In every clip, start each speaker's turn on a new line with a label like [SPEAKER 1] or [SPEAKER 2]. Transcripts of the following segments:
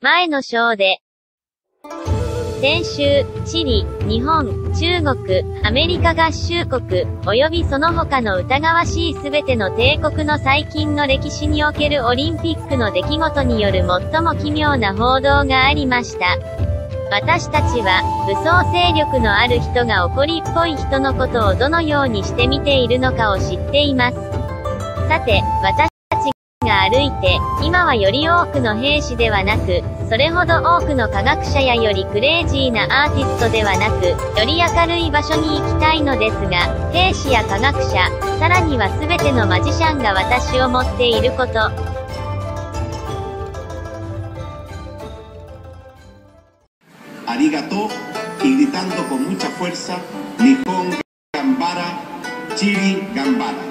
[SPEAKER 1] 前の章で、先週、チリ、日本、中国、アメリカ合衆国、及びその他の疑わしいすべての帝国の最近の歴史におけるオリンピックの出来事による最も奇妙な報道がありました。私たちは、武装勢力のある人が怒りっぽい人のことをどのようにして見ているのかを知っています。さて、私が歩いて、今はより多くの兵士ではなく、それほど多くの科学者やよりクレイジーなアーティストではなく、より明るい場所に行きたいのですが、兵士や科学者、さらには全てのマジシャンが私を持っていること。
[SPEAKER 2] ありがとう gritando con mucha fuerza, Nihon Gambara, Chiri Gambara.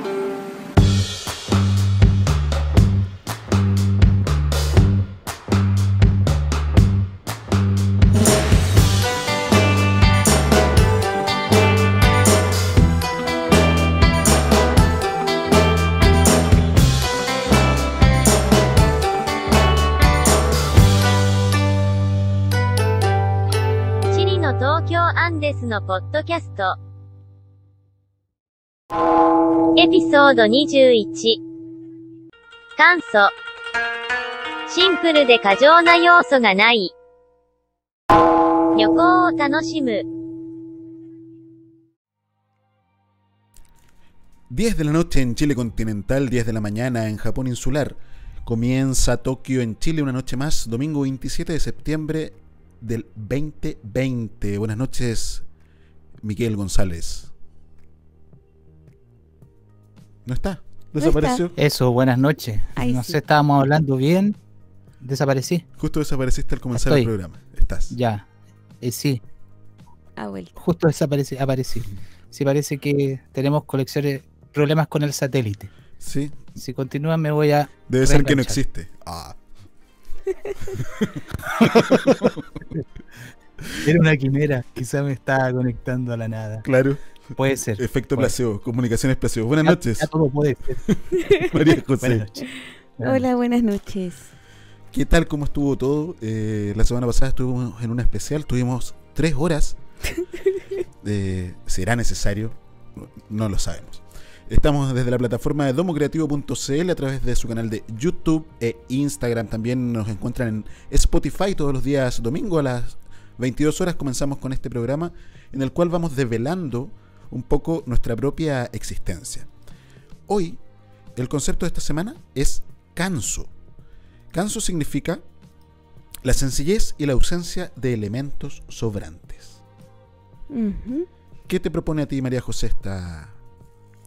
[SPEAKER 1] のポッドキャスト。エピソード21。簡素。シンプルで過剰な要素がない。旅行を楽しむ。
[SPEAKER 3] 10 de la noche en Chile continental, 10 de la mañana en Japón insular. Comienza Tokio en Chile una noche más, domingo 27 de septiembre del 2020. Buenas noches, Miguel González. ¿No está? ¿Desapareció?
[SPEAKER 4] Eso, buenas noches. no sé, estábamos hablando bien. Desaparecí.
[SPEAKER 3] Justo desapareciste al comenzar el programa. Estás.
[SPEAKER 4] Ya. Eh, sí.
[SPEAKER 5] Ah, bueno.
[SPEAKER 4] Justo desaparecí, aparecí. Sí, parece que tenemos colecciones, problemas con el satélite.
[SPEAKER 3] Sí.
[SPEAKER 4] Si continúa me voy a.
[SPEAKER 3] Debe ser que no existe. Ah.
[SPEAKER 4] Era una quimera, quizá me estaba conectando a la nada.
[SPEAKER 3] Claro.
[SPEAKER 4] Puede ser.
[SPEAKER 3] Efecto placebo, comunicaciones placebo. Buenas noches.
[SPEAKER 4] todo puede ser.
[SPEAKER 3] María José. Buenas
[SPEAKER 5] noches. Hola, buenas noches.
[SPEAKER 3] ¿Qué tal? ¿Cómo estuvo todo? Eh, la semana pasada estuvimos en una especial, tuvimos tres horas. Eh, ¿Será necesario? No lo sabemos. Estamos desde la plataforma de domocreativo.cl a través de su canal de YouTube e Instagram. También nos encuentran en Spotify todos los días domingo a las 22 horas comenzamos con este programa en el cual vamos develando un poco nuestra propia existencia. Hoy, el concepto de esta semana es canso. Canso significa la sencillez y la ausencia de elementos sobrantes. ¿Qué te propone a ti, María José, esta,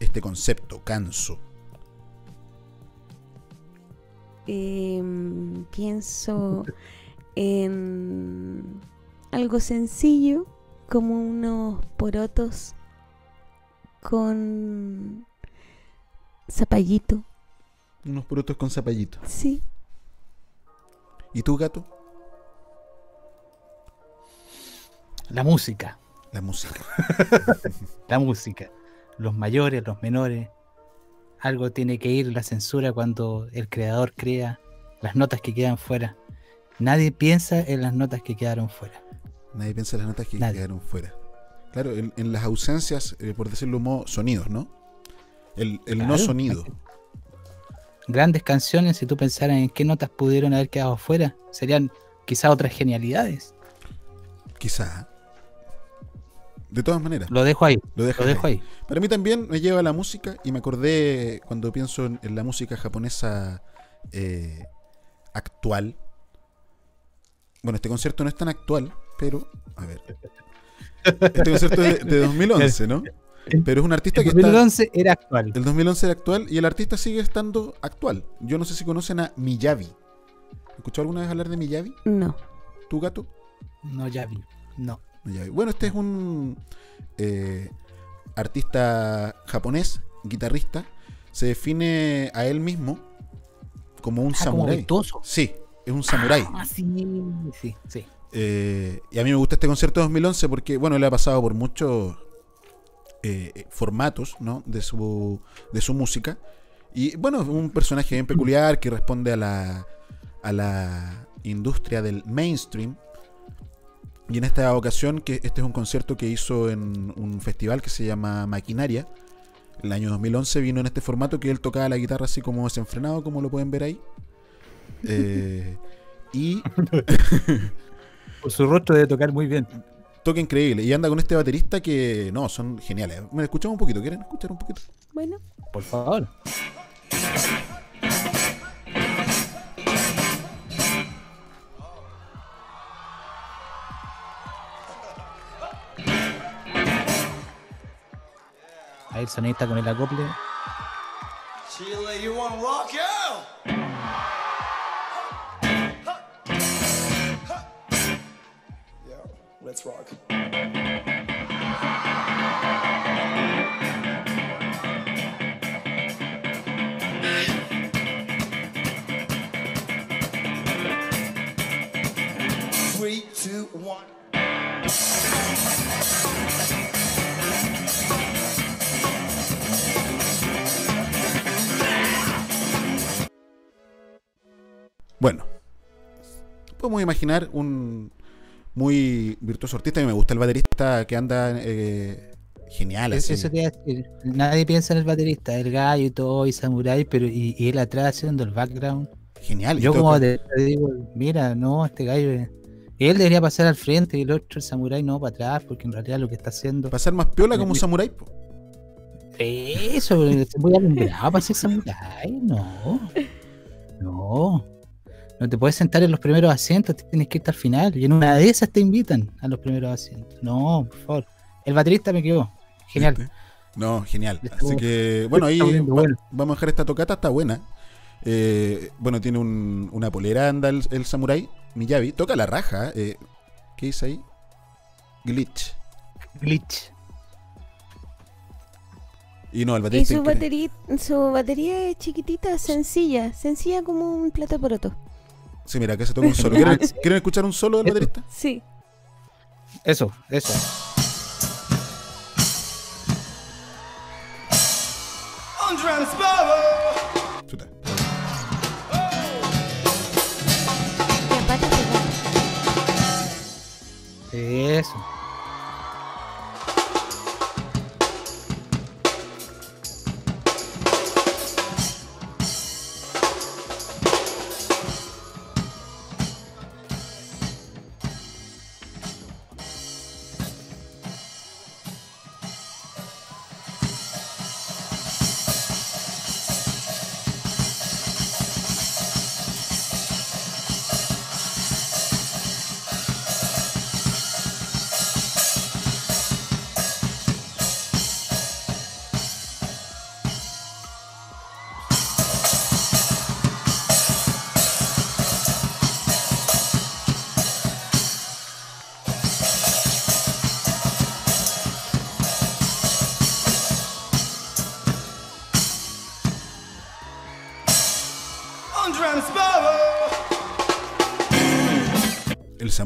[SPEAKER 3] este concepto, canso?
[SPEAKER 5] Em, pienso en algo sencillo como unos porotos con zapallito.
[SPEAKER 3] Unos porotos con zapallito.
[SPEAKER 5] Sí.
[SPEAKER 3] ¿Y tú, gato?
[SPEAKER 4] La música.
[SPEAKER 3] La música.
[SPEAKER 4] la música. Los mayores, los menores. Algo tiene que ir la censura cuando el creador crea las notas que quedan fuera. Nadie piensa en las notas que quedaron fuera.
[SPEAKER 3] Nadie piensa en las notas que quedaron fuera. Claro, en, las ausencias, eh, por decirlo modo, sonidos, ¿no? El, no sonido.
[SPEAKER 4] Grandes canciones, si tú pensaras en qué notas pudieron haber quedado fuera, serían quizá otras genialidades.
[SPEAKER 3] Quizá. De todas maneras.
[SPEAKER 4] Lo dejo ahí. Lo dejo, ahí.
[SPEAKER 3] Para mí también me lleva la música y me acordé cuando pienso en, la música japonesa eh, actual. Bueno, este concierto no es tan actual, pero, a ver. Este concierto es de, 2011, ¿no? Pero es un artista que
[SPEAKER 4] está. El 2011 era actual.
[SPEAKER 3] El 2011 era actual y el artista sigue estando actual. Yo no sé si conocen a Miyavi. ¿Escuchado alguna vez hablar de Miyavi?
[SPEAKER 5] No.
[SPEAKER 3] ¿Tu gato?
[SPEAKER 4] No, Yavi. No.
[SPEAKER 3] Bueno, este es un eh, artista japonés, guitarrista. Se define a él mismo como un ah, samurái. Sí, es un samurái.
[SPEAKER 4] Ah, sí, sí, sí.
[SPEAKER 3] Eh, y a mí me gusta este concierto de 2011 porque, bueno, le ha pasado por muchos eh, formatos ¿no? de, su, de su música. Y bueno, es un personaje bien peculiar que responde a la, a la industria del mainstream. Y en esta ocasión, que este es un concierto que hizo en un festival que se llama Maquinaria. El año 2011 vino en este formato que él tocaba la guitarra así como desenfrenado, como lo pueden ver ahí. Eh, y
[SPEAKER 4] Por su rostro debe tocar muy bien.
[SPEAKER 3] toca increíble. Y anda con este baterista que, no, son geniales. Me escuchamos un poquito, ¿quieren escuchar un poquito?
[SPEAKER 5] Bueno,
[SPEAKER 4] Por favor. Ahí el sonista con el acople.
[SPEAKER 6] Chile, you want rock? Yeah, let's rock. Three, two, one.
[SPEAKER 3] Bueno, podemos imaginar un muy virtuoso artista y me gusta el baterista que anda eh, genial. Así.
[SPEAKER 4] Eso a decir. Nadie piensa en el baterista, el gallo y todo, y samurai, pero y, y él atrás haciendo el background.
[SPEAKER 3] Genial.
[SPEAKER 4] Yo como te, te digo, mira, no, este gallo es- Él debería pasar al frente y el otro, el samurái, no para atrás, porque en realidad lo que está haciendo...
[SPEAKER 3] pasar más piola como un samurái. po.
[SPEAKER 4] Eso, es muy alumbrado para ser samurái, no. No. No te puedes sentar en los primeros asientos, tienes que irte al final. Y en una de esas te invitan a los primeros asientos. No, por favor. El baterista me quedó. Genial.
[SPEAKER 3] ¿Viste? No, genial. Así que, bueno, ahí va- vamos a dejar esta tocata, está buena. Eh, bueno, tiene un- una polera, anda el, el samurái, Miyavi. Toca la raja. eh, ¿Qué dice ahí? Glitch.
[SPEAKER 4] Glitch.
[SPEAKER 3] Y no, el
[SPEAKER 5] y
[SPEAKER 3] baterista.
[SPEAKER 5] su
[SPEAKER 3] increíble.
[SPEAKER 5] batería, su batería es chiquitita, sencilla, sencilla como un plato poroto.
[SPEAKER 3] Sí, mira, acá se toca un solo. ¿Quieren, quieren escuchar un solo del baterista?
[SPEAKER 5] Sí.
[SPEAKER 4] Eso, eso.
[SPEAKER 3] Chuta.
[SPEAKER 4] Eso.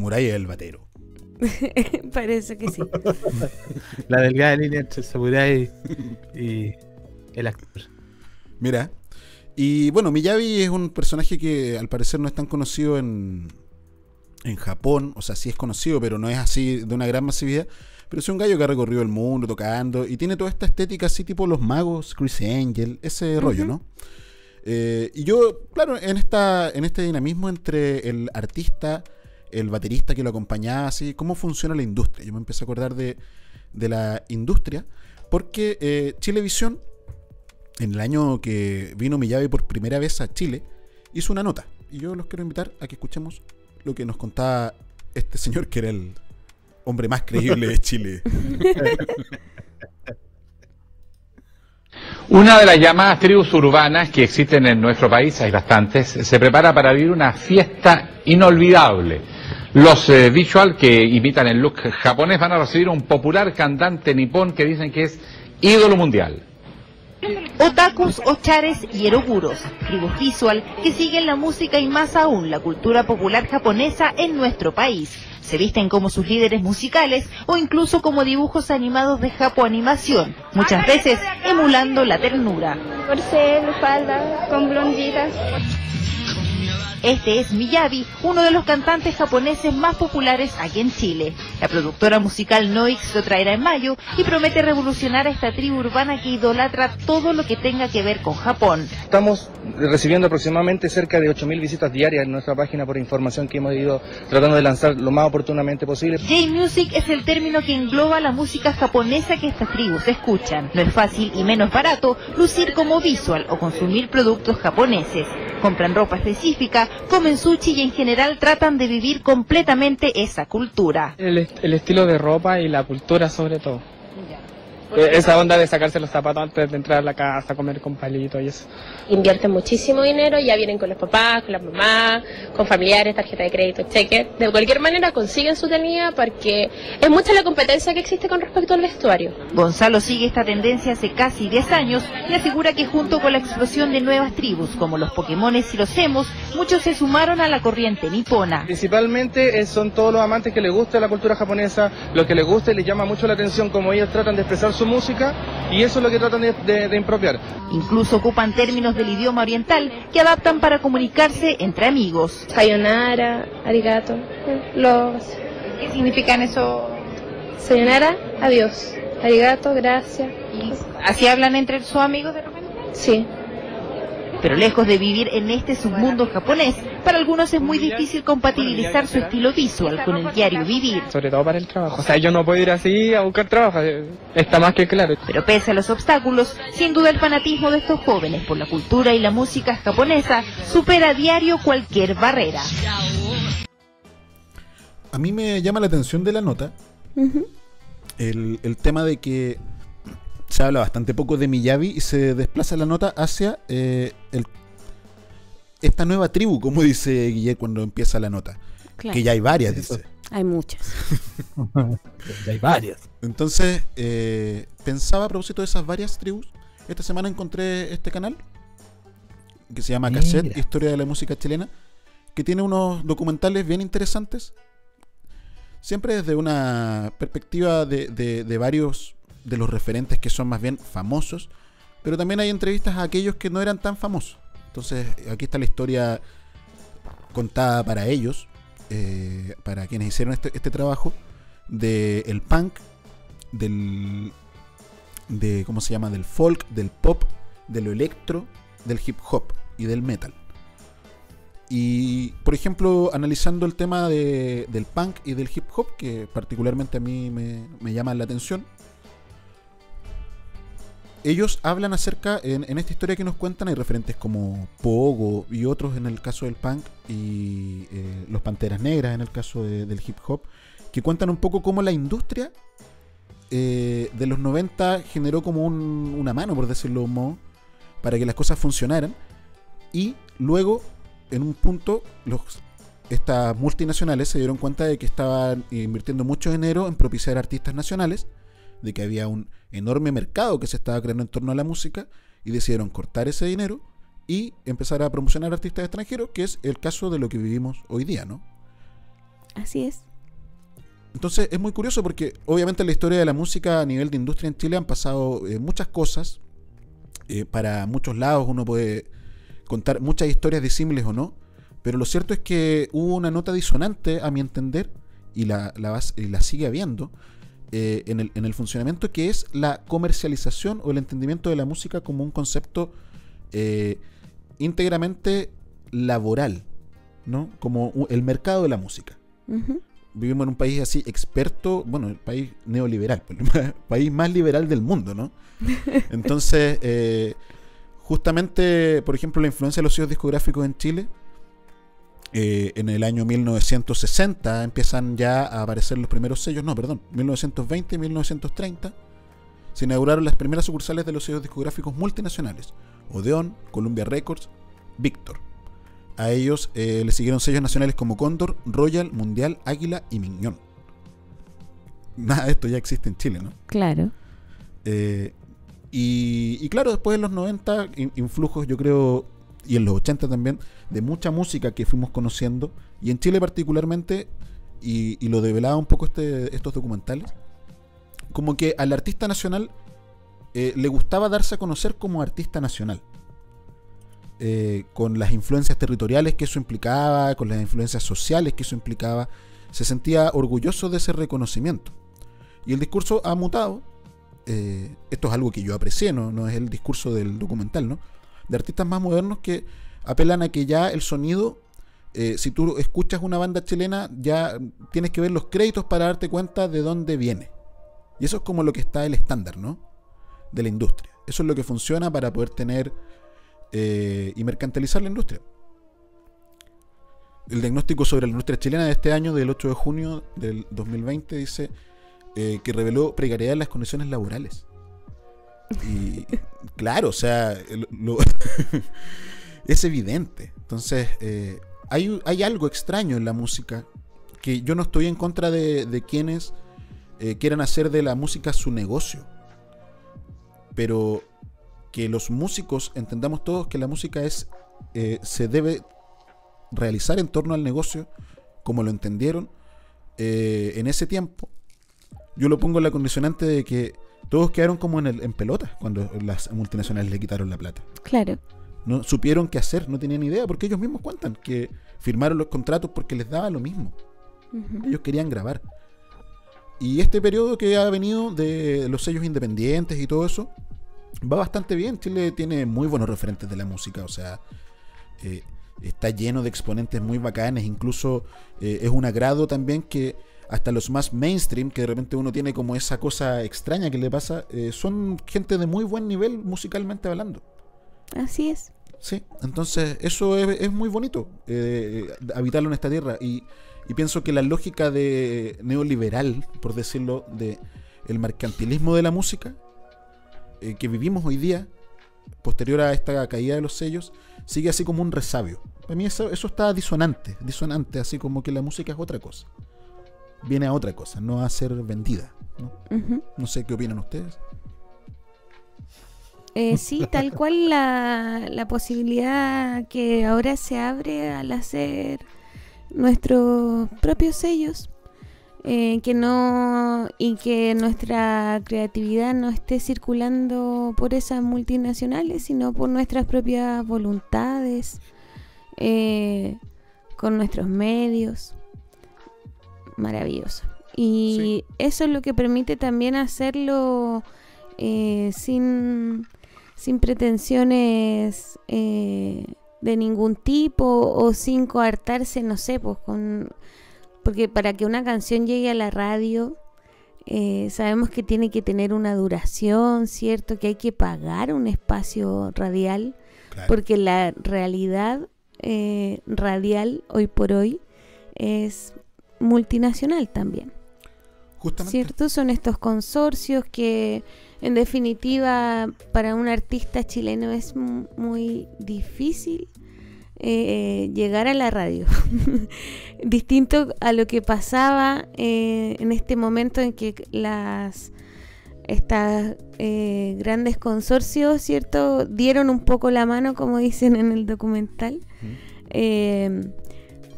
[SPEAKER 3] Samurái es el batero.
[SPEAKER 5] Parece que sí.
[SPEAKER 4] La delgada línea entre el samurái y el actor.
[SPEAKER 3] Mira. Y bueno, Miyavi es un personaje que al parecer no es tan conocido en, en Japón. O sea, sí es conocido, pero no es así de una gran masividad. Pero es un gallo que ha recorrido el mundo tocando y tiene toda esta estética así tipo los magos, Chris Angel, ese rollo, ¿no? Eh, y yo, claro, en, esta, en este dinamismo entre el artista, el baterista que lo acompañaba, así, cómo funciona la industria. Yo me empecé a acordar de, de la industria porque eh, Chilevisión en el año que vino Miyavi por primera vez a Chile, hizo una nota. Y yo los quiero invitar a que escuchemos lo que nos contaba este señor, que era el hombre más creíble de Chile.
[SPEAKER 7] Una de las llamadas tribus urbanas que existen en nuestro país, hay bastantes, se prepara para vivir una fiesta inolvidable. Los eh, visual que imitan el look japonés van a recibir un popular cantante nipón que dicen que es ídolo mundial.
[SPEAKER 8] Otakus, ochares y eroguros, tribus visual que siguen la música y más aún la cultura popular japonesa en nuestro país. Se visten como sus líderes musicales o incluso como dibujos animados de japoanimación, muchas veces emulando la ternura.
[SPEAKER 9] Corcel, falda, con blonditas.
[SPEAKER 8] Este es Miyabi, uno de los cantantes japoneses más populares aquí en Chile. La productora musical Noix lo traerá en mayo y promete revolucionar a esta tribu urbana que idolatra todo lo que tenga que ver con Japón.
[SPEAKER 9] Estamos recibiendo aproximadamente cerca de 8.000 visitas diarias en nuestra página por información que hemos ido tratando de lanzar lo más oportunamente posible.
[SPEAKER 8] J-Music es el término que engloba la música japonesa que estas tribus escuchan. No es fácil y menos barato lucir como visual o consumir productos japoneses. Compran ropa específica, comen sushi y en general tratan de vivir completamente esa cultura.
[SPEAKER 10] El estilo de ropa y la cultura sobre todo. Eh, Esa onda de sacarse los zapatos antes de entrar a la casa, comer con palito y eso.
[SPEAKER 11] invierten muchísimo dinero, ya vienen con los papás, con las mamás, con familiares, tarjeta de crédito, cheque. De cualquier manera consiguen su tenida porque es mucha la competencia que existe con respecto al vestuario.
[SPEAKER 8] Gonzalo sigue esta tendencia hace casi 10 años y asegura que junto con la explosión de nuevas tribus como los Pokémones y los Emos, muchos se sumaron a la corriente nipona.
[SPEAKER 9] Principalmente eh, son todos los amantes que les gusta la cultura japonesa, lo que les gusta y les llama mucho la atención como ellos tratan de expresar su música y eso es lo que tratan de, de- de impropiar.
[SPEAKER 8] Incluso ocupan términos del idioma oriental que adaptan para comunicarse entre amigos.
[SPEAKER 11] Sayonara, arigato, los...
[SPEAKER 8] ¿Qué significan eso?
[SPEAKER 11] Sayonara, adiós. Arigato, gracias.
[SPEAKER 8] ¿Así hablan entre sus amigos de repente?
[SPEAKER 11] Sí.
[SPEAKER 8] Pero lejos de vivir en este submundo japonés, para algunos es muy difícil compatibilizar su estilo visual con el diario vivir.
[SPEAKER 10] Sobre todo para el trabajo. O sea, yo no puedo ir así a buscar trabajo. eh, Está más que claro.
[SPEAKER 8] Pero pese a los obstáculos, sin duda el fanatismo de estos jóvenes por la cultura y la música japonesa supera a diario cualquier barrera.
[SPEAKER 3] A mí me llama la atención de la nota el, el tema de que se habla bastante poco de Miyabi y se desplaza la nota hacia eh, el- esta nueva tribu, como dice Guillermo cuando empieza la nota.
[SPEAKER 5] Claro.
[SPEAKER 3] Que ya hay varias, dice.
[SPEAKER 5] Hay muchas.
[SPEAKER 4] Ya hay varias.
[SPEAKER 3] Entonces, eh, pensaba a propósito de esas varias tribus. Esta semana encontré este canal que se llama Cassette,
[SPEAKER 4] Mira.
[SPEAKER 3] Historia de la Música Chilena, que tiene unos documentales bien interesantes, siempre desde una perspectiva de, de- de varios de los referentes que son más bien famosos, pero también hay entrevistas a aquellos que no eran tan famosos. Entonces, aquí está la historia contada para ellos, eh, para quienes hicieron este, este trabajo, del punk, del de cómo se llama del folk, del pop, de lo electro, del hip hop y del metal. Y por ejemplo, analizando el tema de- del punk y del hip hop, que particularmente a mí me, llaman la atención, ellos hablan acerca, en, esta historia que nos cuentan, hay referentes como Pogo y otros en el caso del punk y eh, los Panteras Negras en el caso de- del hip hop, que cuentan un poco cómo la industria eh, de los 90 generó como un- una mano, por decirlo de un para que las cosas funcionaran. Y luego, en un punto, estas multinacionales se dieron cuenta de que estaban invirtiendo mucho dinero en propiciar artistas nacionales, de que había un enorme mercado que se estaba creando en torno a la música, y decidieron cortar ese dinero y empezar a promocionar artistas extranjeros, que es el caso de lo que vivimos hoy día, ¿no?
[SPEAKER 5] Así es.
[SPEAKER 3] Entonces es muy curioso porque obviamente en la historia de la música a nivel de industria en Chile han pasado eh, muchas cosas. Eh, para muchos lados uno puede contar muchas historias disímiles o no. Pero lo cierto es que hubo una nota disonante, a mi entender, y la, y la sigue habiendo, eh, en, el, en el funcionamiento, que es la comercialización o el entendimiento de la música como un concepto eh, íntegramente laboral, ¿no? Como el mercado de la música vivimos en un país así experto, bueno, el país neoliberal, pues, el país más liberal del mundo, ¿no? Entonces, eh, justamente, por ejemplo, la influencia de los sellos discográficos en Chile, eh, en el año 1960 empiezan ya a aparecer los primeros sellos, no, perdón, 1920 y 1930, se inauguraron las primeras sucursales de los sellos discográficos multinacionales, Odeon, Columbia Records, Victor. A ellos eh, le siguieron sellos nacionales como Cóndor, Royal, Mundial, Águila y Miñón. Nada de esto ya existe en Chile, ¿no?
[SPEAKER 5] Claro.
[SPEAKER 3] Eh, y, y claro, después en los 90, in- influjos, yo creo, y en los 80 también, de mucha música que fuimos conociendo, y en Chile particularmente, y, y lo develaba un poco este, estos documentales, como que al artista nacional eh, le gustaba darse a conocer como artista nacional. eh, con las influencias territoriales que eso implicaba, con las influencias sociales que eso implicaba, se sentía orgulloso de ese reconocimiento. Y el discurso ha mutado. eh, esto es algo que yo aprecié, ¿no? no es el discurso del documental, ¿no? De artistas más modernos que apelan a que ya el sonido, eh, si tú escuchas una banda chilena, ya tienes que ver los créditos para darte cuenta de dónde viene. Y eso es como lo que está el estándar, ¿no? De la industria. Eso es lo que funciona para poder tener eh, y mercantilizar la industria. El diagnóstico sobre la industria chilena de este año, del 8 de junio del 2020, dice eh, que reveló precariedad en las condiciones laborales. Y claro, o sea, es evidente. Entonces, eh, hay, hay algo extraño en la música que yo no estoy en contra de, quienes eh, quieran hacer de la música su negocio. Pero que los músicos entendamos todos que la música es eh, se debe realizar en torno al negocio como lo entendieron en ese tiempo. Yo lo pongo en la condicionante de que todos quedaron como en, el, en pelotas cuando las multinacionales le quitaron la plata.
[SPEAKER 5] Claro.
[SPEAKER 3] No supieron qué hacer, no tenían idea, porque ellos mismos cuentan que firmaron los contratos porque les daba lo mismo. Ellos querían grabar. Y este periodo que ha venido de los sellos independientes y todo eso, va bastante bien. Chile tiene muy buenos referentes de la música, o sea, eh, está lleno de exponentes muy bacanes. Incluso eh, es un agrado también que hasta los más mainstream, que de repente uno tiene como esa cosa extraña que le pasa, eh, son gente de muy buen nivel musicalmente hablando.
[SPEAKER 5] Así es.
[SPEAKER 3] Sí, entonces eso es, es muy bonito, eh, habitarlo en esta tierra. Y, y pienso que la lógica de neoliberal, por decirlo, de el mercantilismo de la música eh, que vivimos hoy día, posterior a esta caída de los sellos, sigue así como un resabio. Para mí eso, eso está disonante, disonante, así como que la música es otra cosa. Viene a otra cosa, no a ser vendida. ¿no? Sé qué opinan ustedes.
[SPEAKER 5] Eh, sí, tal cual la, la posibilidad que ahora se abre al hacer nuestros propios sellos, eh, que no y que nuestra creatividad no esté circulando por esas multinacionales, sino por nuestras propias voluntades, eh, con nuestros medios. Maravilloso. Y eso es lo que permite también hacerlo eh, sin, sin pretensiones eh, de ningún tipo o sin coartarse, no sé, pues con... Porque para que una canción llegue a la radio, eh, sabemos que tiene que tener una duración, ¿cierto? Que hay que pagar un espacio radial,
[SPEAKER 3] Claro.
[SPEAKER 5] porque la realidad eh, radial hoy por hoy es multinacional también.
[SPEAKER 3] Justamente.
[SPEAKER 5] ¿Cierto? Son estos consorcios que en definitiva para un artista chileno es mu- muy difícil eh, llegar a la radio. Distinto a lo que pasaba eh, en este momento en que las estas eh, grandes consorcios, ¿cierto? Dieron un poco la mano, como dicen en el documental.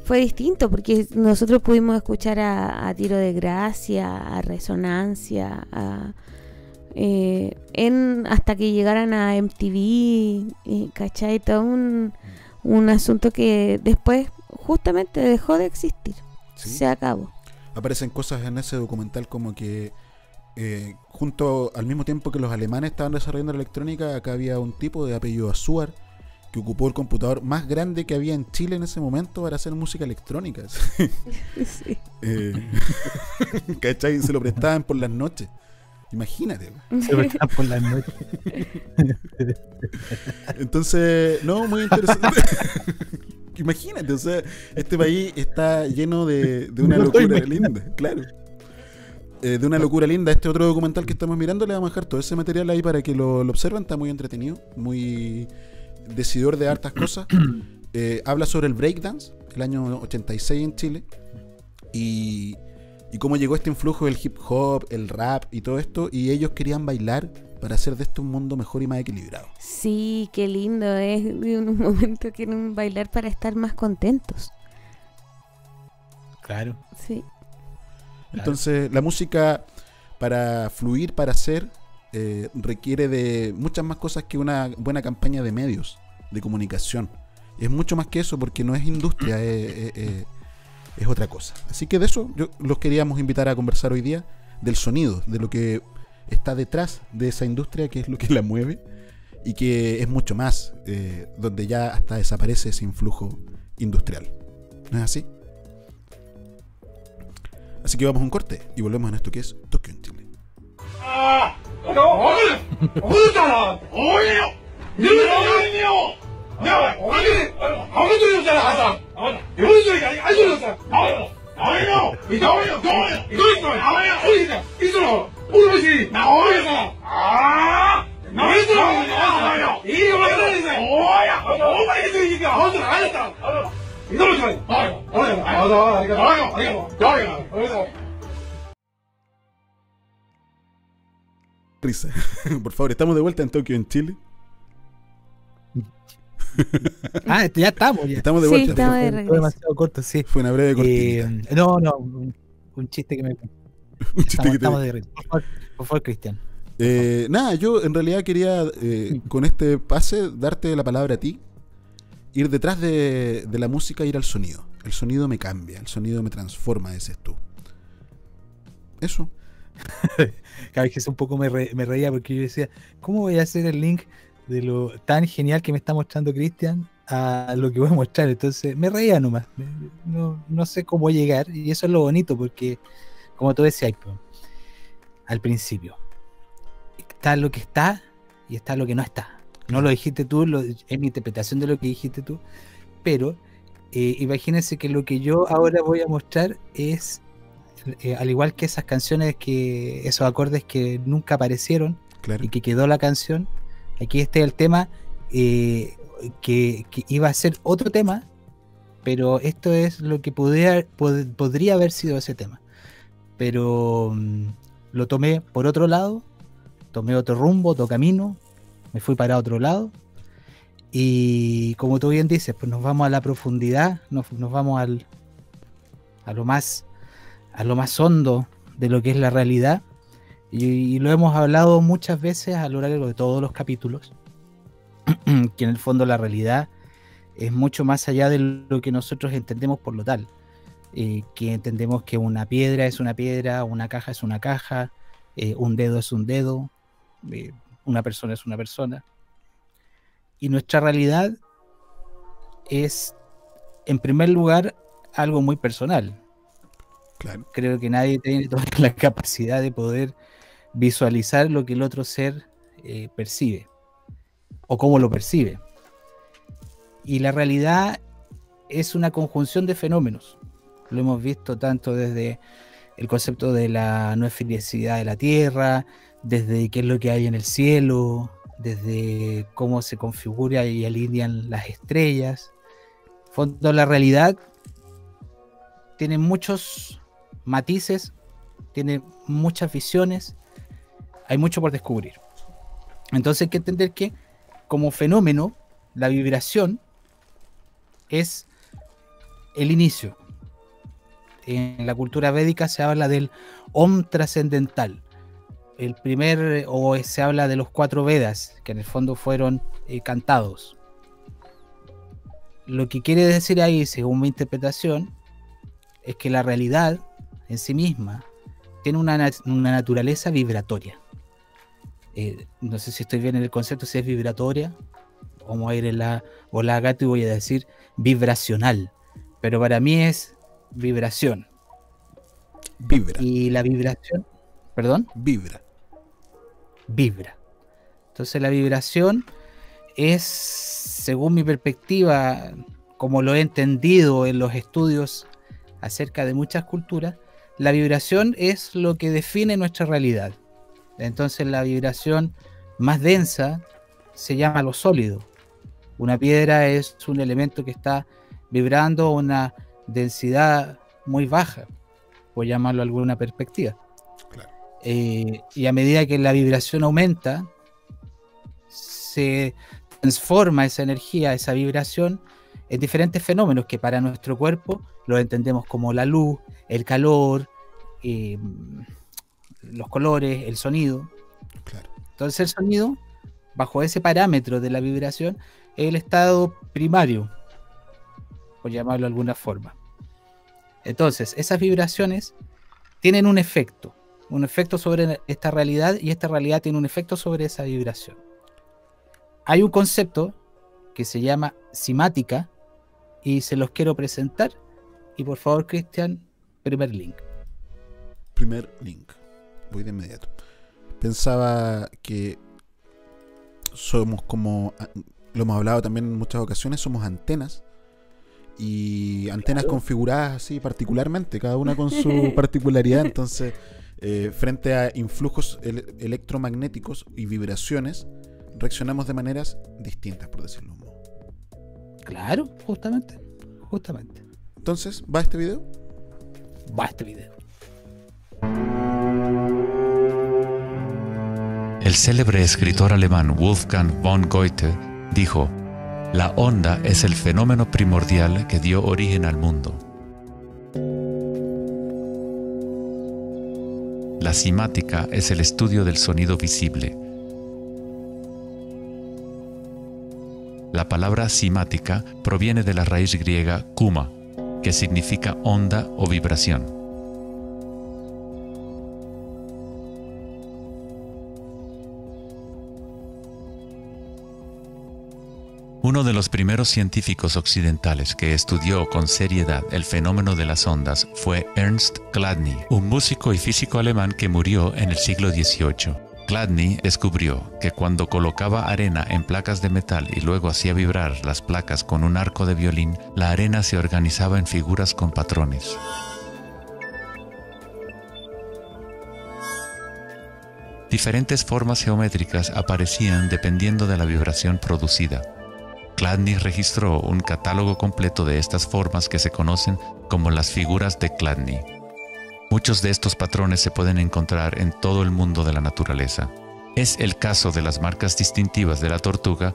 [SPEAKER 5] Fue distinto porque nosotros pudimos escuchar a, a Tiro de Gracia, a Resonancia, a, eh, en, hasta que llegaran a MTV, y, ¿cachai? Todo un, un asunto que después justamente dejó de existir.
[SPEAKER 3] Sí.
[SPEAKER 5] Se acabó.
[SPEAKER 3] aparecen cosas en ese documental como que eh, junto al mismo tiempo que los alemanes estaban desarrollando la electrónica, acá había un tipo de apellido Azuar que ocupó el computador más grande que había en Chile en ese momento para hacer música electrónica.
[SPEAKER 5] Sí.
[SPEAKER 3] Eh, ¿Cachai? Se lo prestaban por las noches. Imagínate.
[SPEAKER 4] Se prestaban por las noches.
[SPEAKER 3] Entonces, no, muy interesante. Imagínate, o sea, este país está lleno de, de una
[SPEAKER 4] No
[SPEAKER 3] locura linda, claro. Eh, de una locura linda. Este otro documental que estamos mirando, le vamos a dejar todo ese material ahí para que lo, lo observen. Está muy entretenido, muy decidor de hartas cosas. Eh, habla sobre el breakdance, el año 86 en Chile. Y, y cómo llegó este influjo del hip hop, el rap y todo esto. Y ellos querían bailar para hacer de esto un mundo mejor y más equilibrado.
[SPEAKER 5] Sí, qué lindo es de un momento que un bailar para estar más contentos.
[SPEAKER 4] Claro.
[SPEAKER 5] Sí.
[SPEAKER 3] Entonces, la música para fluir, para hacer, eh, requiere de muchas más cosas que una buena campaña de medios. de comunicación. Es mucho más que eso porque no es industria, es, es- es- otra cosa. Así que de eso yo los queríamos invitar a conversar hoy día, del sonido, de lo que está detrás de esa industria, que es lo que la mueve, y que es mucho más, eh, donde ya hasta desaparece ese influjo industrial. ¿No es así? Así que vamos a un corte y volvemos a esto que es Tokio en Chile.
[SPEAKER 6] ああおおおおおりがとおうござおいおおます。おお
[SPEAKER 3] Risa. Por favor, estamos de vuelta en Tokio en Chile.
[SPEAKER 4] Ah, este, ya estamos. Ya.
[SPEAKER 3] Estamos de
[SPEAKER 5] Sí,
[SPEAKER 3] vuelta.
[SPEAKER 5] estamos
[SPEAKER 3] fue,
[SPEAKER 5] de
[SPEAKER 4] Fue
[SPEAKER 5] regreso.
[SPEAKER 4] demasiado corto, sí.
[SPEAKER 3] fue una breve
[SPEAKER 4] Eh,
[SPEAKER 3] cortinita.
[SPEAKER 4] no, no, un, un chiste que me.
[SPEAKER 3] Un chiste
[SPEAKER 4] Estamos,
[SPEAKER 3] que te-
[SPEAKER 4] estamos de regreso. Por favor, por favor, Cristian.
[SPEAKER 3] Eh, nada, yo en realidad quería eh, con este pase darte la palabra a ti. Ir detrás de, de la música, ir al sonido. El sonido me cambia, el sonido me transforma, dices tú. Eso.
[SPEAKER 4] Cada vez que un poco me, re- me reía porque yo decía, ¿cómo voy a hacer el link de lo tan genial que me está mostrando Cristian a lo que voy a mostrar? Entonces me reía nomás. No, no sé cómo llegar y eso es lo bonito porque, como tú decías, al principio, está lo que está y está lo que no está. No lo dijiste tú, es mi interpretación de lo que dijiste tú, pero eh, imagínense que lo que yo ahora voy a mostrar es eh, al igual que esas canciones que esos acordes que nunca aparecieron
[SPEAKER 3] Claro.
[SPEAKER 4] y que quedó la canción aquí este es el tema eh, que, que iba a ser otro tema pero esto es lo que podría, pod- podría haber sido ese tema pero mm, lo tomé por otro lado tomé otro rumbo otro camino me fui para otro lado y como tú bien dices pues nos vamos a la profundidad nos, nos vamos al a lo más a lo más hondo de lo que es la realidad. Y, lo hemos hablado muchas veces a lo largo de todos los capítulos, que en el fondo la realidad es mucho más allá de lo que nosotros entendemos por lo tal. Eh, que entendemos que una piedra es una piedra, una caja es una caja, eh, un dedo es un dedo, eh, una persona es una persona. Y nuestra realidad es, en primer lugar, algo muy personal Creo que nadie tiene toda la capacidad de poder visualizar lo que el otro ser eh, percibe o cómo lo percibe. Y la realidad es una conjunción de fenómenos. Lo hemos visto tanto desde el concepto de la no felicidad de la Tierra, desde qué es lo que hay en el cielo, desde cómo se configura y alinean las estrellas. Fondo, la realidad tiene muchos matices, tiene muchas visiones, hay mucho por descubrir. Entonces hay que entender que como fenómeno, la vibración es el inicio. En la cultura védica se habla del Om trascendental. El primer, o se habla de los cuatro Vedas, que en el fondo fueron eh, cantados. Lo que quiere decir ahí, según mi interpretación, es que la realidad en sí misma tiene una, una naturaleza vibratoria. Eh, no sé si estoy bien en el concepto, si es vibratoria. Vamos a ir en la o la gato y voy a decir vibracional. Pero para mí es vibración.
[SPEAKER 3] Vibra.
[SPEAKER 4] Y la vibración, perdón,
[SPEAKER 3] Vibra.
[SPEAKER 4] vibra. Entonces la vibración es, según mi perspectiva, como lo he entendido en los estudios acerca de muchas culturas, la vibración es lo que define nuestra realidad. Entonces la vibración más densa se llama lo sólido. Una piedra es un elemento que está vibrando a una densidad muy baja, por llamarlo alguna perspectiva.
[SPEAKER 3] Claro.
[SPEAKER 4] Eh, y a medida que la vibración aumenta, se transforma esa energía, esa vibración, en diferentes fenómenos que para nuestro cuerpo lo entendemos como la luz, el calor, eh, los colores, el sonido.
[SPEAKER 3] Claro.
[SPEAKER 4] Entonces el sonido, bajo ese parámetro de la vibración, el estado primario, por llamarlo de alguna forma. Entonces, esas vibraciones tienen un efecto, un efecto sobre esta realidad y esta realidad tiene un efecto sobre esa vibración. Hay un concepto que se llama simática y se los quiero presentar. Y por favor, Cristian, primer link.
[SPEAKER 3] Primer link. Voy de inmediato. Pensaba que somos como, lo hemos hablado también en muchas ocasiones, somos antenas y antenas configuradas así particularmente, cada una con su particularidad. Entonces, eh, frente a influjos electromagnéticos y vibraciones, reaccionamos de maneras distintas, por decirlo.
[SPEAKER 4] Claro, justamente, justamente.
[SPEAKER 3] Entonces, ¿va este video?
[SPEAKER 4] Va este video.
[SPEAKER 12] El célebre escritor alemán Wolfgang von Goethe dijo, la onda es el fenómeno primordial que dio origen al mundo. La simática es el estudio del sonido visible. La palabra simática proviene de la raíz griega kuma, que significa onda o vibración. Uno de los primeros científicos occidentales que estudió con seriedad el fenómeno de las ondas fue Ernst Chladni, un músico y físico alemán que murió en el siglo XVIII. Chladni descubrió que cuando colocaba arena en placas de metal y luego hacía vibrar las placas con un arco de violín, la arena se organizaba en figuras con patrones. Diferentes formas geométricas aparecían dependiendo de la vibración producida. Chladni registró un catálogo completo de estas formas que se conocen como las figuras de Chladni. Muchos de estos patrones se pueden encontrar en todo el mundo de la naturaleza. Es el caso de las marcas distintivas de la tortuga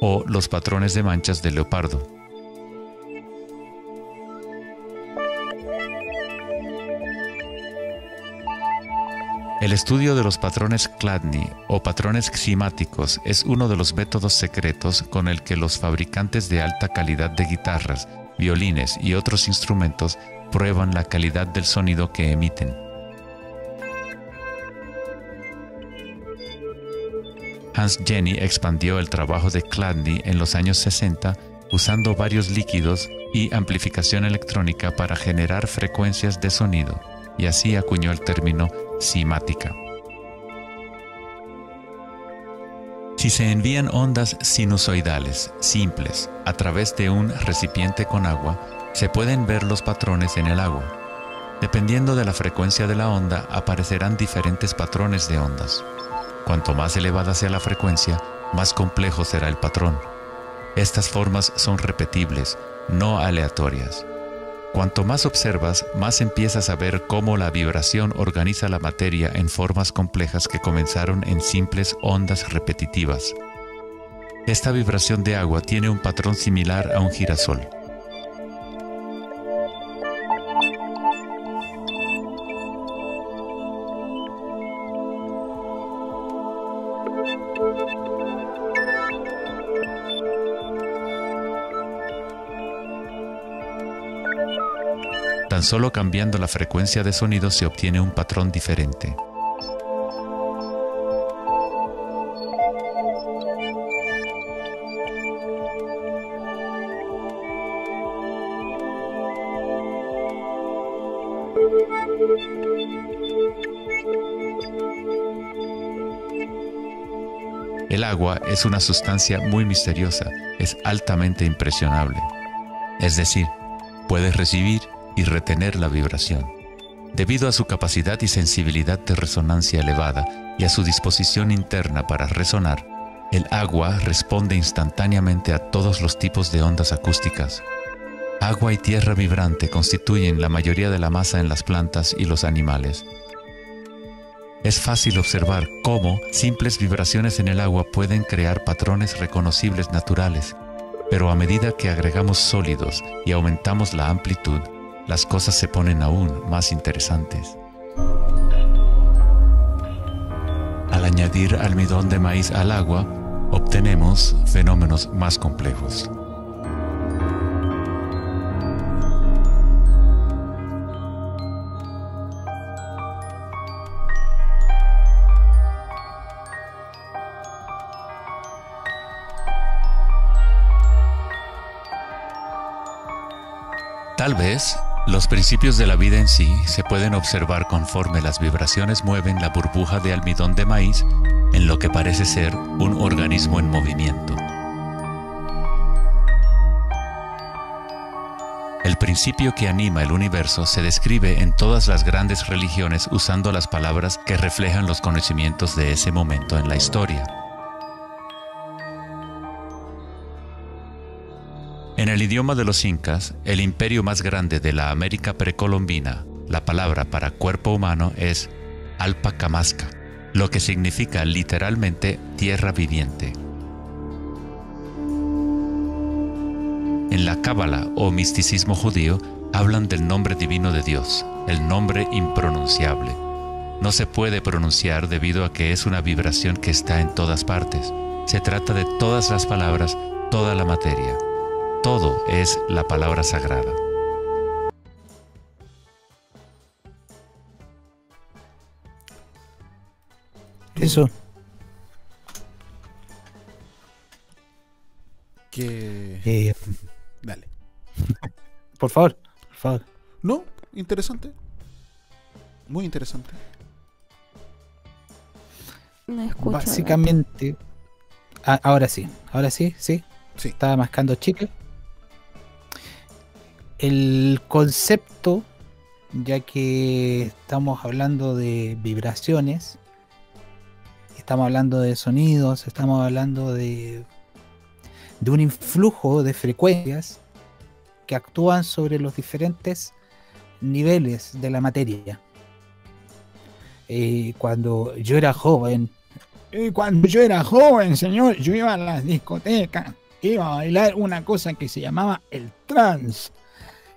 [SPEAKER 12] o los patrones de manchas del leopardo. El estudio de los patrones Chladni o patrones ximáticos es uno de los métodos secretos con el que los fabricantes de alta calidad de guitarras, violines y otros instrumentos prueban la calidad del sonido que emiten. Hans Jenny expandió el trabajo de Chladni en los años 60 usando varios líquidos y amplificación electrónica para generar frecuencias de sonido, y así acuñó el término simática. Si se envían ondas sinusoidales simples a través de un recipiente con agua, se pueden ver los patrones en el agua. Dependiendo de la frecuencia de la onda, aparecerán diferentes patrones de ondas. Cuanto más elevada sea la frecuencia, más complejo será el patrón. Estas formas son repetibles, no aleatorias. Cuanto más observas, más empiezas a ver cómo la vibración organiza la materia en formas complejas que comenzaron en simples ondas repetitivas. Esta vibración de agua tiene un patrón similar a un girasol. Tan solo cambiando la frecuencia de sonido se obtiene un patrón diferente. El agua es una sustancia muy misteriosa, es altamente impresionable. Es decir, puedes recibir y retener la vibración. Debido a su capacidad y sensibilidad de resonancia elevada y a su disposición interna para resonar, el agua responde instantáneamente a todos los tipos de ondas acústicas. Agua y tierra vibrante constituyen la mayoría de la masa en las plantas y los animales. Es fácil observar cómo simples vibraciones en el agua pueden crear patrones reconocibles naturales, pero a medida que agregamos sólidos y aumentamos la amplitud, las cosas se ponen aún más interesantes. Al añadir almidón de maíz al agua, obtenemos fenómenos más complejos. Tal vez los principios de la vida en sí se pueden observar conforme las vibraciones mueven la burbuja de almidón de maíz en lo que parece ser un organismo en movimiento. El principio que anima el universo se describe en todas las grandes religiones usando las palabras que reflejan los conocimientos de ese momento en la historia. El idioma de los incas, el imperio más grande de la América precolombina, la palabra para cuerpo humano es Alpacamasca, lo que significa literalmente tierra viviente. En la Cábala o misticismo judío hablan del nombre divino de Dios, el nombre impronunciable. No se puede pronunciar debido a que es una vibración que está en todas partes. Se trata de todas las palabras, toda la materia. Todo es la palabra sagrada.
[SPEAKER 4] Eso.
[SPEAKER 3] Que.
[SPEAKER 4] Eh,
[SPEAKER 3] Dale.
[SPEAKER 4] por favor, por favor.
[SPEAKER 3] No, interesante. Muy interesante.
[SPEAKER 5] No escucho.
[SPEAKER 4] Básicamente. Ah, ahora sí, ahora sí, sí.
[SPEAKER 3] Sí.
[SPEAKER 4] Estaba mascando chicle. El concepto, ya que estamos hablando de vibraciones, estamos hablando de sonidos, estamos hablando de, de un influjo de frecuencias que actúan sobre los diferentes niveles de la materia. Eh, cuando yo era joven, cuando yo era joven, señor, yo iba a las discotecas, iba a bailar una cosa que se llamaba el trance.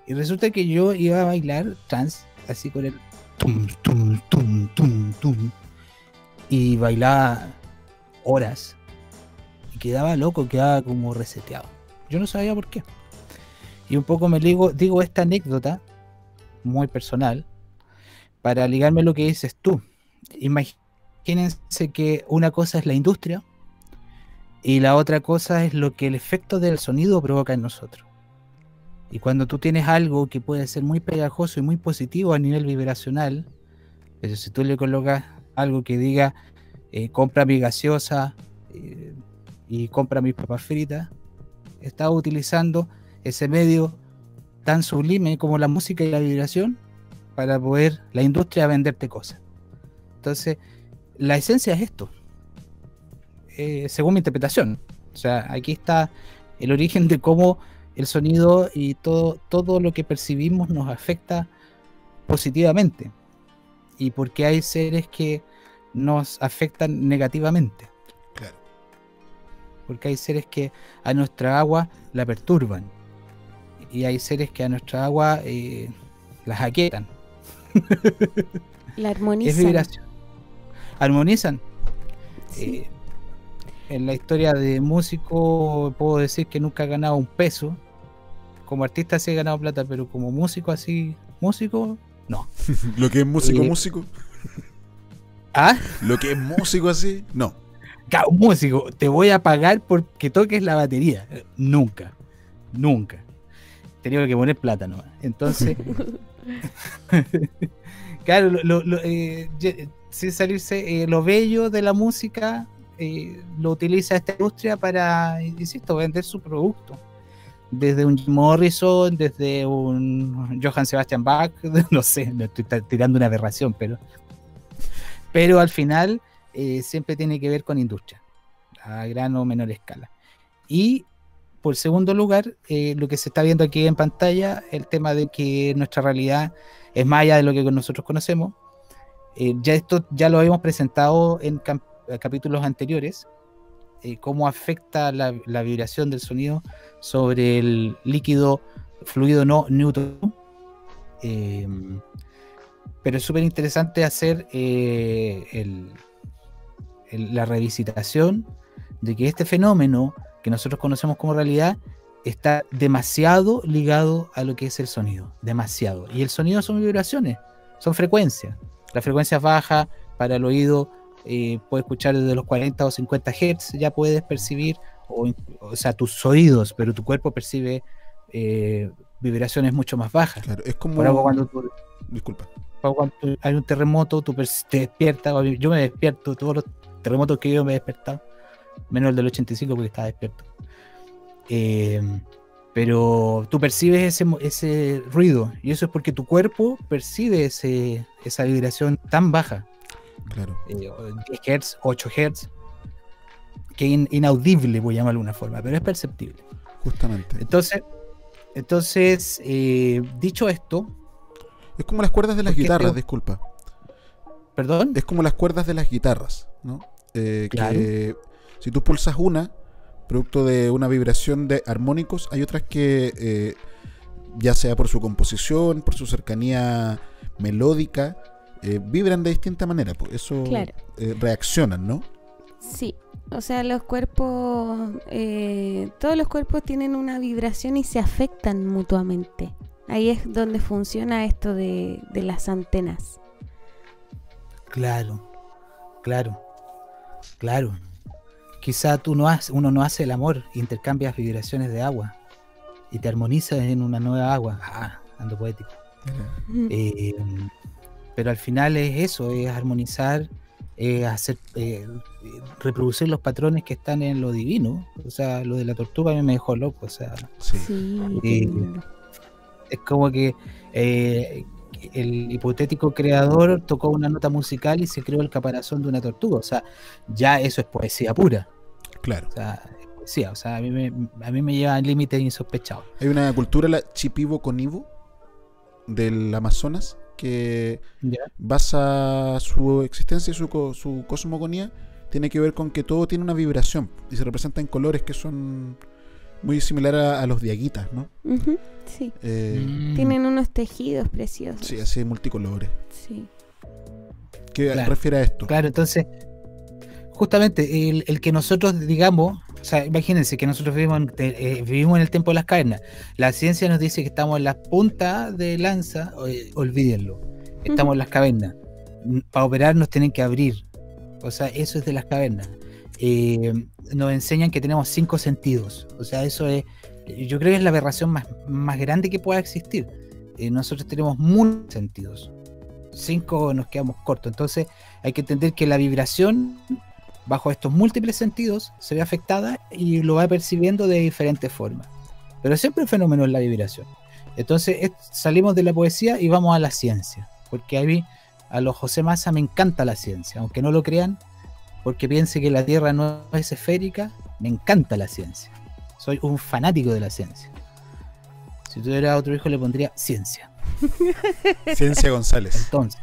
[SPEAKER 4] Y resulta que yo iba a bailar trance, así con el tum, tum, tum, tum, tum. Y bailaba horas. Y quedaba loco, quedaba como reseteado. Yo no sabía por qué. Y un poco me digo, digo esta anécdota, muy personal, para ligarme lo que dices tú. Imagínense que una cosa es la industria y la otra cosa es lo que el efecto del sonido provoca en nosotros. Y cuando tú tienes algo que puede ser muy pegajoso y muy positivo a nivel vibracional, pero si tú le colocas algo que diga eh, compra mi gaseosa eh, y compra mis papas fritas, estás utilizando ese medio tan sublime como la música y la vibración para poder la industria venderte cosas. Entonces, la esencia es esto, eh, según mi interpretación. O sea, aquí está el origen de cómo el sonido y todo, todo lo que percibimos nos afecta positivamente. Y porque hay seres que nos afectan negativamente.
[SPEAKER 3] Claro.
[SPEAKER 4] Porque hay seres que a nuestra agua la perturban. Y hay seres que a nuestra agua eh, la jaquetan.
[SPEAKER 5] La
[SPEAKER 4] Es
[SPEAKER 5] armonizan.
[SPEAKER 4] vibración. Armonizan.
[SPEAKER 5] Sí.
[SPEAKER 4] Eh, en la historia de músico puedo decir que nunca he ganado un peso. Como artista sí he ganado plata, pero como músico así, músico, no.
[SPEAKER 3] Lo que es músico,
[SPEAKER 4] Eh,
[SPEAKER 3] músico.
[SPEAKER 4] Ah,
[SPEAKER 3] Lo que es músico así, no.
[SPEAKER 4] músico, te voy a pagar porque toques la batería. Nunca, nunca. Tenía que poner plata nomás. Entonces, claro, lo, lo- eh, sin salirse, eh, lo bello de la música eh, lo utiliza esta industria para, insisto, vender su producto. Desde un Jim Morrison, desde un Johann Sebastian Bach, no sé, me estoy tirando una aberración, pero, pero al final eh, siempre tiene que ver con industria, a gran o menor escala. Y por segundo lugar, eh, lo que se está viendo aquí en pantalla, el tema de que nuestra realidad es más allá de lo que nosotros conocemos. Eh, ya esto ya lo habíamos presentado en capítulos anteriores, eh, cómo afecta la, vibración del sonido sobre el líquido fluido no neutro. Eh, pero es súper interesante hacer eh, la revisitación de que este fenómeno que nosotros conocemos como realidad está demasiado ligado a lo que es el sonido, demasiado. Y el sonido son vibraciones, son frecuencias. La frecuencia baja para el oído eh, puede escuchar desde los 40 o 50 Hz, ya puedes percibir, o, o sea, tus oídos, pero tu cuerpo percibe eh, vibraciones mucho más bajas.
[SPEAKER 3] Claro, es como.
[SPEAKER 4] Por algo cuando tú-
[SPEAKER 3] Disculpa.
[SPEAKER 4] cuando tú- hay un terremoto, tú te despiertas, yo me despierto, todos los terremotos que yo me he despertado, menos el del 85 porque estaba despierto. Eh, pero tú percibes ese, ese ruido y eso es porque tu cuerpo percibe ese, esa vibración tan baja,
[SPEAKER 3] Claro.
[SPEAKER 4] eh, 10 Hz, 8 Hz, que in- inaudible, voy a llamarlo de una forma, pero es perceptible.
[SPEAKER 3] Justamente.
[SPEAKER 4] Entonces, entonces eh, dicho esto,
[SPEAKER 3] Es como las cuerdas de las guitarras, disculpa.
[SPEAKER 4] perdón,
[SPEAKER 3] Es como las cuerdas de las guitarras, ¿no? Eh,
[SPEAKER 4] Claro.
[SPEAKER 3] Que si tú pulsas una, producto de una vibración de armónicos, hay otras que, eh, ya sea por su composición, por su cercanía melódica, eh, vibran de distinta manera. Pues eso
[SPEAKER 5] Claro.
[SPEAKER 3] eh, reaccionan, ¿no?
[SPEAKER 5] Sí, o sea, los cuerpos, eh, todos los cuerpos tienen una vibración y se afectan mutuamente. Ahí es donde funciona esto de, de las antenas.
[SPEAKER 4] Claro, claro, claro. Quizá tú no haces, uno no hace el amor, intercambias vibraciones de agua y te armonizas en una nueva agua. Ah, ando poético. Eh, pero al final es eso, es armonizar, es hacer, eh, eh, reproducir los patrones que están en lo divino. O sea, lo de la tortuga a mí me dejó loco. O sea,
[SPEAKER 3] Sí.
[SPEAKER 5] Sí,
[SPEAKER 4] Eh, es como que eh, el hipotético creador tocó una nota musical y se creó el caparazón de una tortuga. O sea, ya eso es poesía pura.
[SPEAKER 3] Claro.
[SPEAKER 4] O sea, es poesía. O sea, a mí me, a mí me lleva a límites insospechados.
[SPEAKER 3] Hay una cultura, la Chipivo Conivo, del Amazonas, que basa su existencia y su, su cosmogonía tiene que ver con que todo tiene una vibración y se representa en colores que son muy similares a, a los diaguitas, ¿no?
[SPEAKER 5] Sí,
[SPEAKER 3] Eh,
[SPEAKER 4] Mm.
[SPEAKER 5] tienen unos tejidos preciosos.
[SPEAKER 3] Sí, así multicolores.
[SPEAKER 5] Sí.
[SPEAKER 3] ¿Qué
[SPEAKER 4] Claro.
[SPEAKER 3] refiere a esto?
[SPEAKER 4] Claro, entonces, justamente el, el que nosotros digamos, o sea, imagínense que nosotros vivimos en, eh, vivimos en el tiempo de las cavernas. La ciencia nos dice que estamos en la punta de lanza, eh, olvídenlo. Estamos en las cavernas. Para operar nos tienen que abrir. O sea, eso es de las cavernas. Eh, nos enseñan que tenemos cinco sentidos. O sea, eso es, yo creo que es la aberración más, más grande que pueda existir. Eh, nosotros tenemos muchos sentidos. Cinco nos quedamos cortos. Entonces, hay que entender que la vibración bajo estos múltiples sentidos se ve afectada y lo va percibiendo de diferentes formas. Pero siempre el fenómeno es la vibración. Entonces es- salimos de la poesía y vamos a la ciencia. Porque a mí, a los José Massa me encanta la ciencia, aunque no lo crean, porque piense que la Tierra no es esférica, me encanta la ciencia. Soy un fanático de la ciencia. Si tuviera otro hijo le pondría ciencia.
[SPEAKER 3] Ciencia González,
[SPEAKER 4] Entonces,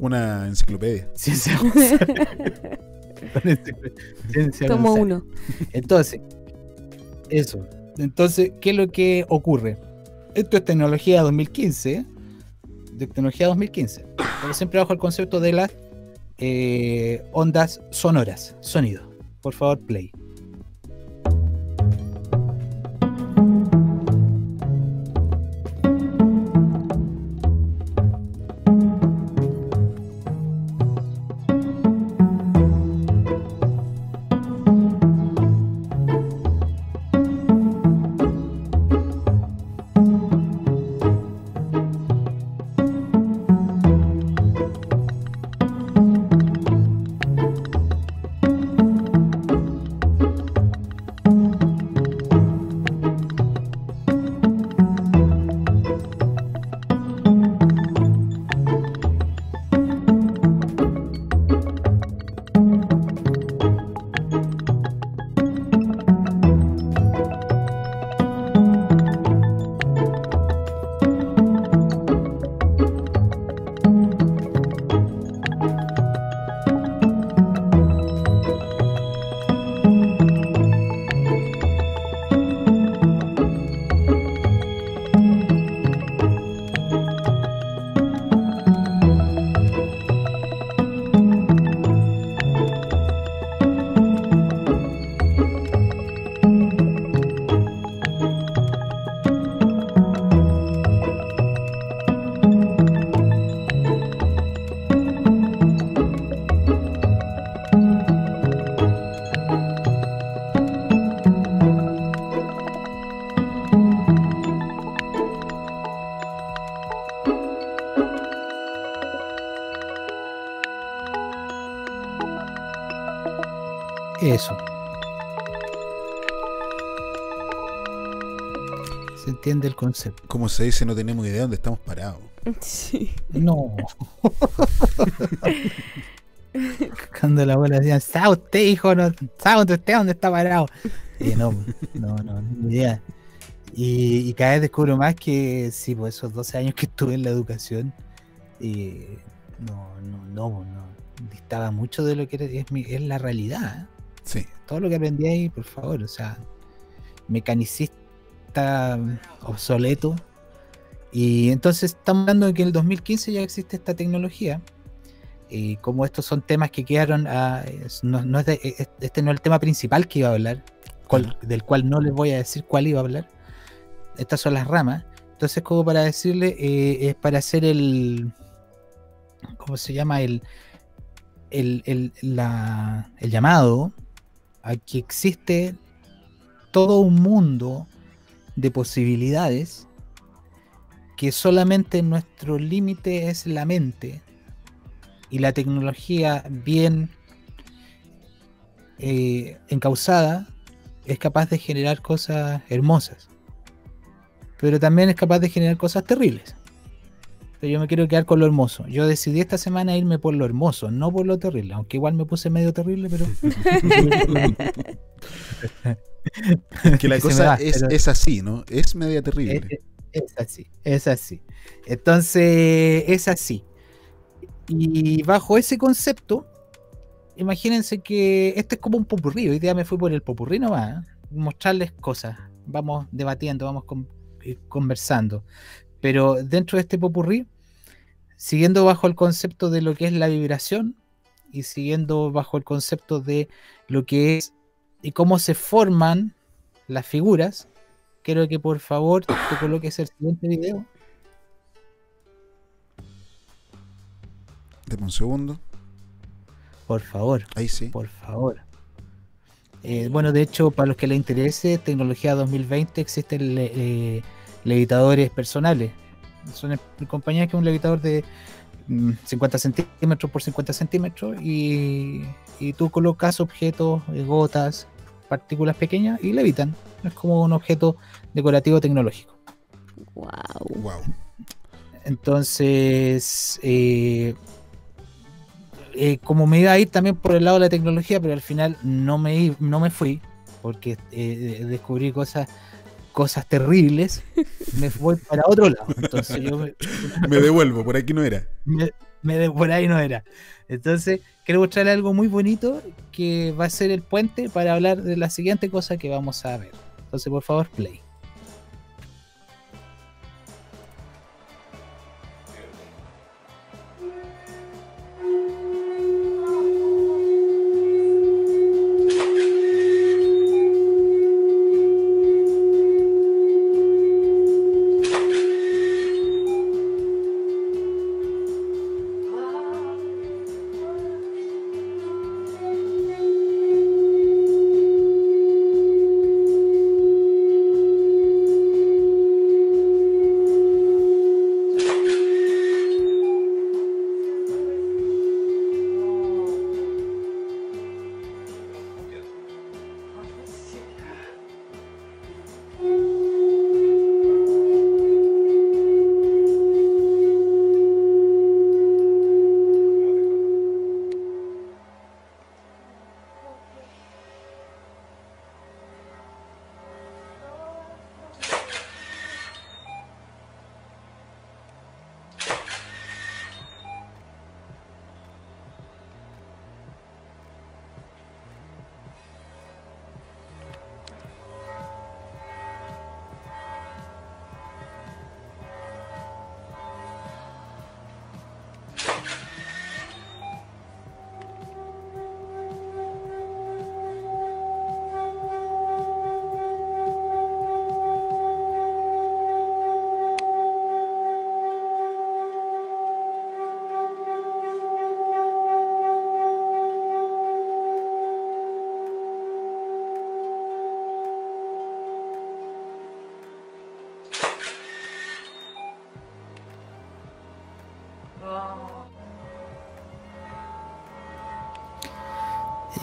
[SPEAKER 3] una enciclopedia.
[SPEAKER 4] ciencia González. Ciencia
[SPEAKER 5] Tomo
[SPEAKER 4] González.
[SPEAKER 5] uno.
[SPEAKER 4] Entonces, eso. Entonces, ¿qué es lo que ocurre? Esto es tecnología 2015, ¿eh? de tecnología 2015, pero siempre bajo el concepto de las eh, ondas sonoras, sonido. Por favor, play.
[SPEAKER 3] Como se dice, no tenemos idea de dónde estamos parados.
[SPEAKER 5] Sí.
[SPEAKER 4] No. Cuando la abuela decía, ¿sabe usted, hijo? No, ¿Sabe usted dónde está parado? Y no, no, no, ni idea. Y, y cada vez descubro más que sí, pues esos 12 años que estuve en la educación, y no, no, no, no, distaba mucho de lo que era- es, mi- es la realidad. ¿eh?
[SPEAKER 3] Sí.
[SPEAKER 4] Todo lo que aprendí ahí, por favor, o sea, mecanicista mm, obsoleto. Y entonces estamos hablando de que en el 2015 ya existe esta tecnología. Y como estos son temas que quedaron, a- no, no es de- es- este no es el tema principal que iba a hablar, cual- del cual no les voy a decir cuál iba a hablar. Estas son las ramas. Entonces, como para decirle, eh, es para hacer el, ¿cómo se llama? El, el, el- la- el llamado a que existe todo un mundo de posibilidades que solamente nuestro límite es la mente y la tecnología bien eh, encausada es capaz de generar cosas hermosas pero también es capaz de generar cosas terribles. Pero yo me quiero quedar con lo hermoso. Yo decidí esta semana irme por lo hermoso no por lo terrible aunque igual me puse medio terrible pero
[SPEAKER 3] Que la cosa
[SPEAKER 4] va,
[SPEAKER 3] es,
[SPEAKER 4] pero-
[SPEAKER 3] es así, ¿no? Es media terrible.
[SPEAKER 4] Es, es así, es así. Entonces, es así. Y bajo ese concepto, imagínense que este es como un popurrí. Hoy día me fui por el popurrí nomás. ¿eh? Mostrarles cosas. Vamos debatiendo, vamos con- eh, conversando. Pero dentro de este popurrí, siguiendo bajo el concepto de lo que es la vibración y siguiendo bajo el concepto de lo que es y cómo se forman las figuras, quiero que por favor te coloques el siguiente video.
[SPEAKER 3] Deme un segundo.
[SPEAKER 4] Por favor.
[SPEAKER 3] Ahí sí.
[SPEAKER 4] Por favor. Eh, bueno, de hecho, para los que les interese, Tecnología 2020 existen le- eh, levitadores personales. Son en- en compañía que un levitador de mm, 50 centímetros por 50 centímetros y, y tú colocas objetos, eh, gotas, partículas pequeñas y levitan. Es como un objeto decorativo tecnológico.
[SPEAKER 5] Wow.
[SPEAKER 3] Wow.
[SPEAKER 4] Entonces, eh, eh, como me iba a ir también por el lado de la tecnología, pero al final no me, no me fui, porque eh, descubrí cosas cosas terribles, me voy para otro lado. Entonces yo me,
[SPEAKER 3] Me devuelvo, por aquí no era.
[SPEAKER 4] me- me por ahí no era. Entonces, quiero mostrarle algo muy bonito que va a ser el puente para hablar de la siguiente cosa que vamos a ver. Entonces, por favor, play.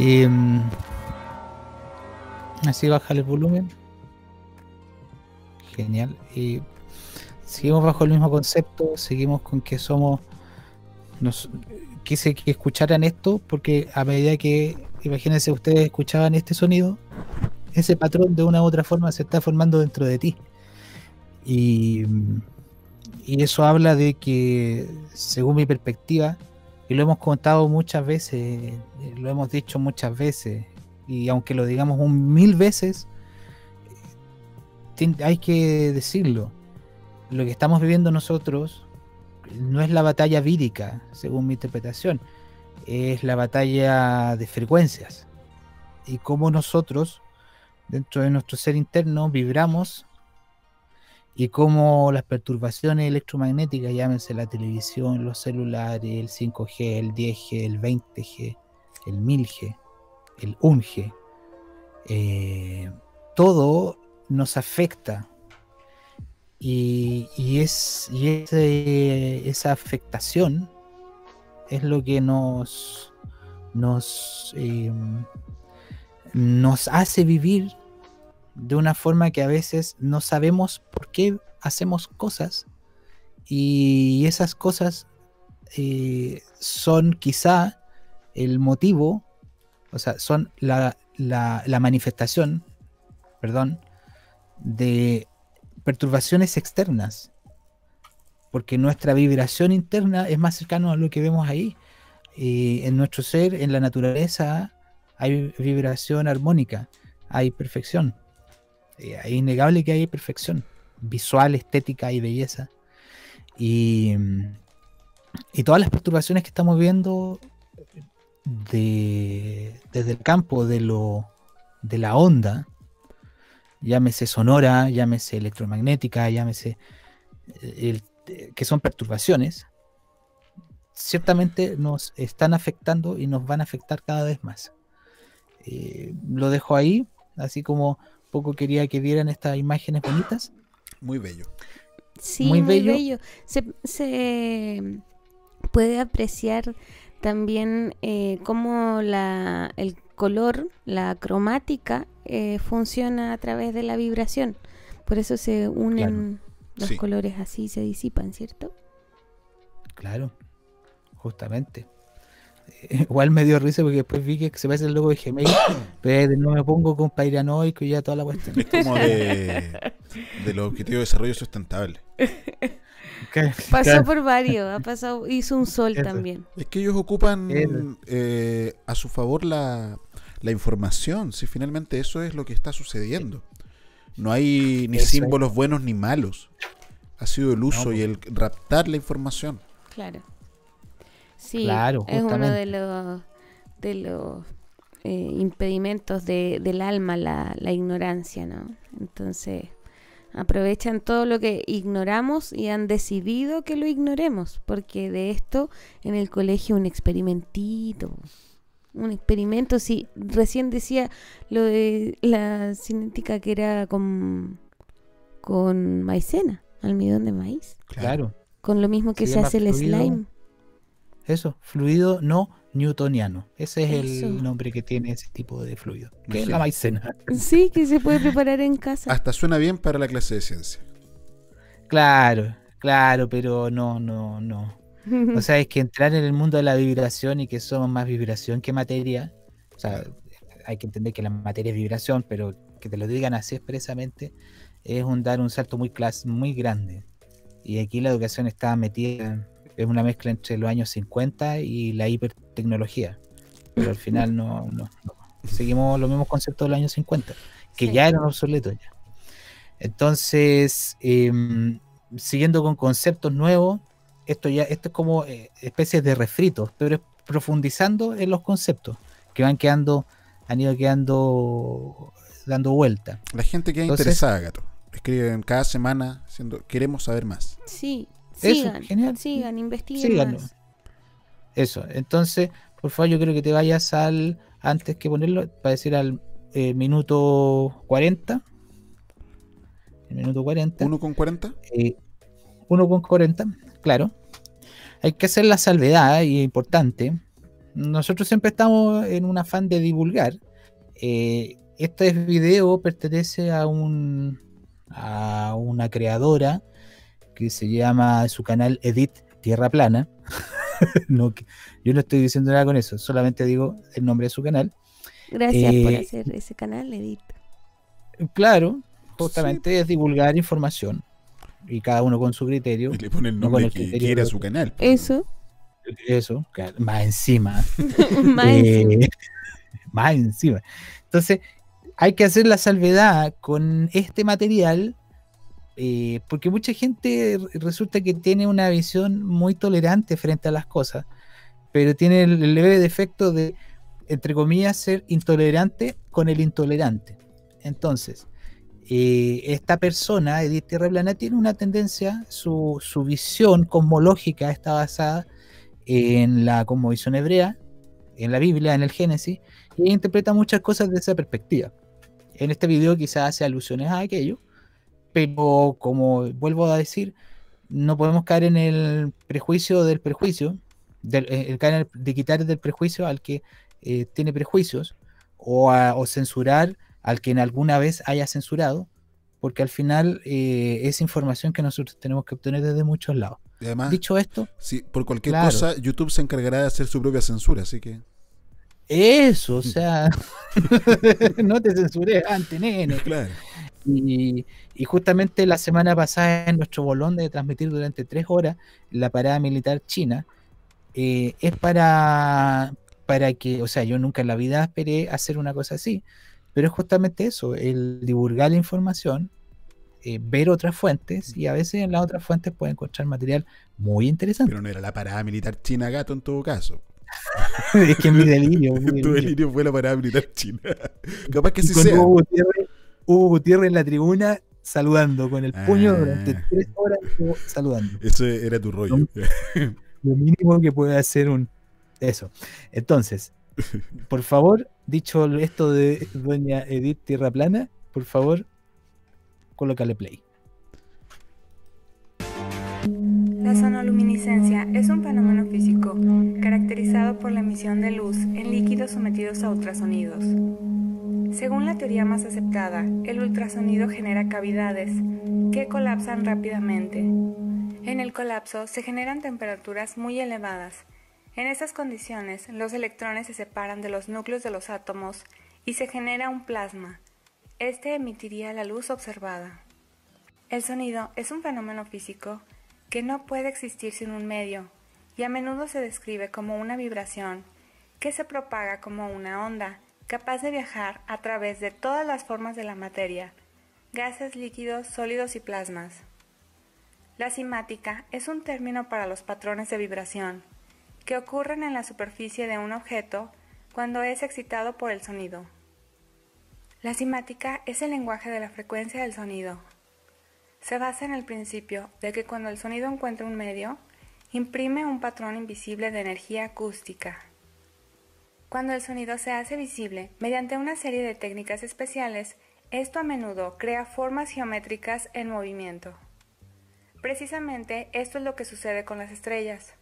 [SPEAKER 4] Em, Así baja el volumen. Genial. Y seguimos bajo el mismo concepto, seguimos con que somos... Nos, quise que escucharan esto porque a medida que, imagínense, ustedes escuchaban este sonido, ese patrón de una u otra forma se está formando dentro de ti. Y, y eso habla de que, según mi perspectiva, y lo hemos contado muchas veces, lo hemos dicho muchas veces, y aunque lo digamos un mil veces, hay que decirlo. Lo que estamos viviendo nosotros no es la batalla vírica, según mi interpretación, es la batalla de frecuencias. Y cómo nosotros, dentro de nuestro ser interno, vibramos y cómo las perturbaciones electromagnéticas, llámense la televisión, los celulares, el 5G, el 10G, el 20G, el 1000G, el 1G, eh, todo nos afecta. Y, y es, y esa afectación es lo que nos, nos, eh, nos hace vivir de una forma que a veces no sabemos por qué hacemos cosas y esas cosas eh, son quizá el motivo, o sea, son la, la- manifestación, perdón, de perturbaciones externas, porque nuestra vibración interna es más cercano a lo que vemos ahí. Eh, en nuestro ser, en la naturaleza, hay vibración armónica, hay perfección. Eh, es innegable que hay perfección visual, estética y belleza. Y, todas las perturbaciones que estamos viendo de, desde el campo de, lo, de la onda, llámese sonora, llámese electromagnética, llámese eh, eh, que son perturbaciones, ciertamente nos están afectando y nos van a afectar cada vez más. Lo dejo ahí, así como poco quería que vieran estas imágenes bonitas.
[SPEAKER 3] Muy bello.
[SPEAKER 5] Sí,
[SPEAKER 4] Muy
[SPEAKER 5] muy,
[SPEAKER 4] bello.
[SPEAKER 5] bello. Se, se puede apreciar también eh, cómo la, el color, la cromática, eh, funciona a través de la vibración. Por eso se unen los
[SPEAKER 4] Sí.
[SPEAKER 5] colores así, se disipan, ¿cierto?
[SPEAKER 4] Claro, justamente. Igual me dio risa porque después vi que se parece el logo de Gmail, pero no me pongo con pairanoico y ya toda la cuestión.
[SPEAKER 3] Es como de, de los objetivos de desarrollo sustentable.
[SPEAKER 5] Pasó por varios, ha pasado, hizo un sol también.
[SPEAKER 3] Es que ellos ocupan eh, a su favor la, la información. Si finalmente eso es lo que está sucediendo. No hay ni
[SPEAKER 4] Eso es.
[SPEAKER 3] símbolos buenos ni malos. Ha sido el uso
[SPEAKER 4] No,
[SPEAKER 3] y el raptar la información.
[SPEAKER 5] Claro. Sí,
[SPEAKER 4] Claro,
[SPEAKER 5] es uno de los, de los eh, impedimentos de- del alma, la, la ignorancia, ¿no? Entonces, aprovechan todo lo que ignoramos y han decidido que lo ignoremos, porque de esto en el colegio un experimentito, un experimento, sí, recién decía lo de la cinética que era con, con maicena, almidón de maíz,
[SPEAKER 4] Claro.
[SPEAKER 5] con lo mismo que
[SPEAKER 4] Se
[SPEAKER 5] hace el slime.
[SPEAKER 4] Eso, fluido no newtoniano. Ese es
[SPEAKER 5] Eso.
[SPEAKER 4] el nombre que tiene ese tipo de fluido. Que es
[SPEAKER 3] Imagínate.
[SPEAKER 4] la maicena.
[SPEAKER 5] Sí, que se puede preparar en casa.
[SPEAKER 3] Hasta suena bien para la clase de ciencia.
[SPEAKER 4] Claro, claro, pero no, no, no. O sea, es que entrar en el mundo de la vibración y que somos más vibración que materia. O sea, hay que entender que la materia es vibración, pero que te lo digan así expresamente es un dar un salto muy clas muy grande. Y aquí la educación está metida, es una mezcla entre los años 50 y la hipertecnología. Pero al final no, no, no. seguimos los mismos conceptos de los años 50, que
[SPEAKER 5] Sí.
[SPEAKER 4] ya eran obsoletos ya. Entonces, em, siguiendo con conceptos nuevos, esto ya esto es como eh, especies de refritos, pero es profundizando en los conceptos que van quedando, han ido quedando dando vuelta.
[SPEAKER 3] La gente queda
[SPEAKER 4] Entonces-
[SPEAKER 3] interesada, gato. Escriben cada semana queremos saber más.
[SPEAKER 5] Sí,
[SPEAKER 4] Eso,
[SPEAKER 5] sigan,
[SPEAKER 4] genial.
[SPEAKER 5] sigan, investiguen
[SPEAKER 4] Síganlo.
[SPEAKER 5] más.
[SPEAKER 4] Eso, entonces, por favor, yo creo que te vayas al, antes que ponerlo, para decir al eh, minuto 40. El minuto 40.
[SPEAKER 3] ¿Uno con 40?
[SPEAKER 4] Eh, uno con 40, claro. Hay que hacer la salvedad, y es importante. Nosotros siempre estamos en un afán de divulgar. eh, este video pertenece a un a una creadora que se llama su canal Edit Tierra Plana. no, que- yo no estoy diciendo nada con eso, solamente digo el nombre de su canal.
[SPEAKER 5] Gracias por
[SPEAKER 4] Eh,
[SPEAKER 5] hacer ese canal, Edith.
[SPEAKER 4] Claro, justamente es divulgar información y cada uno con su criterio.
[SPEAKER 3] Y le pone el
[SPEAKER 4] no
[SPEAKER 3] nombre
[SPEAKER 4] con el
[SPEAKER 3] que
[SPEAKER 4] criterio
[SPEAKER 3] quiera su canal.
[SPEAKER 5] Eso.
[SPEAKER 4] Eso, que más encima.
[SPEAKER 5] Más
[SPEAKER 4] Eh,
[SPEAKER 5] encima.
[SPEAKER 4] más encima. Entonces, hay que hacer la salvedad con este material, eh, porque mucha gente re- resulta que tiene una visión muy tolerante frente a las cosas, pero tiene el leve defecto de, entre comillas, ser intolerante con el intolerante. Entonces, eh, esta persona, Edith Tierra Plana, tiene una tendencia, su, visión cosmológica está basada en la cosmovisión hebrea, en la Biblia, en el Génesis, y interpreta muchas cosas desde esa perspectiva. En este video quizás hace alusiones a aquello, pero como vuelvo a decir, no podemos caer en el prejuicio del prejuicio, del, eh, el el- de quitar del prejuicio al que eh, tiene prejuicios, o, a- o censurar al que en alguna vez haya censurado, porque al final eh, es información que nosotros tenemos que obtener desde muchos lados.
[SPEAKER 3] Y además,
[SPEAKER 4] Dicho esto,
[SPEAKER 3] sí, por cualquier
[SPEAKER 4] Claro.
[SPEAKER 3] cosa, YouTube se encargará de hacer su propia censura, así que.
[SPEAKER 4] Eso, o sea, no te censuré antes, nene.
[SPEAKER 3] Claro.
[SPEAKER 4] Y, y justamente la semana pasada, en nuestro bolón de transmitir durante tres horas la parada militar china, eh, es para, para que, o sea, yo nunca en la vida esperé hacer una cosa así, pero es justamente eso, el divulgar la información, eh, ver otras fuentes y a veces en las otras fuentes puede encontrar material muy interesante.
[SPEAKER 3] Pero no era la parada militar china gato en todo caso.
[SPEAKER 4] es que mi delirio. mi
[SPEAKER 3] tu
[SPEAKER 4] delirio.
[SPEAKER 3] delirio fue la parada militar china. Capaz que
[SPEAKER 4] Y
[SPEAKER 3] sí sea.
[SPEAKER 4] Hugo Gutiérrez, Hugo Gutiérrez en la tribuna saludando con el puño
[SPEAKER 3] Ah.
[SPEAKER 4] durante tres horas saludando.
[SPEAKER 3] Eso era tu rollo.
[SPEAKER 4] Lo mínimo que puede hacer un eso. Entonces, por favor, dicho esto de doña Edith Tierra Plana, por favor, colócale play.
[SPEAKER 13] La sonoluminiscencia es un fenómeno físico caracterizado por la emisión de luz en líquidos sometidos a ultrasonidos. Según la teoría más aceptada, el ultrasonido genera cavidades que colapsan rápidamente. En el colapso se generan temperaturas muy elevadas. En esas condiciones, los electrones se separan de los núcleos de los átomos y se genera un plasma. Este emitiría la luz observada. El sonido es un fenómeno físico que no puede existir sin un medio y a menudo se describe como una vibración que se propaga como una onda capaz de viajar a través de todas las formas de la materia, gases, líquidos, sólidos y plasmas. La cimática es un término para los patrones de vibración que ocurren en la superficie de un objeto cuando es excitado por el sonido. La cimática es el lenguaje de la frecuencia del sonido. Se basa en el principio de que cuando el sonido encuentra un medio, imprime un patrón invisible de energía acústica. Cuando el sonido se hace visible mediante una serie de técnicas especiales, esto a menudo crea formas geométricas en movimiento. Precisamente esto es lo que sucede con las estrellas.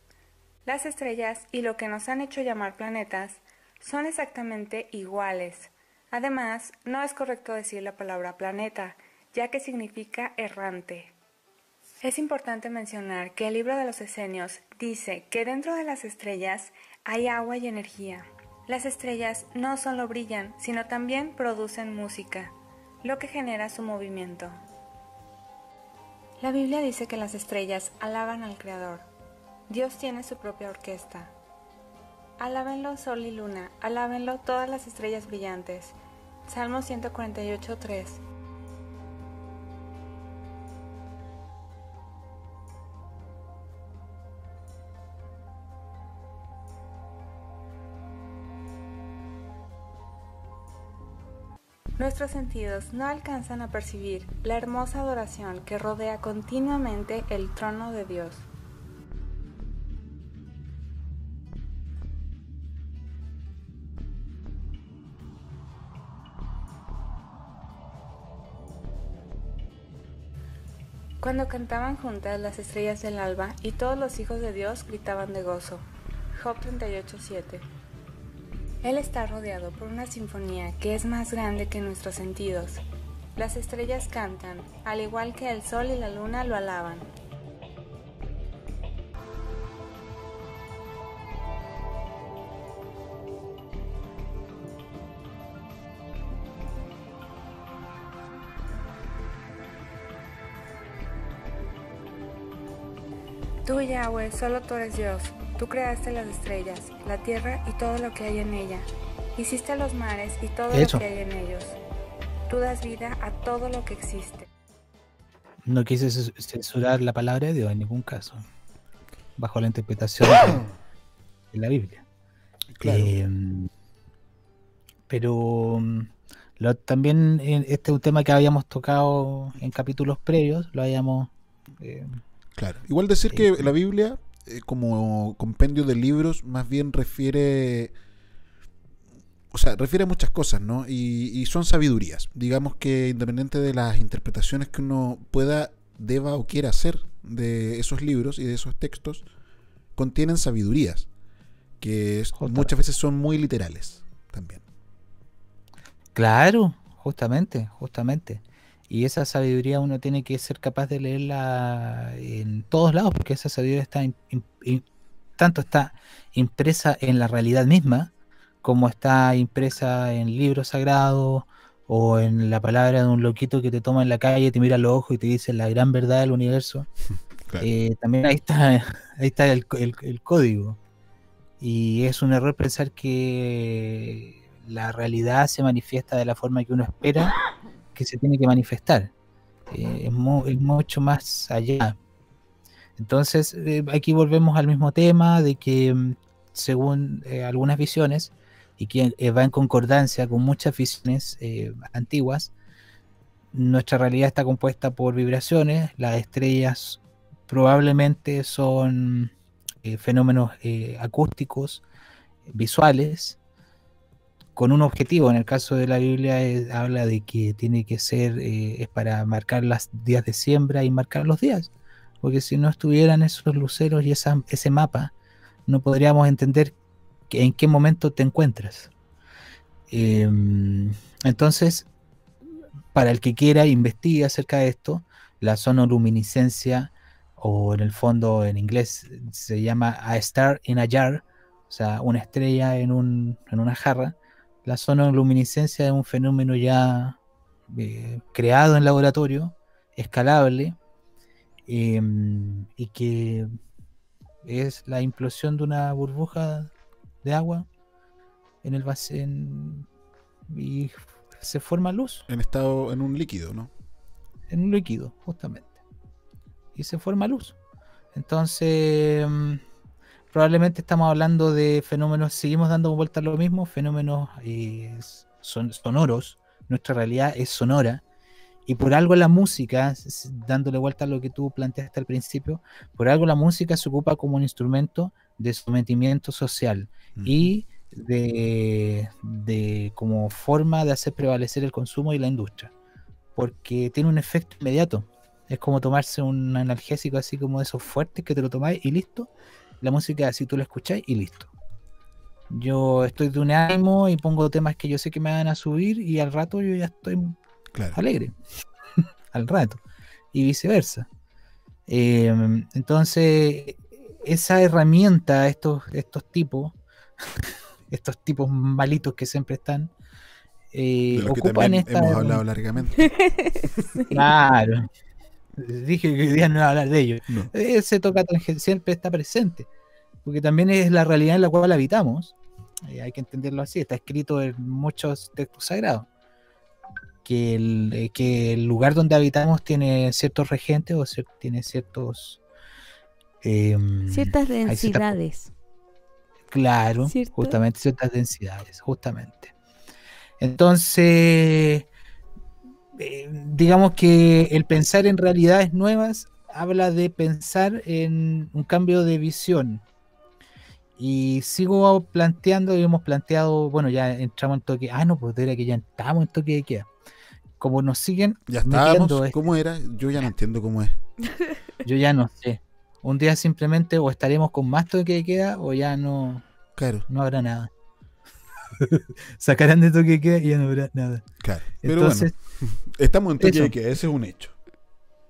[SPEAKER 13] Las estrellas y lo que nos han hecho llamar planetas son exactamente iguales. Además, no es correcto decir la palabra planeta, ya que significa errante. Es importante mencionar que el libro de los esenios dice que dentro de las estrellas hay agua y energía. Las estrellas no solo brillan, sino también producen música, lo que genera su movimiento. La Biblia dice que las estrellas alaban al Creador. Dios tiene su propia orquesta. Alábenlo sol y luna, alábenlo todas las estrellas brillantes. Salmo 148, 3. Nuestros sentidos no alcanzan a percibir la hermosa adoración que rodea continuamente el trono de Dios. Cuando cantaban juntas las estrellas del alba y todos los hijos de Dios gritaban de gozo. Job 38:7 Él está rodeado por una sinfonía que es más grande que nuestros sentidos. Las estrellas cantan, al igual que el sol y la luna lo alaban. Tú, Yahweh, solo tú eres Dios. Tú creaste las estrellas, la tierra y todo lo que hay en ella. Hiciste los mares y todo
[SPEAKER 4] Eso.
[SPEAKER 13] lo que hay en ellos. Tú das vida a todo lo que existe.
[SPEAKER 4] No quise cens- censurar la palabra de Dios en ningún caso, bajo la interpretación de, de la Biblia.
[SPEAKER 3] Claro.
[SPEAKER 4] Eh, pero mm, lo- también eh, este es un tema que habíamos tocado en capítulos previos, lo habíamos... eh,
[SPEAKER 3] Claro. Igual decir que la Biblia, eh, como compendio de libros, más bien refiere. O sea, refiere a muchas cosas, ¿no? Y, y son sabidurías. Digamos que independiente de las interpretaciones que uno pueda, deba o quiera hacer de esos libros y de esos textos, contienen sabidurías. Que es- muchas veces son muy literales también.
[SPEAKER 4] Claro, justamente, justamente. Y esa sabiduría uno tiene que ser capaz de leerla en todos lados, porque esa sabiduría está tanto está impresa en la realidad misma, como está impresa en libros sagrados o en la palabra de un loquito que te toma en la calle, te mira a los ojos y te dice la gran verdad del universo. Eh, también ahí está, ahí está el- el código. Y es un error pensar que la realidad se manifiesta de la forma que uno espera que se tiene que manifestar. Eh, es, mu- es mucho más allá. Entonces, eh, aquí volvemos al mismo tema de que mm, según eh, algunas visiones, y que va en concordancia con muchas visiones antiguas, nuestra realidad está compuesta por vibraciones, las estrellas probablemente son fenómenos acústicos, visuales, con un objetivo. En el caso de la Biblia eh, habla de que tiene que ser, eh, es para marcar los días de siembra y marcar los días. Porque si no estuvieran esos luceros y ese mapa, no podríamos entender que- en qué momento te encuentras. Em, entonces, para el que quiera investigue acerca de esto, la sonoluminiscencia, o en el fondo en inglés se llama a star in a jar, o sea, una estrella en, un, en una jarra. La sonoluminiscencia es un fenómeno ya eh, creado en laboratorio, escalable, em, y que es la implosión de una burbuja de agua en el vacío y se forma luz
[SPEAKER 3] En estado, en un líquido, ¿no?
[SPEAKER 4] en un líquido, justamente. Y se forma luz. Entonces, mm, probablemente estamos hablando de fenómenos, seguimos dando vuelta a lo mismo, fenómenos eh, son, sonoros. Nuestra realidad es sonora. Y por algo la música, dándole vuelta a lo que tú planteaste al principio, por algo la música se ocupa como un instrumento de sometimiento social y de, de como forma de hacer prevalecer el consumo y la industria porque tiene un efecto inmediato. Es como tomarse un analgésico así como de esos fuertes que te lo tomáis y listo. La música así tú la escucháis y listo. Yo estoy de un ánimo y pongo temas que yo sé que me van a subir y al rato yo ya estoy alegre. al rato. Y viceversa. Eh, entonces, esa herramienta, estos, estos tipos, estos tipos malitos que siempre están, eh,
[SPEAKER 3] De los que
[SPEAKER 4] ocupan
[SPEAKER 3] también
[SPEAKER 4] esta
[SPEAKER 3] hemos hablado largamente.
[SPEAKER 4] Claro. Dije que hoy día no iba a hablar de ello.
[SPEAKER 3] No.
[SPEAKER 4] Ese toca siempre está presente. Porque también es la realidad en la cual habitamos. Eh, hay que entenderlo así. Está escrito en muchos textos sagrados. Que el, eh, que el lugar donde habitamos tiene ciertos regentes o cier- tiene ciertos. em,
[SPEAKER 5] Ciertas densidades.
[SPEAKER 4] Claro,
[SPEAKER 5] ¿Cierto?
[SPEAKER 4] justamente ciertas densidades, justamente. Entonces, eh, digamos que el pensar en realidades nuevas habla de pensar en un cambio de visión. Y sigo planteando, y hemos planteado, bueno, ya entramos en toque, ah, no, pues era que ya estamos en toque de queda. Como nos siguen
[SPEAKER 3] Ya estábamos.
[SPEAKER 4] este-
[SPEAKER 3] ¿Cómo era? Yo ya no entiendo cómo es.
[SPEAKER 4] yo ya no sé. Un día simplemente o estaremos con más toque de queda o ya no,
[SPEAKER 3] Claro.
[SPEAKER 4] no habrá nada. Sacarán de toque de queda y ya no habrá nada.
[SPEAKER 3] Claro. Pero
[SPEAKER 4] Entonces,
[SPEAKER 3] bueno, estamos en toque
[SPEAKER 4] eso.
[SPEAKER 3] de queda, ese es un hecho.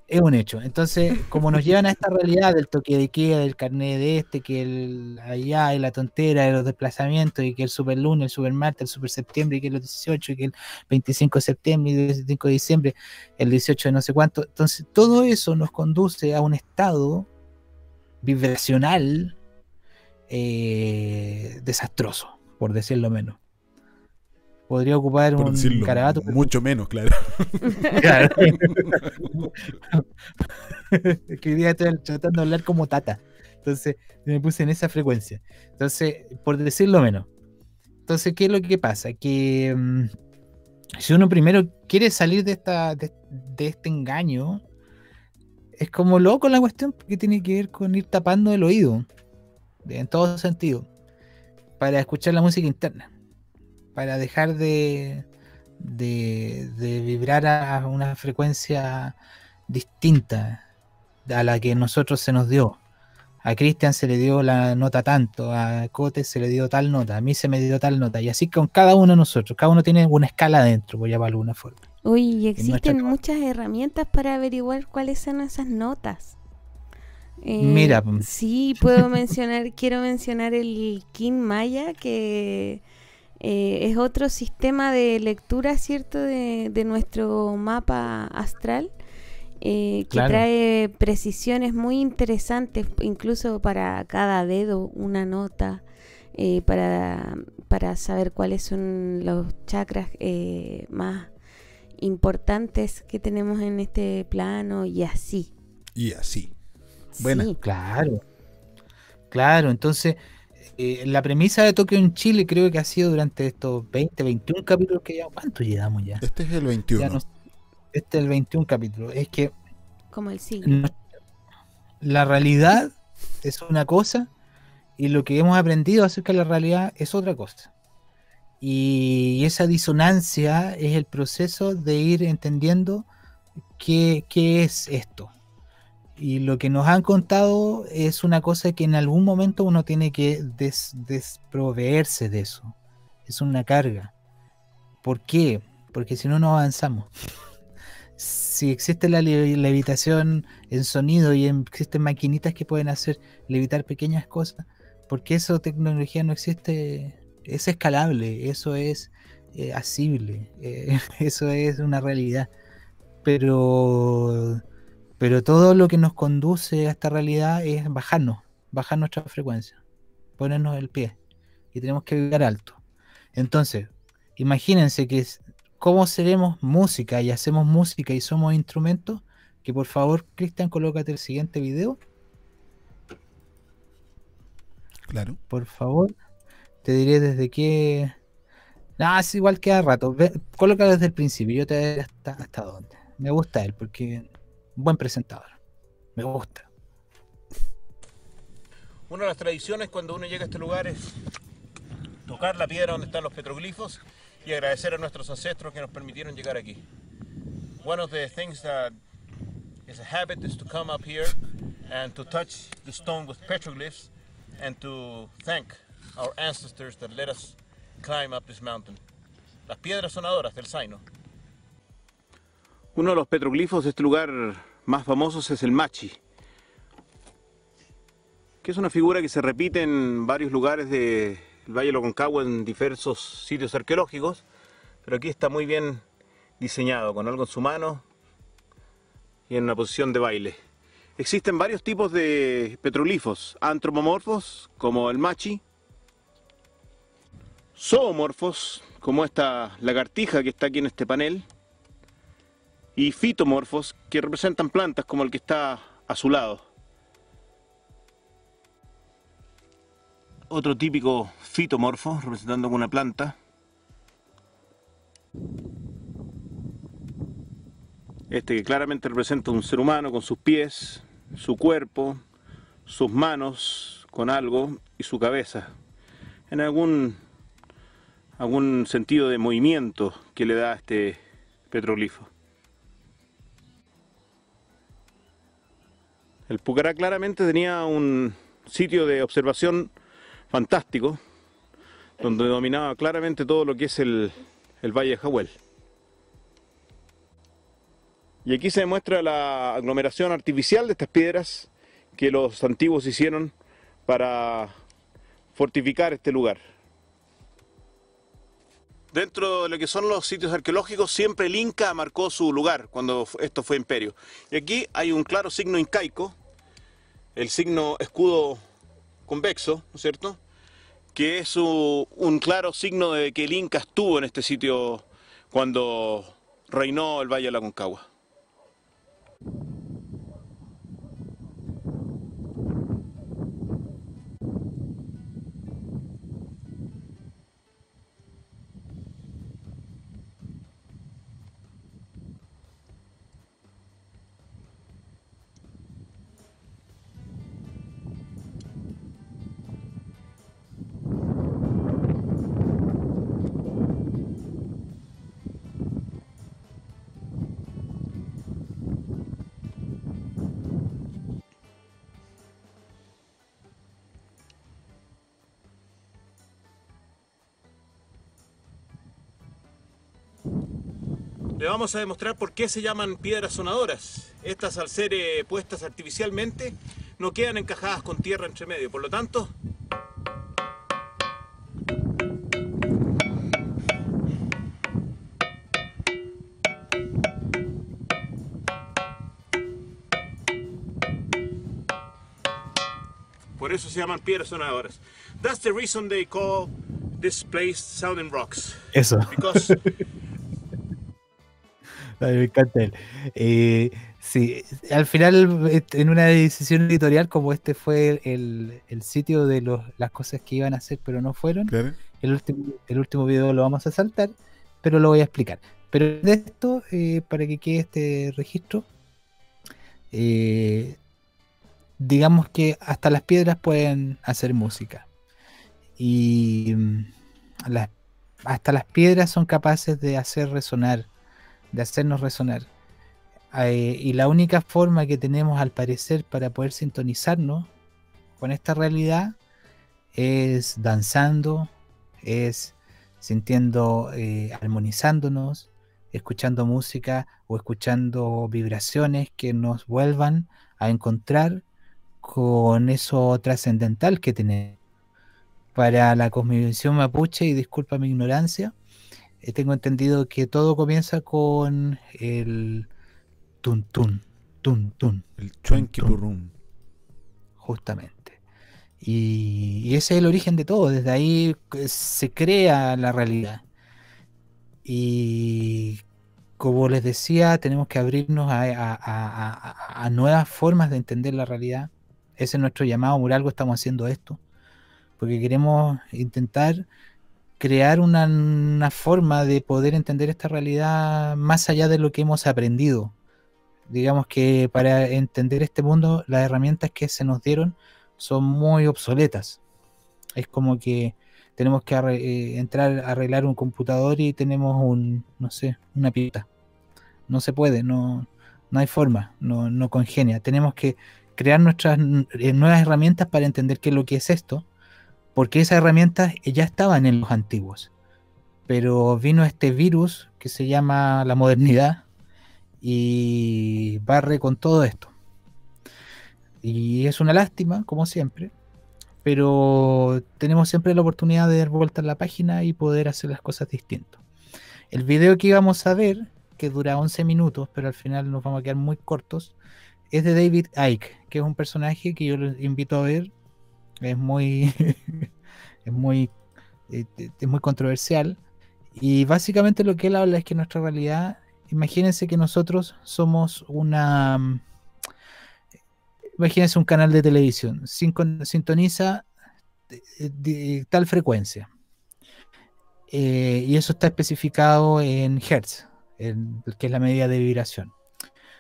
[SPEAKER 4] es un hecho. Entonces, como nos llevan a esta realidad del toque de queda, del carnet de este, que el allá y la tontera de los desplazamientos, y que el super lunes, el super martes, el super septiembre, y que los 18, y que el 25 de septiembre, y el 25 de diciembre, el 18 de no sé cuánto. Entonces, todo eso nos conduce a un estado vibracional eh, desastroso, por decirlo menos. Podría ocupar
[SPEAKER 3] Por
[SPEAKER 4] un
[SPEAKER 3] decirlo,
[SPEAKER 4] carabato.
[SPEAKER 3] mucho menos, claro.
[SPEAKER 4] Claro. Es que hoy día estoy tratando de hablar como tata. Entonces me puse en esa frecuencia. Entonces, por decirlo menos. Entonces, ¿qué es lo que pasa? Que mm, si uno primero quiere salir de, esta, de, de este engaño, es como loco la cuestión porque tiene que ver con ir tapando el oído, en todo sentido, para escuchar la música interna, para dejar de, de, de vibrar a una frecuencia distinta a la que nosotros se nos dio. A Cristian se le dio la nota tanto, a Cote se le dio tal nota, a mí se me dio tal nota, y así con cada uno de nosotros, cada uno tiene una escala dentro, por llamarlo de alguna forma.
[SPEAKER 5] Uy, y existen muchas herramientas para averiguar cuáles son esas notas. Eh,
[SPEAKER 4] Mira, pues.
[SPEAKER 5] Sí, puedo mencionar, quiero mencionar el Kin Maya, que eh, es otro sistema de lectura, ¿cierto?, de, de nuestro mapa astral, eh, que
[SPEAKER 4] Claro.
[SPEAKER 5] trae precisiones muy interesantes, incluso para cada dedo una nota, eh, para, para saber cuáles son los chakras eh, más importantes que tenemos en este plano y así.
[SPEAKER 3] Y así. Buena.
[SPEAKER 5] Sí.
[SPEAKER 4] Claro. Claro, entonces eh, la premisa de Tokio en Chile creo que ha sido durante estos 20, 21 capítulos que ya... ¿Cuánto llevamos ya?
[SPEAKER 3] Este es el 21.
[SPEAKER 4] Ya no- este es el 21 capítulo. Es que
[SPEAKER 5] Como el signo.
[SPEAKER 4] no- la realidad es una cosa y lo que hemos aprendido acerca de la realidad es otra cosa. Y esa disonancia es el proceso de ir entendiendo qué, qué es esto. Y lo que nos han contado es una cosa que en algún momento uno tiene que des- desproveerse de eso. Es una carga. ¿Por qué? Porque si no, no avanzamos. Si existe la le- levitación en sonido y en- existen maquinitas que pueden hacer levitar pequeñas cosas, ¿por qué esa tecnología no existe? Es escalable, eso es eh, asible, eh, eso es una realidad. Pero, pero todo lo que nos conduce a esta realidad es bajarnos, bajar nuestra frecuencia, ponernos el pie y tenemos que vibrar alto. Entonces, imagínense que es- cómo seremos música y hacemos música y somos instrumentos. Que por favor, Cristian, colócate el siguiente video.
[SPEAKER 3] Claro.
[SPEAKER 4] Por favor. Te diré desde qué. Ah, es igual que a rato. Ve, colócalo desde el principio. Yo te diré hasta, hasta dónde. Me gusta él porque buen presentador. Me gusta.
[SPEAKER 14] Una de las tradiciones cuando uno llega a este lugar es tocar la piedra donde están los petroglifos y agradecer a nuestros ancestros que nos permitieron llegar aquí. One of the things that is a habit is to come up here and to touch the stone with petroglyphs and to thank our ancestors that let us climb up this mountain. Las piedras sonadoras del Zaino. Uno de los petroglifos de este lugar más famosos es el Machi, que es una figura que se repite en varios lugares del Valle de Aconcagua en diversos sitios arqueológicos, pero aquí está muy bien diseñado, con algo en su mano y en una posición de baile. Existen varios tipos de petroglifos, antropomorfos, como el machi, zoomorfos, como esta lagartija que está aquí en este panel, y fitomorfos, que representan plantas como el que está a su lado. Otro típico fitomorfo, representando una planta. Este que claramente representa un ser humano con sus pies, su cuerpo, sus manos con algo y su cabeza. En algún, algún sentido de movimiento que le da este petroglifo. El Pucará claramente tenía un sitio de observación fantástico. donde dominaba claramente todo lo que es el, el Valle de Jahuel. Y aquí se demuestra la aglomeración artificial de estas piedras que los antiguos hicieron para fortificar este lugar. Dentro de lo que son los sitios arqueológicos, siempre el Inca marcó su lugar cuando esto fue imperio. Y aquí hay un claro signo incaico, el signo escudo convexo, ¿no es cierto? Que es un claro signo de que el Inca estuvo en este sitio cuando reinó el Valle de la Concagua. Le vamos a demostrar por qué se llaman piedras sonadoras. Estas al ser eh, puestas artificialmente no quedan encajadas con tierra entre medio. Por lo tanto, por eso se llaman piedras sonadoras. That's the reason they call this place Sounding Rocks.
[SPEAKER 4] Eso.
[SPEAKER 14] Because
[SPEAKER 4] me encanta él. Eh, sí, al final, et- en una decisión editorial, como este fue el, el sitio de los, las cosas que iban a hacer, pero no fueron,
[SPEAKER 3] Claro.
[SPEAKER 4] el, último, el último video lo vamos a saltar, pero lo voy a explicar. Pero de esto, eh, para que quede este registro, eh, digamos que hasta las piedras pueden hacer música. Y mm, las- hasta las piedras son capaces de hacer resonar, de hacernos resonar. Eh, y la única forma que tenemos al parecer para poder sintonizarnos con esta realidad es danzando, es sintiendo, eh, armonizándonos, escuchando música o escuchando vibraciones que nos vuelvan a encontrar con eso trascendental que tenemos. Para la cosmovisión mapuche, y disculpa mi ignorancia, eh, tengo entendido que todo comienza con el tun tun, tun tun.
[SPEAKER 3] El chuenquipurrum.
[SPEAKER 4] Justamente. Y, y ese es el origen de todo, desde ahí eh, se crea la realidad. Y como les decía, tenemos que abrirnos a- a- a nuevas formas de entender la realidad. Ese es nuestro llamado, por algo estamos haciendo esto. Porque queremos intentar crear una, una forma de poder entender esta realidad más allá de lo que hemos aprendido. Digamos que para entender este mundo, las herramientas que se nos dieron son muy obsoletas. Es como que tenemos que eh, entrar a arreglar un computador y tenemos un, no sé, una pita. No se puede, no, no hay forma, no, no congenia. Tenemos que crear nuestras eh, nuevas herramientas para entender qué es lo que es esto, porque esas herramientas eh, ya estaban en los antiguos. Pero vino este virus que se llama la modernidad y barre con todo esto. Y es una lástima, como siempre, pero tenemos siempre la oportunidad de dar vuelta a la página y poder hacer las cosas distintas. El video que íbamos a ver, que dura 11 minutos, pero al final nos vamos a quedar muy cortos, es de David Icke, que es un personaje que yo les invito a ver. Es muy, es muy, eh, es muy controversial. Y básicamente lo que él habla es que nuestra realidad, imagínense que nosotros somos una, mm, imagínense un canal de televisión, sin- sintoniza de tal frecuencia. Eh, y eso está especificado en Hertz, que es la medida de vibración.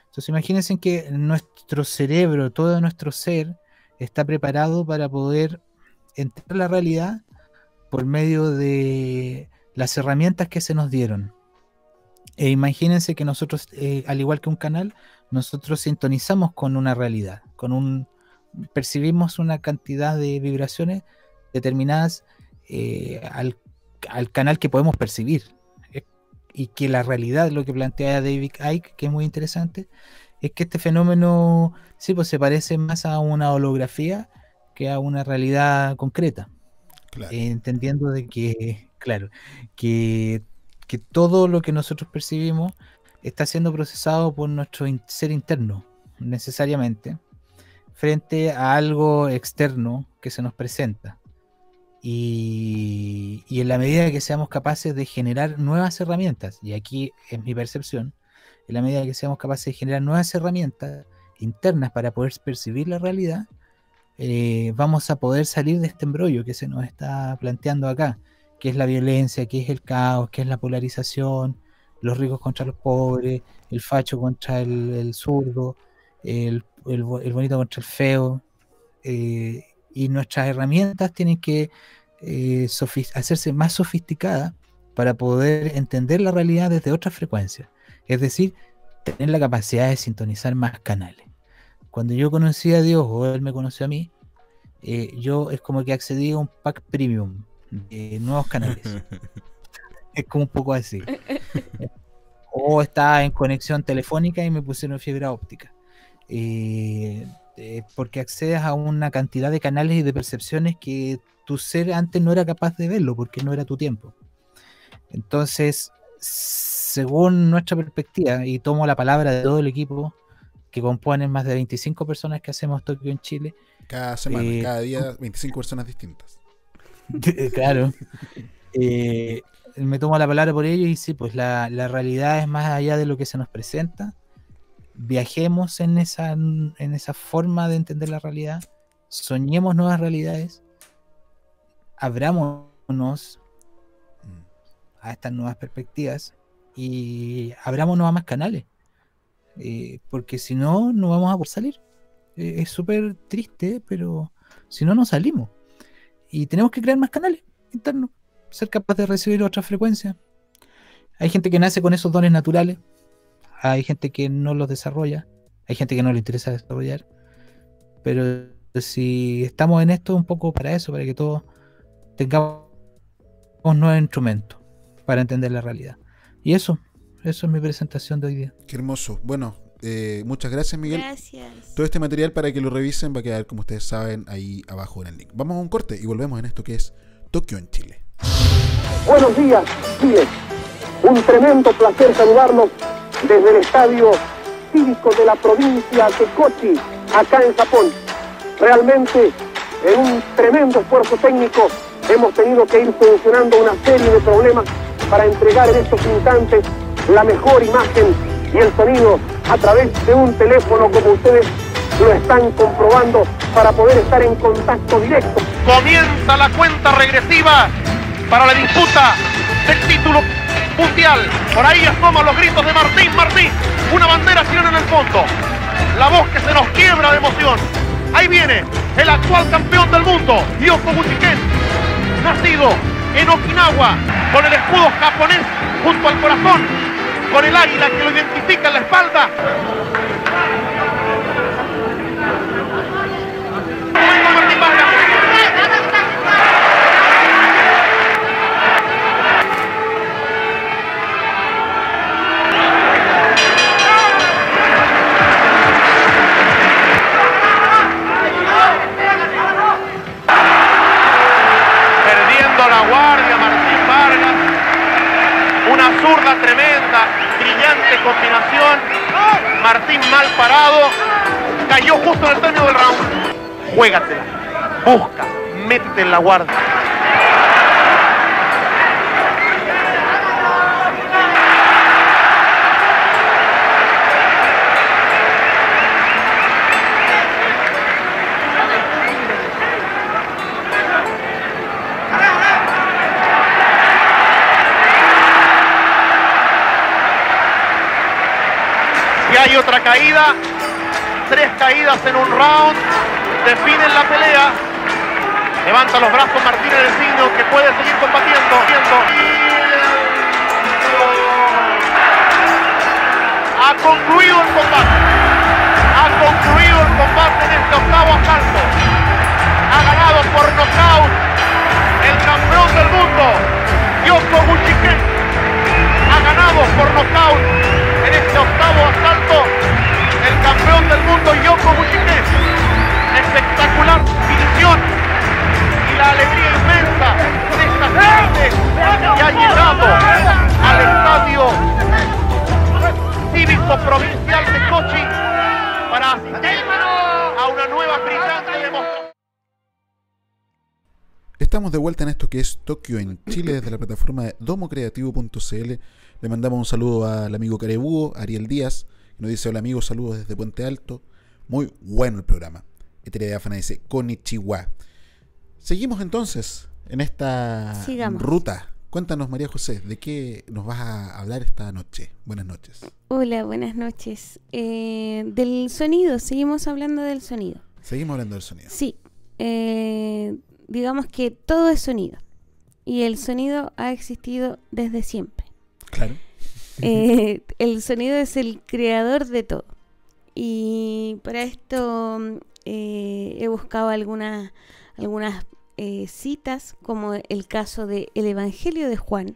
[SPEAKER 4] Entonces imagínense que nuestro cerebro, todo nuestro ser, está preparado para poder entender la realidad por medio de las herramientas que se nos dieron. E imagínense que nosotros, eh, al igual que un canal, nosotros sintonizamos con una realidad, con un percibimos una cantidad de vibraciones determinadas eh, al, al canal que podemos percibir. Y que la realidad, lo que plantea David Icke, que es muy interesante, es que este fenómeno, sí, pues se parece más a una holografía que a una realidad concreta. Eh, entendiendo de que, claro, que, que todo lo que nosotros percibimos está siendo procesado por nuestro in- ser interno, necesariamente, frente a algo externo que se nos presenta. Y, y en la medida que seamos capaces de generar nuevas herramientas, y aquí es mi percepción, en la medida que seamos capaces de generar nuevas herramientas internas para poder percibir la realidad, eh, vamos a poder salir de este embrollo que se nos está planteando acá, que es la violencia, que es el caos, que es la polarización, los ricos contra los pobres, el facho contra el, el zurdo, el, el bo- el bonito contra el feo. eh, y nuestras herramientas tienen que eh, hacerse más sofisticadas para poder entender la realidad desde otras frecuencias. Es decir, tener la capacidad de sintonizar más canales. Cuando yo conocí a Dios o Él me conoció a mí, eh, yo es como que accedí a un pack premium de nuevos canales. es como un poco así. o estaba en conexión telefónica y me pusieron fibra óptica. Eh, eh, porque accedes a una cantidad de canales y de percepciones que tu ser antes no era capaz de verlo porque no era tu tiempo. Entonces, según nuestra perspectiva, y tomo la palabra de todo el equipo que componen más de 25 personas que hacemos Tokio en Chile.
[SPEAKER 3] Cada semana,
[SPEAKER 4] eh,
[SPEAKER 3] cada día, 25 personas distintas.
[SPEAKER 4] claro. Eh, me tomo la palabra por ello y sí, pues la, la realidad es más allá de lo que se nos presenta. Viajemos en esa, en esa forma de entender la realidad, soñemos nuevas realidades, abrámonos a estas nuevas perspectivas y abrámonos a más canales. Eh, porque si no, no vamos a por salir. Eh, es súper triste, pero si no, no salimos. Y tenemos que crear más canales internos, ser capaz de recibir otras frecuencias. Hay gente que nace con esos dones naturales, hay gente que no los desarrolla, hay gente que no le interesa desarrollar. Pero si estamos en esto un poco para eso, para que todos tengamos nuevos instrumentos para entender la realidad. Y eso, eso es mi presentación de hoy día.
[SPEAKER 3] Qué hermoso. Bueno, eh, muchas gracias, Miguel.
[SPEAKER 5] Gracias.
[SPEAKER 3] Todo este material para que lo revisen va a quedar, como ustedes saben, ahí abajo en el link. Vamos a un corte y volvemos en esto que es Tokio en Chile.
[SPEAKER 15] Buenos días, Chile. Un tremendo placer saludarlos desde el estadio cívico de la provincia de Kochi, acá en Japón. Realmente, en un tremendo esfuerzo técnico, hemos tenido que ir solucionando una serie de problemas para entregar en estos instantes la mejor imagen y el sonido a través de un teléfono como ustedes lo están comprobando para poder estar en contacto directo.
[SPEAKER 6] Comienza la cuenta regresiva para la disputa del título mundial. Por ahí asoman los gritos de Martín, Martín. Una bandera chilena en el fondo. La voz que se nos quiebra de emoción. Ahí viene el actual campeón del mundo, Yoko Buchiken. Nacido en Okinawa, con el escudo japonés junto al corazón, con el águila que lo identifica en la espalda. Zurda tremenda, brillante combinación. Martín mal parado. Cayó justo en el término del round. Juégatela, busca, métete en la guardia. Hay otra caída. Tres caídas en un round. Definen la pelea. Levanta los brazos Martínez del signo que puede seguir combatiendo. Ha concluido el combate. Ha concluido el combate en este octavo asalto. Ha ganado por nocaut el campeón del mundo, Yoko Buchiken. Ha ganado por nocaut este octavo asalto el campeón del mundo Yoko Mujique. Espectacular visión y la alegría inmensa de esta gente que ha llegado al estadio cívico provincial de Cochi para asistir a una nueva brillante demostración.
[SPEAKER 3] Estamos de vuelta en esto que es Tokio en Chile desde la plataforma de domocreativo.cl le mandamos un saludo al amigo Carebúo, Ariel Díaz, que nos dice hola amigo, saludos desde Puente Alto. Muy bueno el programa. Eteria Diáfana dice Konnichiwa. Seguimos entonces en esta
[SPEAKER 5] Sigamos.
[SPEAKER 3] ruta. Cuéntanos María José, ¿de qué nos vas a hablar esta noche? Buenas noches.
[SPEAKER 5] Hola, buenas noches. Eh, del sonido, seguimos hablando del sonido.
[SPEAKER 3] Seguimos hablando del sonido.
[SPEAKER 5] Sí, eh, digamos que todo es sonido. Y el sonido ha existido desde siempre.
[SPEAKER 3] Claro.
[SPEAKER 5] Eh, el sonido es el creador de todo. Y para esto eh, he buscado algunas, eh, citas, como el caso del Evangelio de Juan,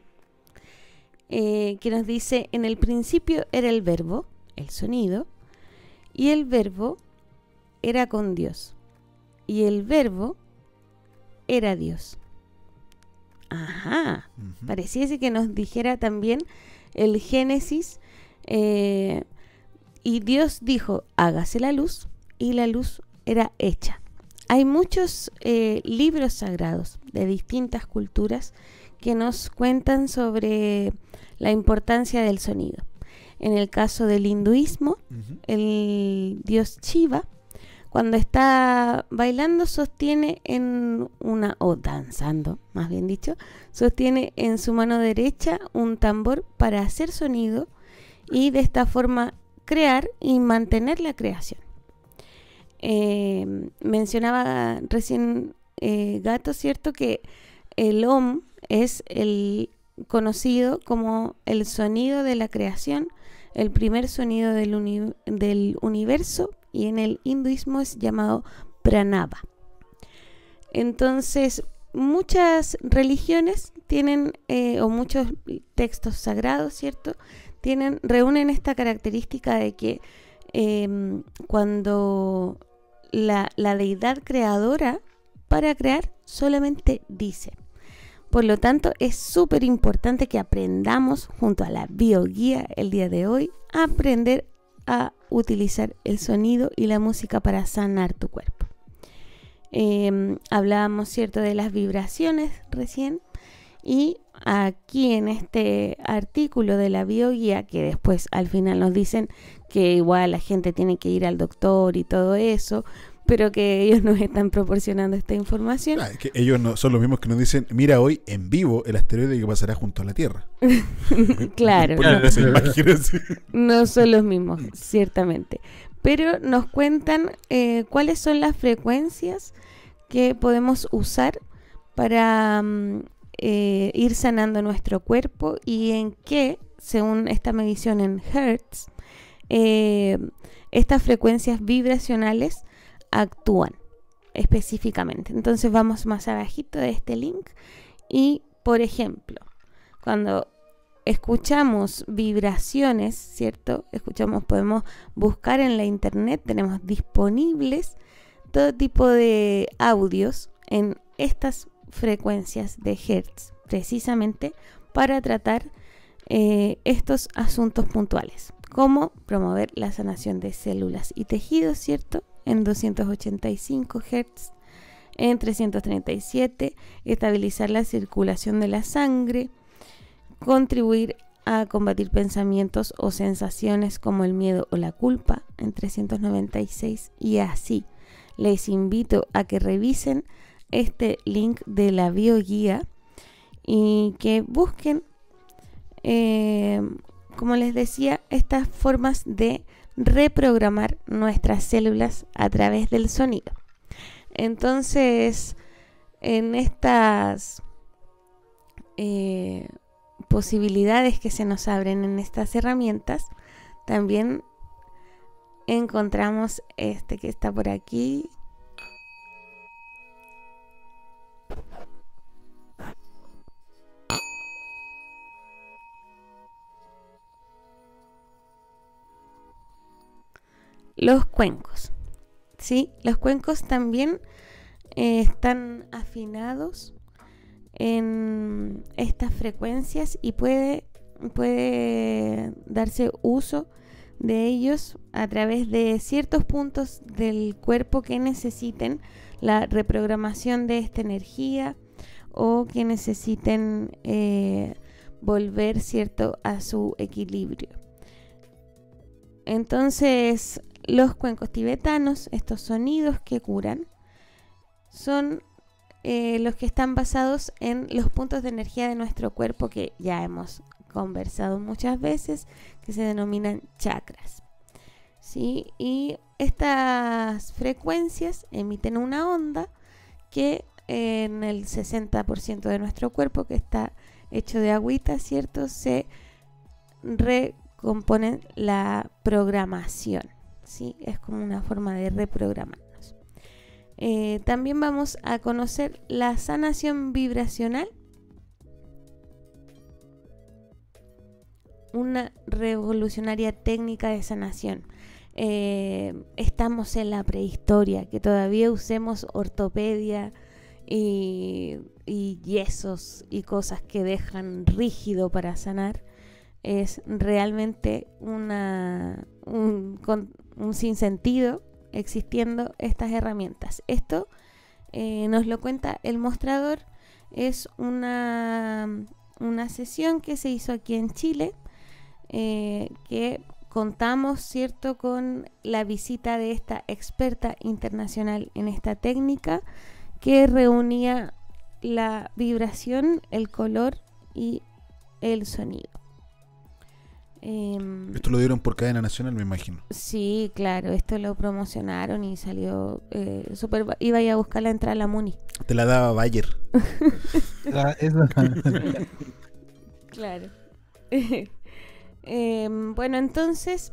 [SPEAKER 5] que nos dice, en el principio era el verbo, el sonido, y el verbo era con Dios, y el verbo era Dios. Ajá, pareciese que nos dijera también el Génesis, eh, y Dios dijo, hágase la luz, y la luz era hecha. Hay muchos eh, libros sagrados de distintas culturas que nos cuentan sobre la importancia del sonido. En el caso del hinduismo, el dios Shiva, cuando está bailando, sostiene en una, o danzando, más bien dicho, sostiene en su mano derecha un tambor para hacer sonido y de esta forma crear y mantener la creación. Eh, mencionaba recién eh, Gato, ¿cierto? Que el OM es el conocido como el sonido de la creación, el primer sonido del, uni- del universo y en el hinduismo es llamado pranava. Entonces, muchas religiones tienen, eh, o muchos textos sagrados, ¿cierto? Tienen, reúnen esta característica de que em, cuando la, la deidad creadora para crear solamente dice. Por lo tanto, es súper importante que aprendamos junto a la bioguía el día de hoy aprender a utilizar el sonido y la música para sanar tu cuerpo. Eh, hablábamos, ¿cierto?, de las vibraciones recién. Y aquí en este artículo de la bioguía, que después al final nos dicen que igual la gente tiene que ir al doctor y todo eso, pero que ellos nos están proporcionando esta información.
[SPEAKER 3] Ah, es que ellos no, son los mismos que nos dicen, mira hoy en vivo el asteroide que pasará junto a la Tierra.
[SPEAKER 5] claro. No. No son los mismos, ciertamente. Pero nos cuentan eh, cuáles son las frecuencias que podemos usar para mm, eh, ir sanando nuestro cuerpo y en qué, según esta medición en Hertz, eh, estas frecuencias vibracionales actúan específicamente. Entonces vamos más abajito de este link y, por ejemplo, cuando escuchamos vibraciones, ¿cierto? Escuchamos, podemos buscar en la internet, tenemos disponibles todo tipo de audios en estas frecuencias de Hertz, precisamente para tratar eh, estos asuntos puntuales, como promover la sanación de células y tejidos, ¿cierto? En 285 Hz, en 337, estabilizar la circulación de la sangre, contribuir a combatir pensamientos o sensaciones como el miedo o la culpa en 396 y así. Les invito a que revisen este link de la bioguía y que busquen, eh, como les decía, estas formas de reprogramar nuestras células a través del sonido. Entonces, en estas eh, posibilidades que se nos abren en estas herramientas, también encontramos este que está por aquí. Los cuencos. ¿sí? Los cuencos también eh, están afinados en estas frecuencias y puede, puede darse uso de ellos a través de ciertos puntos del cuerpo que necesiten la reprogramación de esta energía o que necesiten eh, volver, ¿cierto?, a su equilibrio. Entonces, los cuencos tibetanos, estos sonidos que curan, son eh, los que están basados en los puntos de energía de nuestro cuerpo que ya hemos conversado muchas veces, que se denominan chakras. ¿sí? Y estas frecuencias emiten una onda que en el 60% de nuestro cuerpo, que está hecho de agüita, ¿cierto? Se recompone la programación. Es como una forma de reprogramarnos. Eh, también vamos a conocer la sanación vibracional. Una revolucionaria técnica de sanación. Eh, estamos en la prehistoria, que todavía usemos ortopedia y yesos y cosas que dejan rígido para sanar es realmente una, un, sinsentido existiendo estas herramientas. Esto eh, nos lo cuenta el mostrador, es una, una sesión que se hizo aquí en Chile, eh, que contamos, ¿cierto?, con la visita de esta experta internacional en esta técnica que reunía la vibración, el color y el sonido. Em,
[SPEAKER 3] Esto lo dieron por cadena nacional, me imagino.
[SPEAKER 5] Sí, claro, esto lo promocionaron y salió eh, súper... Iba a ir a buscar la entrada a la Muni.
[SPEAKER 3] Te la daba Bayer.
[SPEAKER 4] Ah.
[SPEAKER 5] Claro. Em, bueno, entonces,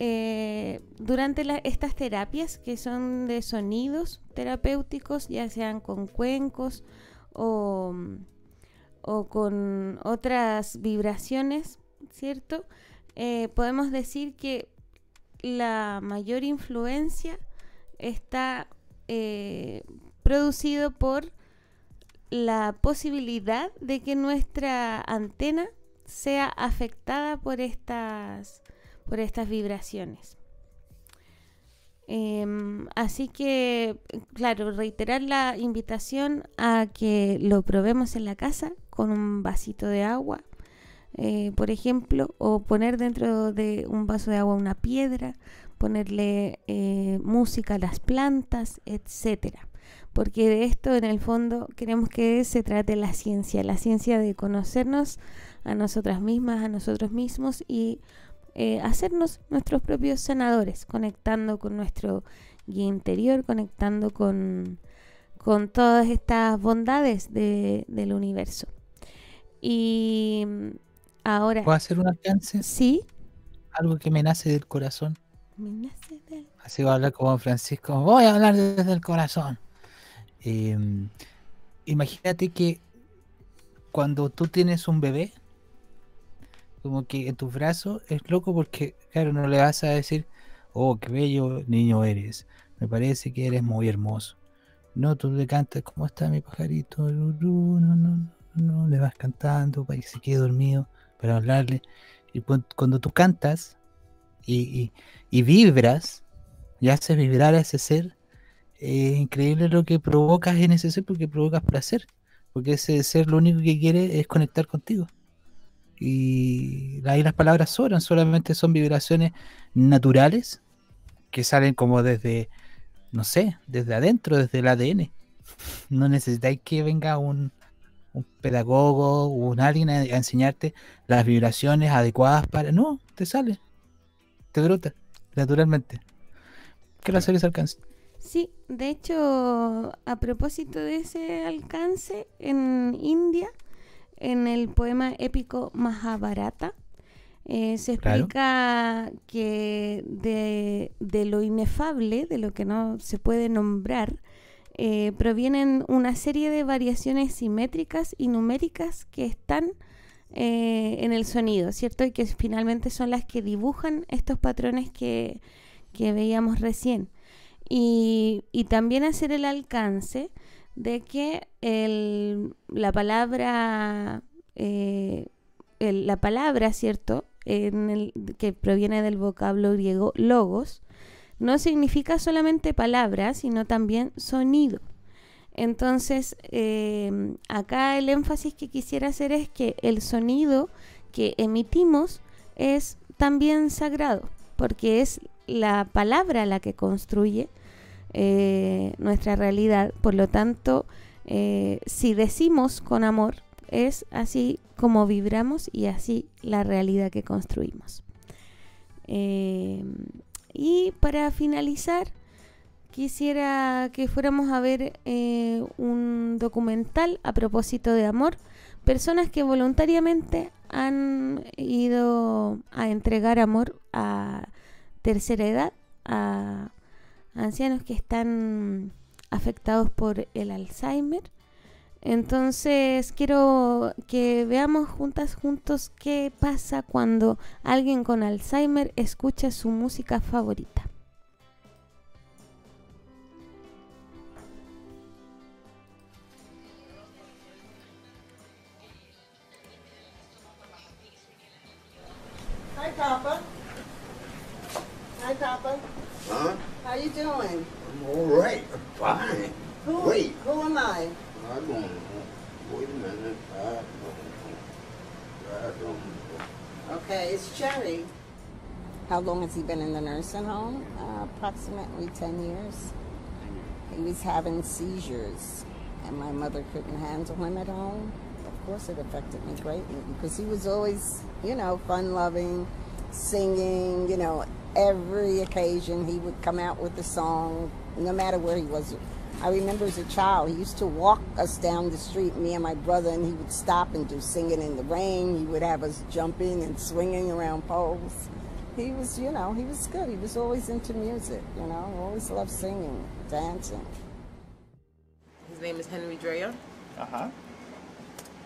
[SPEAKER 5] eh, durante la- estas terapias que son de sonidos terapéuticos, ya sean con cuencos o, o con otras vibraciones, ¿cierto? Eh, podemos decir que la mayor influencia está eh, producido por la posibilidad de que nuestra antena sea afectada por estas, por estas vibraciones. Em, así que, claro, reiterar la invitación a que lo probemos en la casa con un vasito de agua, eh, por ejemplo, o poner dentro de un vaso de agua una piedra, ponerle eh, música a las plantas, etcétera. Porque de esto, en el fondo, queremos que se trate la ciencia, la ciencia de conocernos a nosotras mismas, a nosotros mismos y eh, hacernos nuestros propios sanadores, conectando con nuestro guía interior, conectando con, con todas estas bondades de- del universo. Y ahora...
[SPEAKER 4] ¿Puedo hacer un alcance?
[SPEAKER 5] Sí.
[SPEAKER 4] Algo que me nace del corazón.
[SPEAKER 5] Me nace del-
[SPEAKER 4] Así voy a hablar como Francisco. Voy a hablar desde el corazón. Eh, imagínate que cuando tú tienes un bebé, como que en tus brazos es loco porque, claro, no le vas a decir, oh, qué bello niño eres. Me parece que eres muy hermoso. No, tú le cantas, ¿cómo está mi pajarito? No, no, no, no, le vas cantando para que se quede dormido, para hablarle. Y cu- cuando tú cantas y, y- y vibras, y haces vibrar a ese ser, es increíble lo que provocas en ese ser porque provocas placer. Porque ese ser lo único que quiere es conectar contigo. Y ahí las palabras sobran, solamente son vibraciones naturales que salen como desde, no sé, desde adentro, desde el ADN. No necesitáis que venga un, un pedagogo o un alguien a, a enseñarte las vibraciones adecuadas para. No, te sale, te brota naturalmente. Quiero hacer ese alcance.
[SPEAKER 5] Sí, de hecho, a propósito de ese alcance, en India, en el poema épico Mahabharata, eh, se
[SPEAKER 4] Claro.
[SPEAKER 5] explica que de, de lo inefable, de lo que no se puede nombrar, eh, provienen una serie de variaciones simétricas y numéricas que están eh, en el sonido, ¿cierto? Y que finalmente son las que dibujan estos patrones que, que veíamos recién. Y, y también hacer el alcance de que el- la palabra, eh, el- la palabra, ¿cierto? En que proviene del vocablo griego logos, no significa solamente palabra, sino también sonido. Entonces, eh, acá el énfasis que quisiera hacer es que el sonido que emitimos es también sagrado, porque es la palabra la que construye eh, nuestra realidad. Por lo tanto, eh, si decimos con amor, es así como vibramos y así la realidad que construimos. Y para finalizar, quisiera que fuéramos a ver eh, un documental a propósito de amor. Personas que voluntariamente han ido a entregar amor a tercera edad, a ancianos que están afectados por el Alzheimer. Entonces quiero que veamos juntas juntos qué pasa cuando alguien con Alzheimer escucha su música favorita.
[SPEAKER 16] Hi, Papa. Hi, Papa.
[SPEAKER 17] Huh?
[SPEAKER 16] How you doing?
[SPEAKER 17] I'm all right. I'm fine.
[SPEAKER 16] Who,
[SPEAKER 17] Wait.
[SPEAKER 16] Who am I?
[SPEAKER 17] I. Wait a minute. I don't know.
[SPEAKER 16] Okay, it's Jerry. How long has he been in the nursing home? Uh, approximately 10 years. He was having seizures, and my mother couldn't handle him at home. Of course, it affected me greatly because he was always, you know, fun loving, singing, you know, every occasion he would come out with a song, no matter where he was. I remember as a child, he used to walk us down the street, me and my brother, and he would stop and do singing in the rain. He would have us jumping and swinging around poles. He was, you know, he was good. He was always into music, you know, always loved singing, dancing.
[SPEAKER 18] His name is Henry Dreyer,
[SPEAKER 19] Uh huh.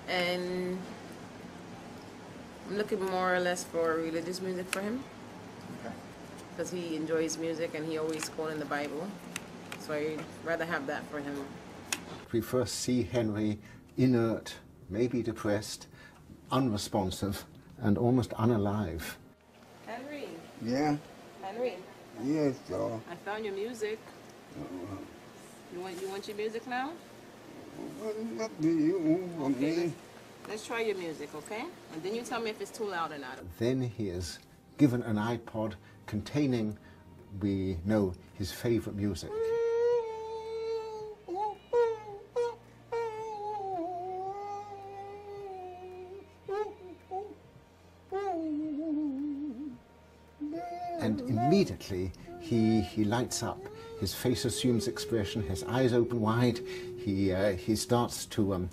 [SPEAKER 18] and I'm looking more or less for religious music for him
[SPEAKER 19] Okay.
[SPEAKER 18] because he enjoys music and he always quoting the Bible. So I'd rather have that for him.
[SPEAKER 20] We first see Henry inert, maybe depressed, unresponsive, and almost unalive.
[SPEAKER 18] Henry,
[SPEAKER 17] Yeah?
[SPEAKER 18] Henry,
[SPEAKER 17] Yes, y'all.
[SPEAKER 18] I found your music. You want you want your music now?
[SPEAKER 17] What do you want me?
[SPEAKER 18] Let's try your music, okay? And then you tell me if it's too loud or not.
[SPEAKER 20] Then he is given an iPod containing, we know, his favorite music. Immediately he, he lights up. His face assumes expression, his eyes open wide. He, uh, he starts to, um,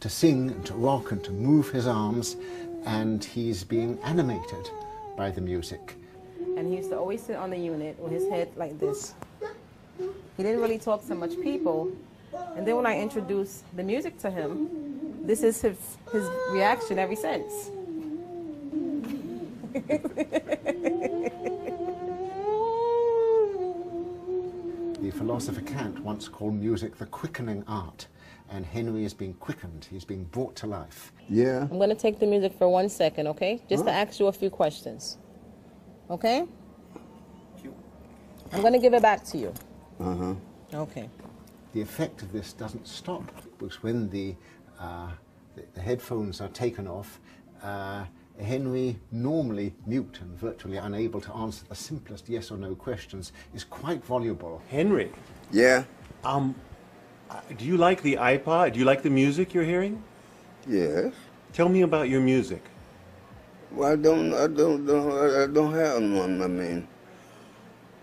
[SPEAKER 20] to sing and to rock and to move his arms, and he's being animated by the music.
[SPEAKER 18] And he used to always sit on the unit with his head like this. He didn't really talk to much people. And then when I introduced the music to him, this is his, his reaction ever since.
[SPEAKER 20] The philosopher Kant once called music the quickening art, and Henry is being quickened, he's being brought to life.
[SPEAKER 17] Yeah?
[SPEAKER 18] I'm going to take the music for one second, okay? Just to ask you a few questions. Okay? I'm going to give it back to you.
[SPEAKER 17] Uh huh.
[SPEAKER 18] Okay.
[SPEAKER 20] The effect of this doesn't stop, because when the, uh, the, the headphones are taken off, uh, Henry, normally mute and virtually unable to answer the simplest yes or no questions, is quite voluble.
[SPEAKER 14] Henry.
[SPEAKER 17] Yeah?
[SPEAKER 14] Um, uh, do you like the iPod? Do you like the music you're hearing?
[SPEAKER 17] Yes.
[SPEAKER 14] Tell me about your music.
[SPEAKER 17] Well, I don't, I don't, don't I- I don't have one, I mean.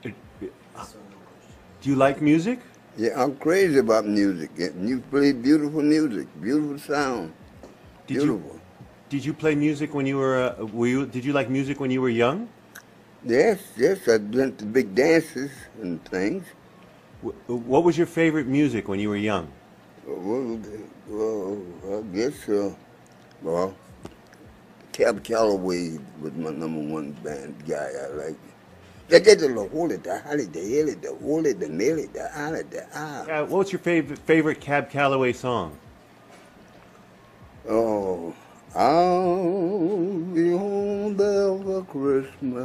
[SPEAKER 14] Do you like music?
[SPEAKER 17] Yeah, I'm crazy about music. You play beautiful music, beautiful sound.
[SPEAKER 14] Did
[SPEAKER 17] beautiful.
[SPEAKER 14] you did you play music when you were uh, were you did you like music when you were young?
[SPEAKER 17] Yes, yes, I went to big dances and things.
[SPEAKER 14] What was your favorite music when you were young?
[SPEAKER 17] Well, well I guess, uh, well, Cab Calloway was my number one band guy I like. They did the holy, the holly, the hilly, the holy, the nilly, the holly, the ah.
[SPEAKER 14] Uh, what was your favorite favorite Cab Calloway song?
[SPEAKER 17] Oh, I'll be home there for Christmas.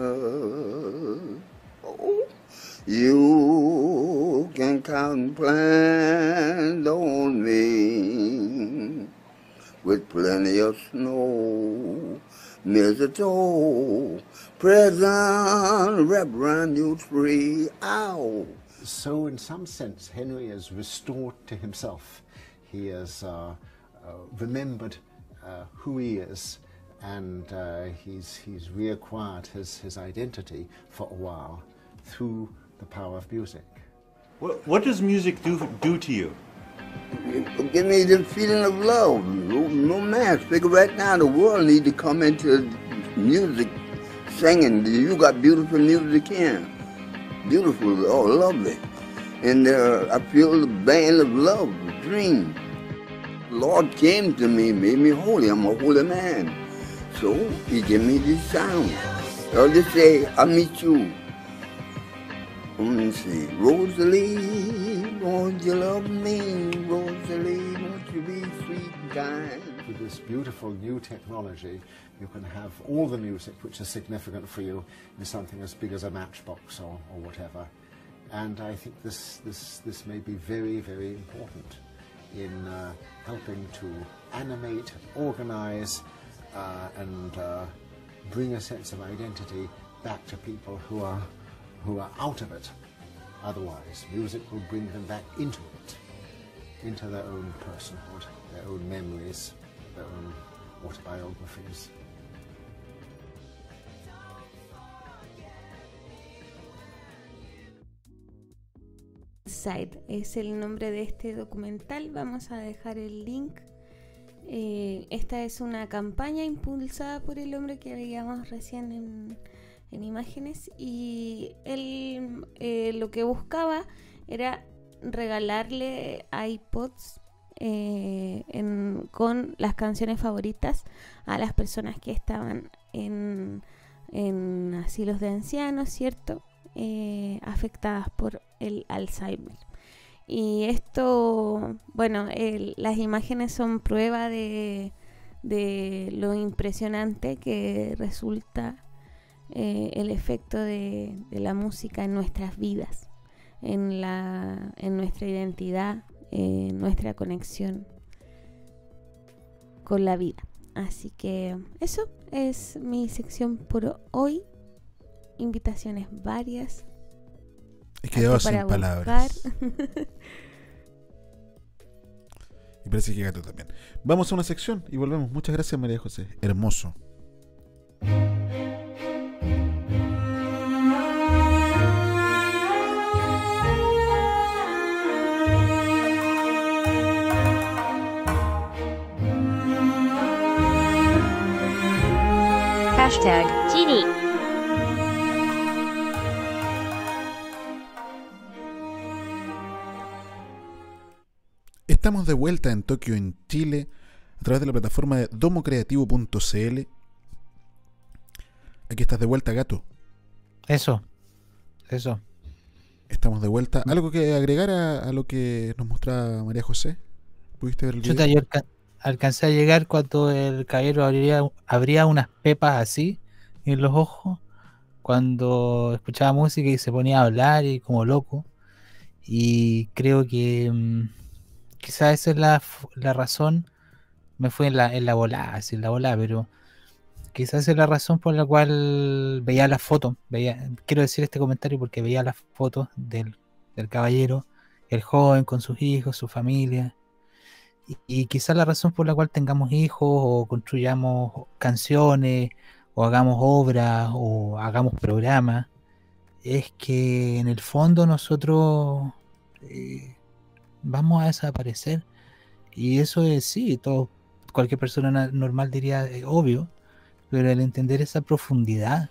[SPEAKER 17] You can count and plan on me with plenty of snow, mistletoe, present, wrap around you tree. Ow!
[SPEAKER 20] So, in some sense, Henry is restored to himself. He has uh, uh, remembered uh, who he is, and uh, he's, he's reacquired his, his identity for a while through the power of music.
[SPEAKER 2] What, what does music do, do to you?
[SPEAKER 17] Give me the feeling of love, romance. Figure right now the world need to come into music, singing. You got beautiful music here, beautiful, oh lovely, and uh, I feel the band of love, the dream. Lord came to me, made me holy. I'm a holy man, so He gave me this sound. I'll just say, I meet you. Let me see, Rosalie, won't you love me? Rosalie, won't you be sweet and kind?
[SPEAKER 20] With this beautiful new technology, you can have all the music which is significant for you in something as big as a matchbox or, or whatever. And I think this, this, this may be very, very important in uh, helping to animate, organize, uh, and uh, bring a sense of identity back to people who are, who are out of it. Otherwise, music will bring them back into it, into their own personhood, their own memories, their own autobiographies.
[SPEAKER 5] Es el nombre de este documental. Vamos a dejar el link. Eh, esta es una campaña impulsada por el hombre que veíamos recién en, en imágenes y él eh, lo que buscaba era regalarle iPods eh, con las canciones favoritas a las personas que estaban en, asilos de ancianos, ¿cierto? Afectadas por el Alzheimer. Y esto, bueno, las imágenes son prueba de, de lo impresionante que resulta eh, el efecto de, de la música en nuestras vidas, en, la, en nuestra identidad, en nuestra conexión con la vida. Así que eso es mi sección por hoy. Invitaciones varias.
[SPEAKER 3] He quedado
[SPEAKER 5] Algo
[SPEAKER 3] sin palabras. Y parece que gato también. Vamos a una sección y volvemos. Muchas gracias, María José. Hermoso.
[SPEAKER 1] Hashtag Chiri.
[SPEAKER 3] Estamos de vuelta en Tokio, en Chile, a través de la plataforma de domocreativo.cl. Aquí estás de vuelta, gato.
[SPEAKER 4] Eso. Eso.
[SPEAKER 3] Estamos de vuelta. ¿Algo que agregar a, a lo que nos mostraba María José? ¿Pudiste ver el
[SPEAKER 4] Chuta, yo alca- alcancé a llegar cuando el caballero abría, abría unas pepas así en los ojos, cuando escuchaba música y se ponía a hablar y como loco. Y creo que mm, quizás esa es la, la razón, me fue en la, en la volada, así en la volada, pero quizás esa es la razón por la cual veía las fotos, veía, quiero decir este comentario porque veía las fotos del, del caballero, el joven con sus hijos, su familia, y, y quizás la razón por la cual tengamos hijos o construyamos canciones o hagamos obras o hagamos programas es que en el fondo nosotros eh, vamos a desaparecer y eso es sí, todo, cualquier persona na- normal diría eh, obvio, pero al entender esa profundidad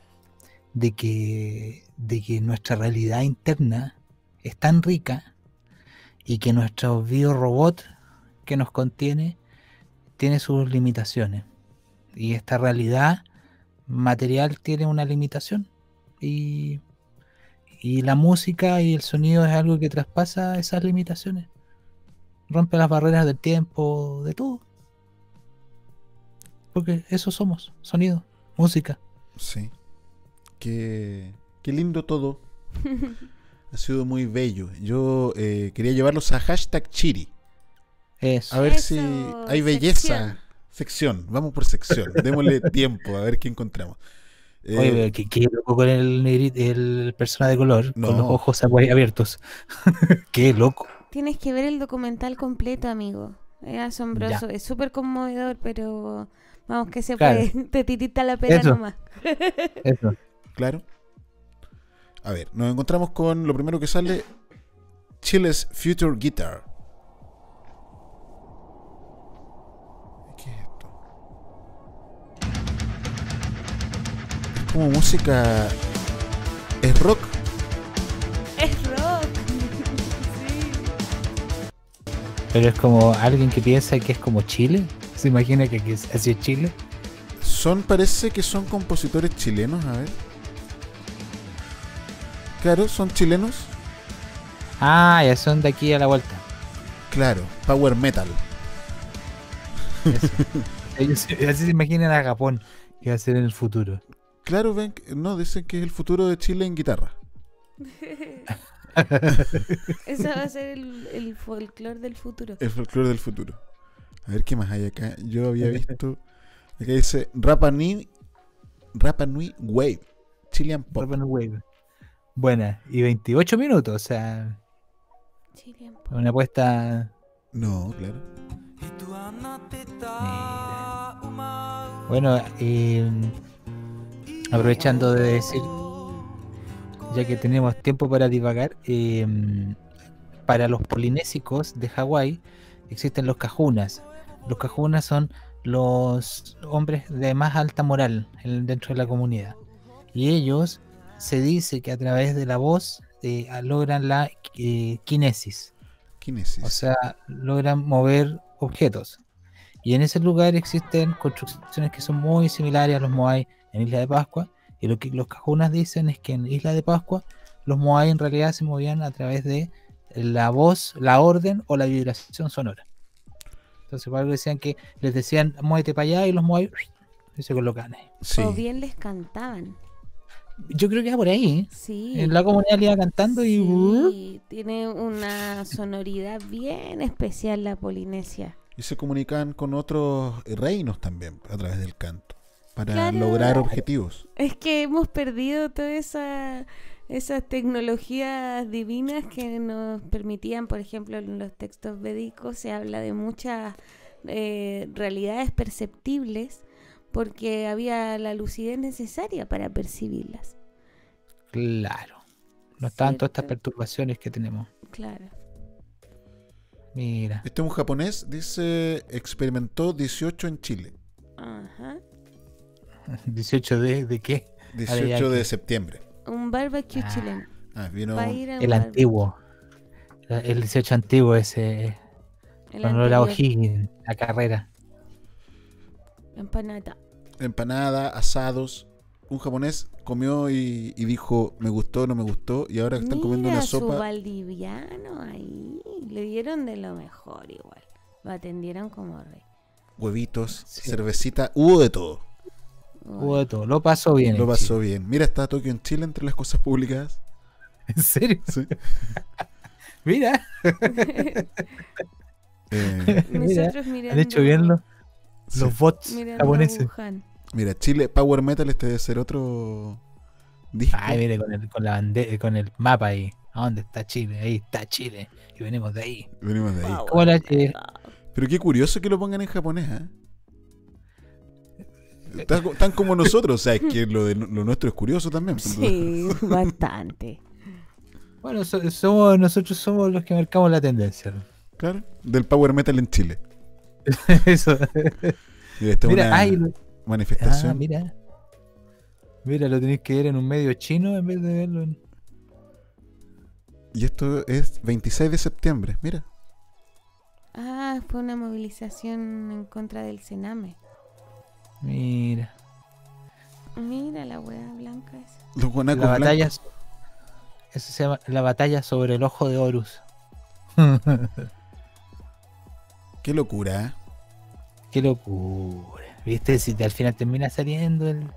[SPEAKER 4] de que, de que nuestra realidad interna es tan rica y que nuestro biorobot que nos contiene tiene sus limitaciones. Y esta realidad material tiene una limitación. Y, y la música y el sonido es algo que traspasa esas limitaciones. Rompe las barreras del tiempo, de todo. Porque eso somos, sonido, música.
[SPEAKER 3] Sí. Qué, qué lindo todo. Ha sido muy bello. Yo eh, quería llevarlos a hashtag Chiri.
[SPEAKER 4] Eso.
[SPEAKER 3] A ver
[SPEAKER 5] Eso,
[SPEAKER 3] si hay belleza.
[SPEAKER 5] sección.
[SPEAKER 3] Sección. Vamos por sección. Démosle tiempo a ver qué encontramos. Eh,
[SPEAKER 4] Oye, qué loco con el, el persona de color,
[SPEAKER 3] No.
[SPEAKER 4] con los ojos abiertos. qué loco.
[SPEAKER 5] Tienes que ver el documental completo, amigo. Es asombroso,
[SPEAKER 4] Ya.
[SPEAKER 5] es súper conmovedor, pero vamos que se
[SPEAKER 4] Claro.
[SPEAKER 5] puede. Te titita la pera
[SPEAKER 4] Eso.
[SPEAKER 5] nomás.
[SPEAKER 4] Eso.
[SPEAKER 3] Claro. A ver, nos encontramos con lo primero que sale: Chile's Future Guitar. ¿Qué es esto? Es como música. ¿Es rock?
[SPEAKER 4] Pero es como alguien que piensa que es como Chile. ¿Se imagina que aquí es- así es Chile?
[SPEAKER 3] Son, parece que son compositores chilenos, a ver. Claro, son chilenos.
[SPEAKER 4] Ah, ya son de aquí a la vuelta.
[SPEAKER 3] Claro, power metal.
[SPEAKER 4] Ellos así se imaginan a Japón, que va a ser en el futuro.
[SPEAKER 3] Claro, ven, que- no, dicen que es el futuro de Chile en guitarra.
[SPEAKER 5] Ese va a ser el, el folclore del futuro.
[SPEAKER 3] El folclore del futuro. A ver qué más hay acá. Yo había visto. Acá dice Rapa Nui, Rapa Nui Wave. Chilean Pop.
[SPEAKER 4] Urban Wave. Buena. Y 28 minutos, o sea,
[SPEAKER 5] Chilean
[SPEAKER 4] una apuesta.
[SPEAKER 3] No, claro.
[SPEAKER 4] Bueno, eh, aprovechando de decir, ya que tenemos tiempo para divagar, eh, para los polinésicos de Hawái existen los cajunas. Los cajunas son los hombres de más alta moral en- dentro de la comunidad. Y ellos se dice que a través de la voz eh, logran la eh, kinesis.
[SPEAKER 3] Kinesis.
[SPEAKER 4] O sea, logran mover objetos. Y en ese lugar existen construcciones que son muy similares a los Moai en Isla de Pascua. Y lo que los cajunas dicen es que en Isla de Pascua los Moai en realidad se movían a través de la voz, la orden o la vibración sonora. Entonces, por algo decían que les decían, muévete para allá y los Moai y se colocaban ahí.
[SPEAKER 5] O bien les cantaban.
[SPEAKER 4] Yo creo que era por ahí.
[SPEAKER 5] Sí.
[SPEAKER 4] En la comunidad le iba cantando y.
[SPEAKER 5] Sí, tiene una sonoridad bien especial la Polinesia.
[SPEAKER 3] Y se comunican con otros reinos también a través del canto. Para
[SPEAKER 5] Claro.
[SPEAKER 3] lograr objetivos.
[SPEAKER 5] Es que hemos perdido todas esa, esas tecnologías divinas que nos permitían, por ejemplo, en los textos védicos se habla de muchas eh, realidades perceptibles porque había la lucidez necesaria para percibirlas.
[SPEAKER 4] Claro. No estaban todas estas perturbaciones que tenemos.
[SPEAKER 5] Claro.
[SPEAKER 4] Mira.
[SPEAKER 3] Este es un japonés, dice, experimentó 18 en Chile.
[SPEAKER 5] Ajá.
[SPEAKER 4] 18 de, de qué?
[SPEAKER 3] 18 de septiembre.
[SPEAKER 5] Un barbecue chileno.
[SPEAKER 3] Ah, vino
[SPEAKER 4] El antiguo. El 18 antiguo ese.
[SPEAKER 5] El
[SPEAKER 4] a. O'Higgins, la carrera.
[SPEAKER 5] Empanada.
[SPEAKER 3] empanada, asados. Un japonés comió y, y dijo, me gustó, no me gustó. Y ahora están comiendo una
[SPEAKER 5] su
[SPEAKER 3] sopa.
[SPEAKER 5] valdiviano ahí. Le dieron de lo mejor igual. Lo atendieron como rey.
[SPEAKER 3] Huevitos, cervecita, hubo de todo.
[SPEAKER 4] Hubo de todo. Lo pasó bien.
[SPEAKER 3] Lo pasó bien. Mira, está Tokio en Chile entre las cosas publicadas.
[SPEAKER 4] ¿En serio?
[SPEAKER 3] Sí.
[SPEAKER 4] Mira.
[SPEAKER 3] Eh,
[SPEAKER 4] Mira, Han hecho bien los, los
[SPEAKER 3] Sí.
[SPEAKER 4] bots
[SPEAKER 5] Mirando
[SPEAKER 4] japoneses.
[SPEAKER 3] Mira, Chile, Power Metal, este debe ser otro disco.
[SPEAKER 4] Ay, mire, con el, con, la bande- con el mapa ahí. ¿A dónde está Chile? Ahí está Chile. Y venimos de ahí.
[SPEAKER 3] Venimos de ahí.
[SPEAKER 4] ¿Cómo la- eh,
[SPEAKER 3] Pero qué curioso que lo pongan en japonés, ¿eh? Tan, co- tan como nosotros, o sea, es que lo, de, lo nuestro es curioso también.
[SPEAKER 5] Sí, bastante.
[SPEAKER 4] Bueno, so- somos, nosotros somos los que marcamos la tendencia.
[SPEAKER 3] Claro, del Power Metal en Chile.
[SPEAKER 4] Eso.
[SPEAKER 3] Mira, esta es
[SPEAKER 4] Mira,
[SPEAKER 3] una
[SPEAKER 4] ay,
[SPEAKER 3] manifestación.
[SPEAKER 4] Ah, mira. Mira, lo tenéis que ver en un medio chino en vez de verlo en.
[SPEAKER 3] Y esto es 26 de septiembre, mira.
[SPEAKER 5] Ah, fue una movilización en contra del Sename.
[SPEAKER 4] Mira.
[SPEAKER 5] Mira la hueá blanca esa.
[SPEAKER 3] Los guanacos
[SPEAKER 4] La batalla.
[SPEAKER 3] blancos.
[SPEAKER 4] Eso se llama la batalla sobre el ojo de Horus.
[SPEAKER 3] Qué locura, ¿eh?
[SPEAKER 4] Qué locura. ¿Viste? Si te- al final termina saliendo el.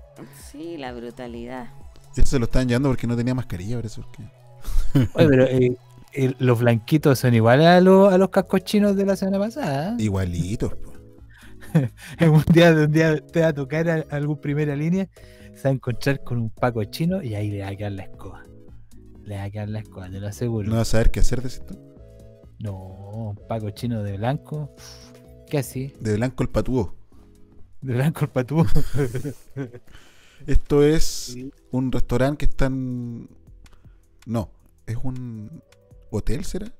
[SPEAKER 5] Sí, la brutalidad.
[SPEAKER 3] Este se lo estaban llevando porque no tenía mascarilla, por eso es que.
[SPEAKER 4] Oye, pero eh, el- los blanquitos son iguales a, los a los cascos chinos de la semana pasada. ¿eh?
[SPEAKER 3] Igualitos. po.
[SPEAKER 4] un día, un día te va a tocar a, algún primera línea, se va a encontrar con un paco chino y ahí le va a quedar la escoba. Le va a quedar la escoba, te lo aseguro.
[SPEAKER 3] No vas a saber qué hacer, decís tú.
[SPEAKER 4] No, un paco chino de blanco. ¿Qué así?
[SPEAKER 3] De blanco el patúo.
[SPEAKER 4] De blanco el patú.
[SPEAKER 3] Esto es un restaurante que está en... No, es un hotel, ¿será?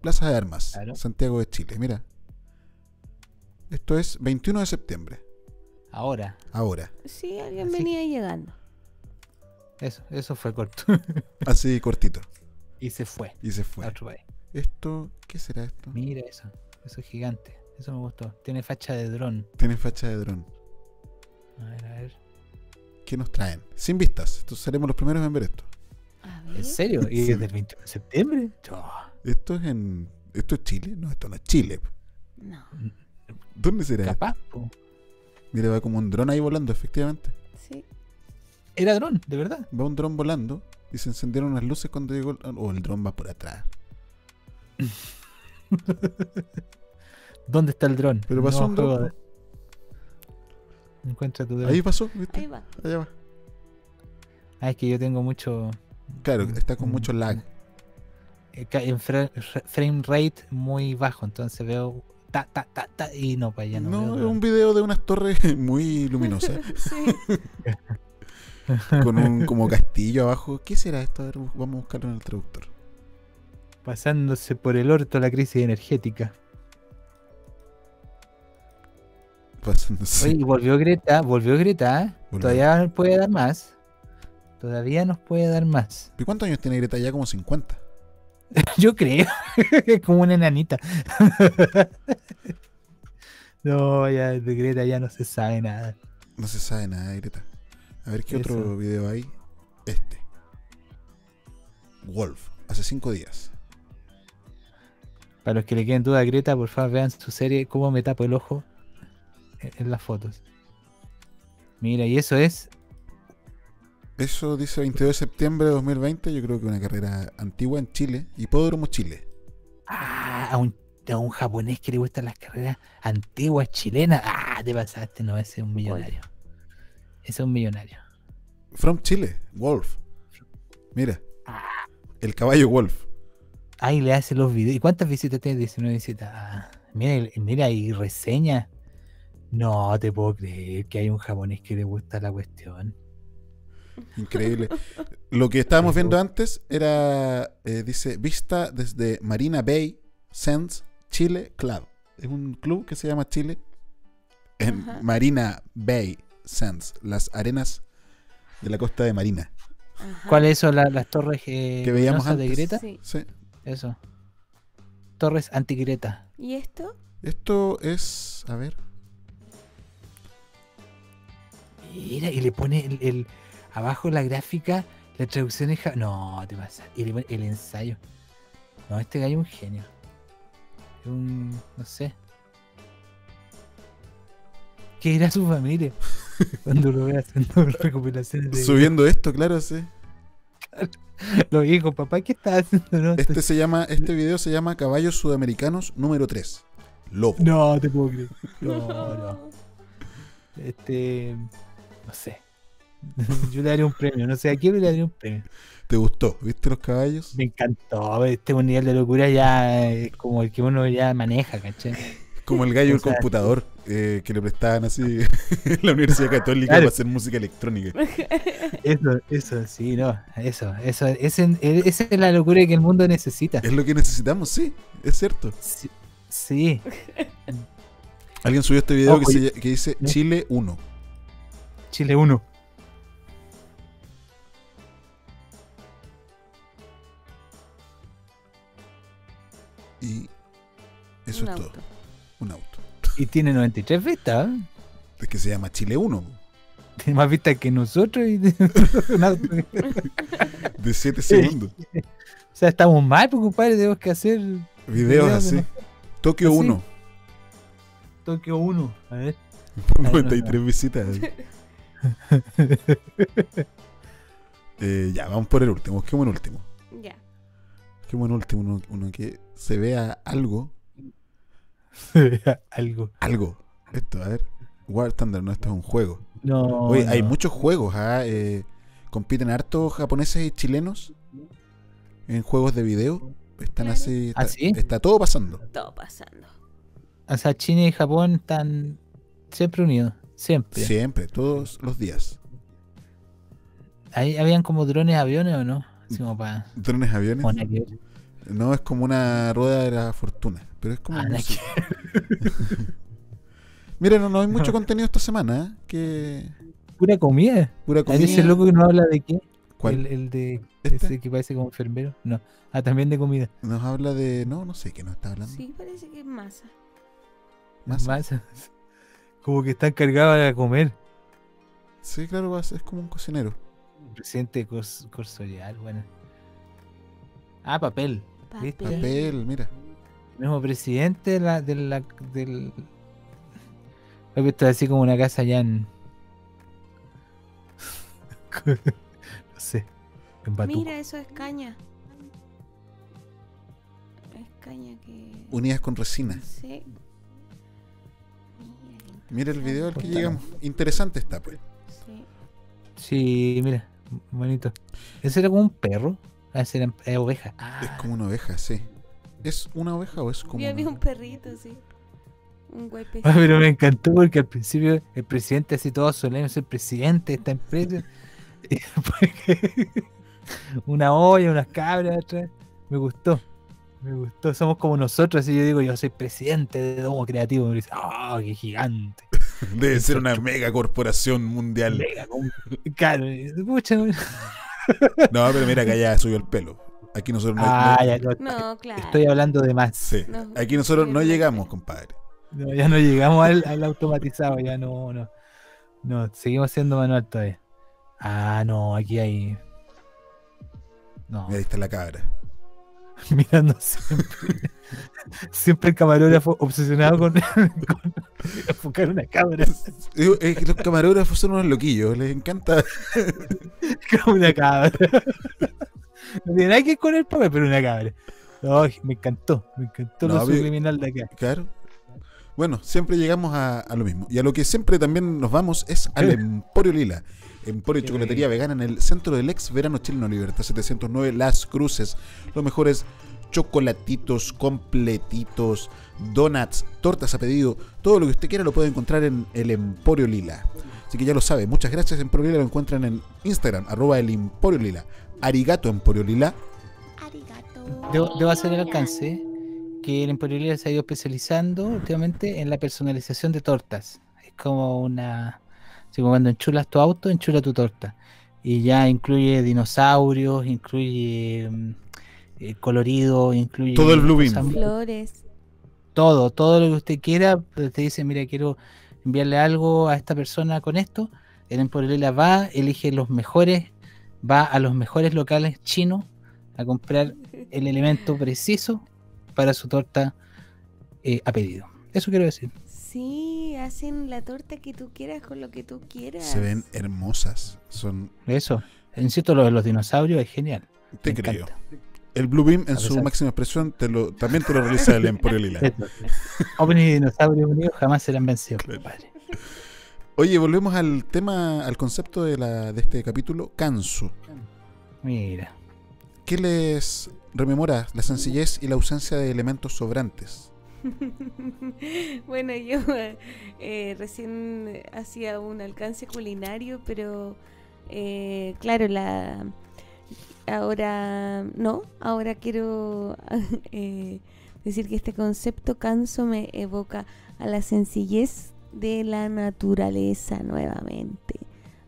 [SPEAKER 3] Plaza de Armas,
[SPEAKER 4] Claro.
[SPEAKER 3] Santiago de Chile. Mira. Esto es 21 de septiembre.
[SPEAKER 4] Ahora.
[SPEAKER 3] Ahora.
[SPEAKER 5] Sí, alguien venía llegando.
[SPEAKER 4] Eso, eso fue corto.
[SPEAKER 3] Así cortito.
[SPEAKER 4] y se fue.
[SPEAKER 3] Y se fue.
[SPEAKER 4] a otro país.
[SPEAKER 3] Esto, ¿qué será esto?
[SPEAKER 4] Mira eso. Eso es gigante. Eso me gustó. Tiene facha de dron.
[SPEAKER 3] Tiene facha de dron.
[SPEAKER 4] A ver, a ver.
[SPEAKER 3] ¿Qué nos traen? Sin vistas. Entonces seremos los primeros en ver esto.
[SPEAKER 4] ¿En serio? ¿Y
[SPEAKER 3] Sí.
[SPEAKER 4] desde el 21 de septiembre?
[SPEAKER 3] Esto es en. ¿Esto es Chile? No, esto no es Chile.
[SPEAKER 5] No.
[SPEAKER 3] ¿Dónde será?
[SPEAKER 4] Capaz, po.
[SPEAKER 3] Mira, va como un dron ahí volando, efectivamente.
[SPEAKER 5] Sí.
[SPEAKER 4] Era dron, de verdad.
[SPEAKER 3] Va un dron volando y se encendieron unas luces cuando llegó. el- O el dron va por atrás.
[SPEAKER 4] ¿Dónde está el dron?
[SPEAKER 3] Pero pasó
[SPEAKER 4] No
[SPEAKER 3] un dron,
[SPEAKER 4] Encuentra tu dron.
[SPEAKER 3] Ahí pasó, ¿viste?
[SPEAKER 5] Ahí va.
[SPEAKER 3] Allá va.
[SPEAKER 4] Ah, es que yo tengo mucho.
[SPEAKER 3] Claro, está con mucho lag.
[SPEAKER 4] eh, En fra- fra- frame rate muy bajo, entonces veo. Ta, ta, ta, ta, y no, para allá no.
[SPEAKER 3] No, es un video de unas torres muy luminosas.
[SPEAKER 5] Sí.
[SPEAKER 3] con un como castillo abajo. ¿Qué será esto? A ver, vamos a buscarlo en el traductor.
[SPEAKER 4] Pasándose por el orto la crisis energética.
[SPEAKER 3] Pasándose.
[SPEAKER 4] Oye, y volvió Greta, volvió Greta. ¿eh?
[SPEAKER 3] Volvió.
[SPEAKER 4] Todavía nos puede dar más. Todavía nos puede dar más.
[SPEAKER 3] ¿Y cuántos años tiene Greta? Ya como 50.
[SPEAKER 4] Yo creo. Como una enanita. no, ya de Greta ya no se sabe nada.
[SPEAKER 3] No se sabe nada Greta. A ver qué
[SPEAKER 4] Eso.
[SPEAKER 3] otro video hay. Este. Wolf. Hace 5 días.
[SPEAKER 4] Para los que le queden duda a Greta, por favor vean su serie Cómo me tapo el ojo en las fotos. Mira, y eso es.
[SPEAKER 3] Eso dice 22 de septiembre de 2020. Yo creo que una carrera antigua en Chile. Hipódromo Chile.
[SPEAKER 4] Ah, a un, a un japonés que le gustan las carreras antiguas chilenas. Ah, te pasaste, no, ese es un millonario. Ese es un millonario.
[SPEAKER 3] From Chile. Wolf. Mira. El caballo Wolf.
[SPEAKER 4] Ahí le hace los videos. ¿Y cuántas visitas tiene? 19 visitas. Ah, mira, mira, y reseña. No te puedo creer que hay un japonés que le gusta la cuestión.
[SPEAKER 3] Increíble. Lo que estábamos viendo antes era, eh, dice, vista desde Marina Bay Sands, Chile Club. Es un club que se llama Chile en
[SPEAKER 5] Ajá.
[SPEAKER 3] Marina Bay Sands, las arenas de la costa de Marina.
[SPEAKER 4] ¿Cuáles son la- las torres eh,
[SPEAKER 3] Que veíamos
[SPEAKER 4] luminosas de
[SPEAKER 3] antes.
[SPEAKER 4] Greta?
[SPEAKER 5] Sí.
[SPEAKER 3] Sí.
[SPEAKER 4] Eso. Torres anti-Greta.
[SPEAKER 5] ¿Y esto?
[SPEAKER 3] Esto es, a ver,
[SPEAKER 4] Mira, y le pone el, el- abajo la gráfica, la traducción es... No, te pasa. El ensayo. No, este gallo es un genio. Es un... no sé. ¿Qué era su familia? Cuando lo ve haciendo recopilaciones de...
[SPEAKER 3] subiendo esto, claro, sí.
[SPEAKER 4] Los hijos, papá, ¿qué estás haciendo? No,
[SPEAKER 3] Este se llama, este video se llama Caballos Sudamericanos número 3. Lobo.
[SPEAKER 4] No, te puedo creer. No, no. Este. No sé. Yo le daría un premio. No sé a quién le daría un premio.
[SPEAKER 3] ¿Te gustó? ¿Viste los caballos?
[SPEAKER 4] Me encantó. Este es un nivel de locura ya eh, como el que uno ya maneja, ¿cachai?
[SPEAKER 3] Como el gallo
[SPEAKER 4] O
[SPEAKER 3] del
[SPEAKER 4] sea,
[SPEAKER 3] computador eh, que le prestaban así en la Universidad Católica
[SPEAKER 4] Claro.
[SPEAKER 3] para hacer música electrónica.
[SPEAKER 4] Eso, eso, sí, no. Eso, eso. ese- esa es la locura que el mundo necesita.
[SPEAKER 3] Es lo que necesitamos, sí, es cierto.
[SPEAKER 4] Sí. sí.
[SPEAKER 3] Alguien subió este video que, se que dice Chile 1.
[SPEAKER 4] Chile 1.
[SPEAKER 3] Y eso
[SPEAKER 5] Un
[SPEAKER 3] es todo.
[SPEAKER 5] auto.
[SPEAKER 3] Un auto.
[SPEAKER 4] Y tiene 93 vistas. ¿eh?
[SPEAKER 3] Es que se llama Chile 1.
[SPEAKER 4] Tiene más vistas que nosotros. Y un auto.
[SPEAKER 3] De 7 segundos.
[SPEAKER 4] O sea, estamos mal, pues, compadre. Tenemos que hacer
[SPEAKER 3] Videos
[SPEAKER 4] de
[SPEAKER 3] así.
[SPEAKER 4] nos-
[SPEAKER 3] Tokio
[SPEAKER 4] Así.
[SPEAKER 3] 1.
[SPEAKER 4] Tokio 1. A ver.
[SPEAKER 3] 93 visitas. Eh, ya, vamos por el último. Busquemos el último.
[SPEAKER 5] Ya.
[SPEAKER 3] Qué bueno último, uno, uno que se vea algo.
[SPEAKER 4] algo.
[SPEAKER 3] Algo. Esto, a ver. War Thunder, no, esto es un juego.
[SPEAKER 4] No,
[SPEAKER 3] Oye, hay muchos juegos, ¿ah? Eh, compiten hartos japoneses y chilenos en juegos de video. Están así. Está,
[SPEAKER 4] ¿Ah, sí?
[SPEAKER 3] está todo pasando.
[SPEAKER 5] Todo pasando.
[SPEAKER 4] O sea, China y Japón están siempre unidos. Siempre.
[SPEAKER 3] Siempre, todos los días.
[SPEAKER 4] Ahí habían como drones aviones o no? Así como para.
[SPEAKER 3] ¿Drones aviones? No, es como una rueda de la fortuna. Pero es como.
[SPEAKER 4] Ah,
[SPEAKER 3] música. Mira, no, no hay mucho contenido esta semana. ¿eh? Que.
[SPEAKER 4] Pura comida.
[SPEAKER 3] Pura
[SPEAKER 4] Hay ese
[SPEAKER 3] comida.
[SPEAKER 4] loco que no habla de qué.
[SPEAKER 3] ¿Cuál?
[SPEAKER 4] El, el de.
[SPEAKER 3] ¿Este?
[SPEAKER 4] Ese que parece como enfermero. No. Ah, también de comida.
[SPEAKER 3] Nos habla de. No, no sé qué nos está hablando.
[SPEAKER 5] Sí, parece que es masa.
[SPEAKER 3] Masa.
[SPEAKER 4] Masa. Como que están cargados a comer.
[SPEAKER 3] Sí, claro, va a ser- es como un cocinero.
[SPEAKER 4] Presidente cors- corsorial, bueno. Ah, papel.
[SPEAKER 3] Papel, mira.
[SPEAKER 4] El mismo presidente de la, de la- del. He visto así como una casa allá en. no sé. En Batuco.
[SPEAKER 5] Mira, eso es caña. Es caña que.
[SPEAKER 3] Unidas con resina.
[SPEAKER 5] Sí.
[SPEAKER 3] Mira el video al que llegamos. Interesante está, pues.
[SPEAKER 5] Sí.
[SPEAKER 4] Sí, mira, bonito. ¿Ese era como un perro? Ah, ese era eh, oveja. Ah,
[SPEAKER 3] Es como una oveja, sí. ¿Es una oveja o es como.?
[SPEAKER 5] Yo vi
[SPEAKER 3] una-
[SPEAKER 5] un perrito, sí. Un guaypecito.
[SPEAKER 4] Ah, pero me encantó porque al principio el presidente así todo solemne, es el presidente de esta empresa. Y después que- una olla, unas cabras atrás. Me gustó. Me gustó. Somos como nosotros, así yo digo, yo soy presidente de Domo Creativo. Y me dice, ¡ah, qué gigante!
[SPEAKER 3] Debe ser una mega corporación mundial.
[SPEAKER 4] Mega, Claro, pucha,
[SPEAKER 3] No, pero mira que allá subió el pelo. Aquí nosotros no.
[SPEAKER 4] Ah,
[SPEAKER 3] no-
[SPEAKER 4] ya, no,
[SPEAKER 5] No, claro.
[SPEAKER 4] Estoy hablando de más.
[SPEAKER 3] Sí.
[SPEAKER 5] No,
[SPEAKER 3] Aquí nosotros no llegamos, compadre.
[SPEAKER 4] No, ya no llegamos al, al automatizado, ya no, no. No, seguimos siendo manual todavía. Ah, no, aquí hay. No,
[SPEAKER 3] Mira, ahí está la cabra.
[SPEAKER 4] mirando siempre. siempre el camarógrafo obsesionado con, con enfocar una cámara.
[SPEAKER 3] Es que los camarógrafos son unos loquillos, les encanta.
[SPEAKER 4] Como una cabra. No tiene nada que ver con el papel, pero una cabra. Ay, me encantó, me encantó
[SPEAKER 3] No,
[SPEAKER 4] lo
[SPEAKER 3] pero-
[SPEAKER 4] subliminal de acá.
[SPEAKER 3] Claro. Bueno, siempre llegamos a, a lo mismo. Y a lo que siempre también nos vamos es al Emporio Lila. Emporio Chocolatería Vegana en el centro del ex verano chileno Libertad 709 Las Cruces. Los mejores chocolatitos, completitos, donuts, tortas a pedido. Todo lo que usted quiera lo puede encontrar en el Emporio Lila. Así que ya lo sabe. Muchas gracias. Emporio Lila lo encuentran en Instagram, arroba el Emporio Lila. Arigato Emporio Lila.
[SPEAKER 4] Debo, debo hacer el alcance que el Emporio Lila se ha ido especializando últimamente en la personalización de tortas. Es como una. Así como cuando enchulas tu auto, enchula tu torta. Y ya incluye dinosaurios, incluye mm, eh, colorido, incluye.
[SPEAKER 3] Todo el Blue
[SPEAKER 5] Flores.
[SPEAKER 4] todo, todo lo que usted quiera, pues, te dice, mira, quiero enviarle algo a esta persona con esto, el Emporio Lila va, elige los mejores, va a los mejores locales chinos a comprar el elemento preciso para su torta eh, a pedido. Eso quiero decir.
[SPEAKER 5] Sí, hacen la torta que tú quieras con lo que tú quieras.
[SPEAKER 3] Se ven hermosas. Son
[SPEAKER 4] Eso. Insisto, lo de los dinosaurios es genial.
[SPEAKER 3] Te
[SPEAKER 4] Me
[SPEAKER 3] creo.
[SPEAKER 4] encanta.
[SPEAKER 3] El Blue Beam en su máxima expresión te lo, también te lo realiza el Emporio Lila.
[SPEAKER 4] OVNI y dinosaurios unidos jamás serán vencidos, compadre.
[SPEAKER 3] Oye, volvemos al tema, al concepto de, la, de este capítulo, Kansu.
[SPEAKER 4] Mira.
[SPEAKER 3] ¿Qué les rememora la sencillez y la ausencia de elementos sobrantes?
[SPEAKER 5] bueno, yo eh, recién hacía un alcance culinario, pero eh, claro, la ahora no, ahora quiero eh, decir que este concepto canso me evoca a la sencillez de la naturaleza nuevamente,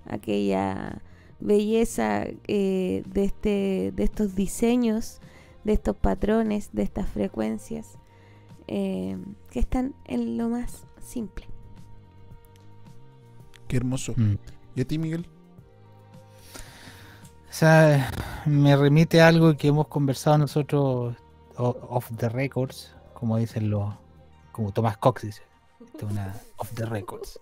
[SPEAKER 5] aquella belleza eh, de este, de estos diseños, de estos patrones, de estas frecuencias eh, que están en lo más simple.
[SPEAKER 3] Qué hermoso.
[SPEAKER 4] Mm.
[SPEAKER 3] ¿Y a ti, Miguel?
[SPEAKER 4] O sea, me remite a algo que hemos conversado nosotros off the records, como dicen los, como Tomás Cox dice, una off the records.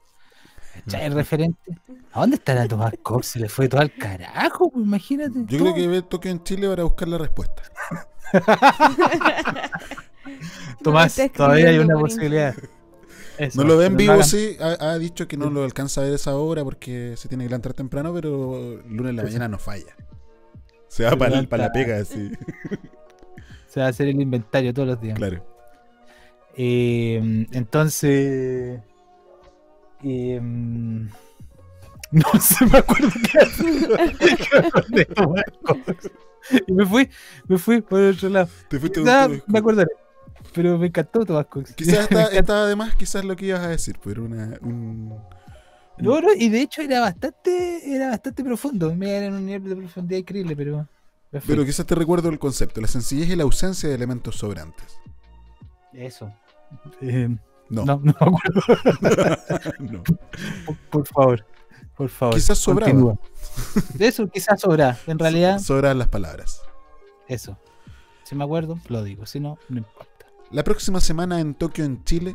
[SPEAKER 4] ¿Cachai? El referente. ¿A dónde estará Tomás Cox? Se le fue todo al carajo, pues imagínate.
[SPEAKER 3] Yo creo que ve Tokio en Chile para buscar la respuesta.
[SPEAKER 4] Tomás, todavía hay una posibilidad. Eso,
[SPEAKER 3] no lo ve en vivo, sí. Ha, ha dicho que no lo alcanza a ver esa hora porque se tiene que levantar temprano, pero el lunes en la mañana no falla. Se va
[SPEAKER 4] Se
[SPEAKER 3] para,
[SPEAKER 4] levanta-
[SPEAKER 3] la pega, sí.
[SPEAKER 4] Se va a hacer el inventario todos los días.
[SPEAKER 3] Claro.
[SPEAKER 4] Eh, entonces. eh, no se me acuerdo qué. Y me fui, me fui por el otro lado.
[SPEAKER 3] Te fuiste tu-
[SPEAKER 4] me acordaré. Pero me encantó Tomás Cox.
[SPEAKER 3] Quizás está además quizás lo que ibas a decir, pero una, un...
[SPEAKER 4] No, no, y de hecho era bastante, era bastante profundo. Me era en un nivel de profundidad increíble, pero.
[SPEAKER 3] Pero quizás te recuerdo el concepto, la sencillez y la ausencia de elementos sobrantes.
[SPEAKER 4] Eso. Eh,
[SPEAKER 3] No.
[SPEAKER 4] no. No, me acuerdo.
[SPEAKER 3] No.
[SPEAKER 4] Por, por favor. Por favor.
[SPEAKER 3] Quizás sobraba.
[SPEAKER 4] continúa. De eso quizás sobra. En realidad,
[SPEAKER 3] Sobran las palabras.
[SPEAKER 4] eso. Si me acuerdo, lo digo. Si no, no importa.
[SPEAKER 3] La próxima semana en Tokio, en Chile,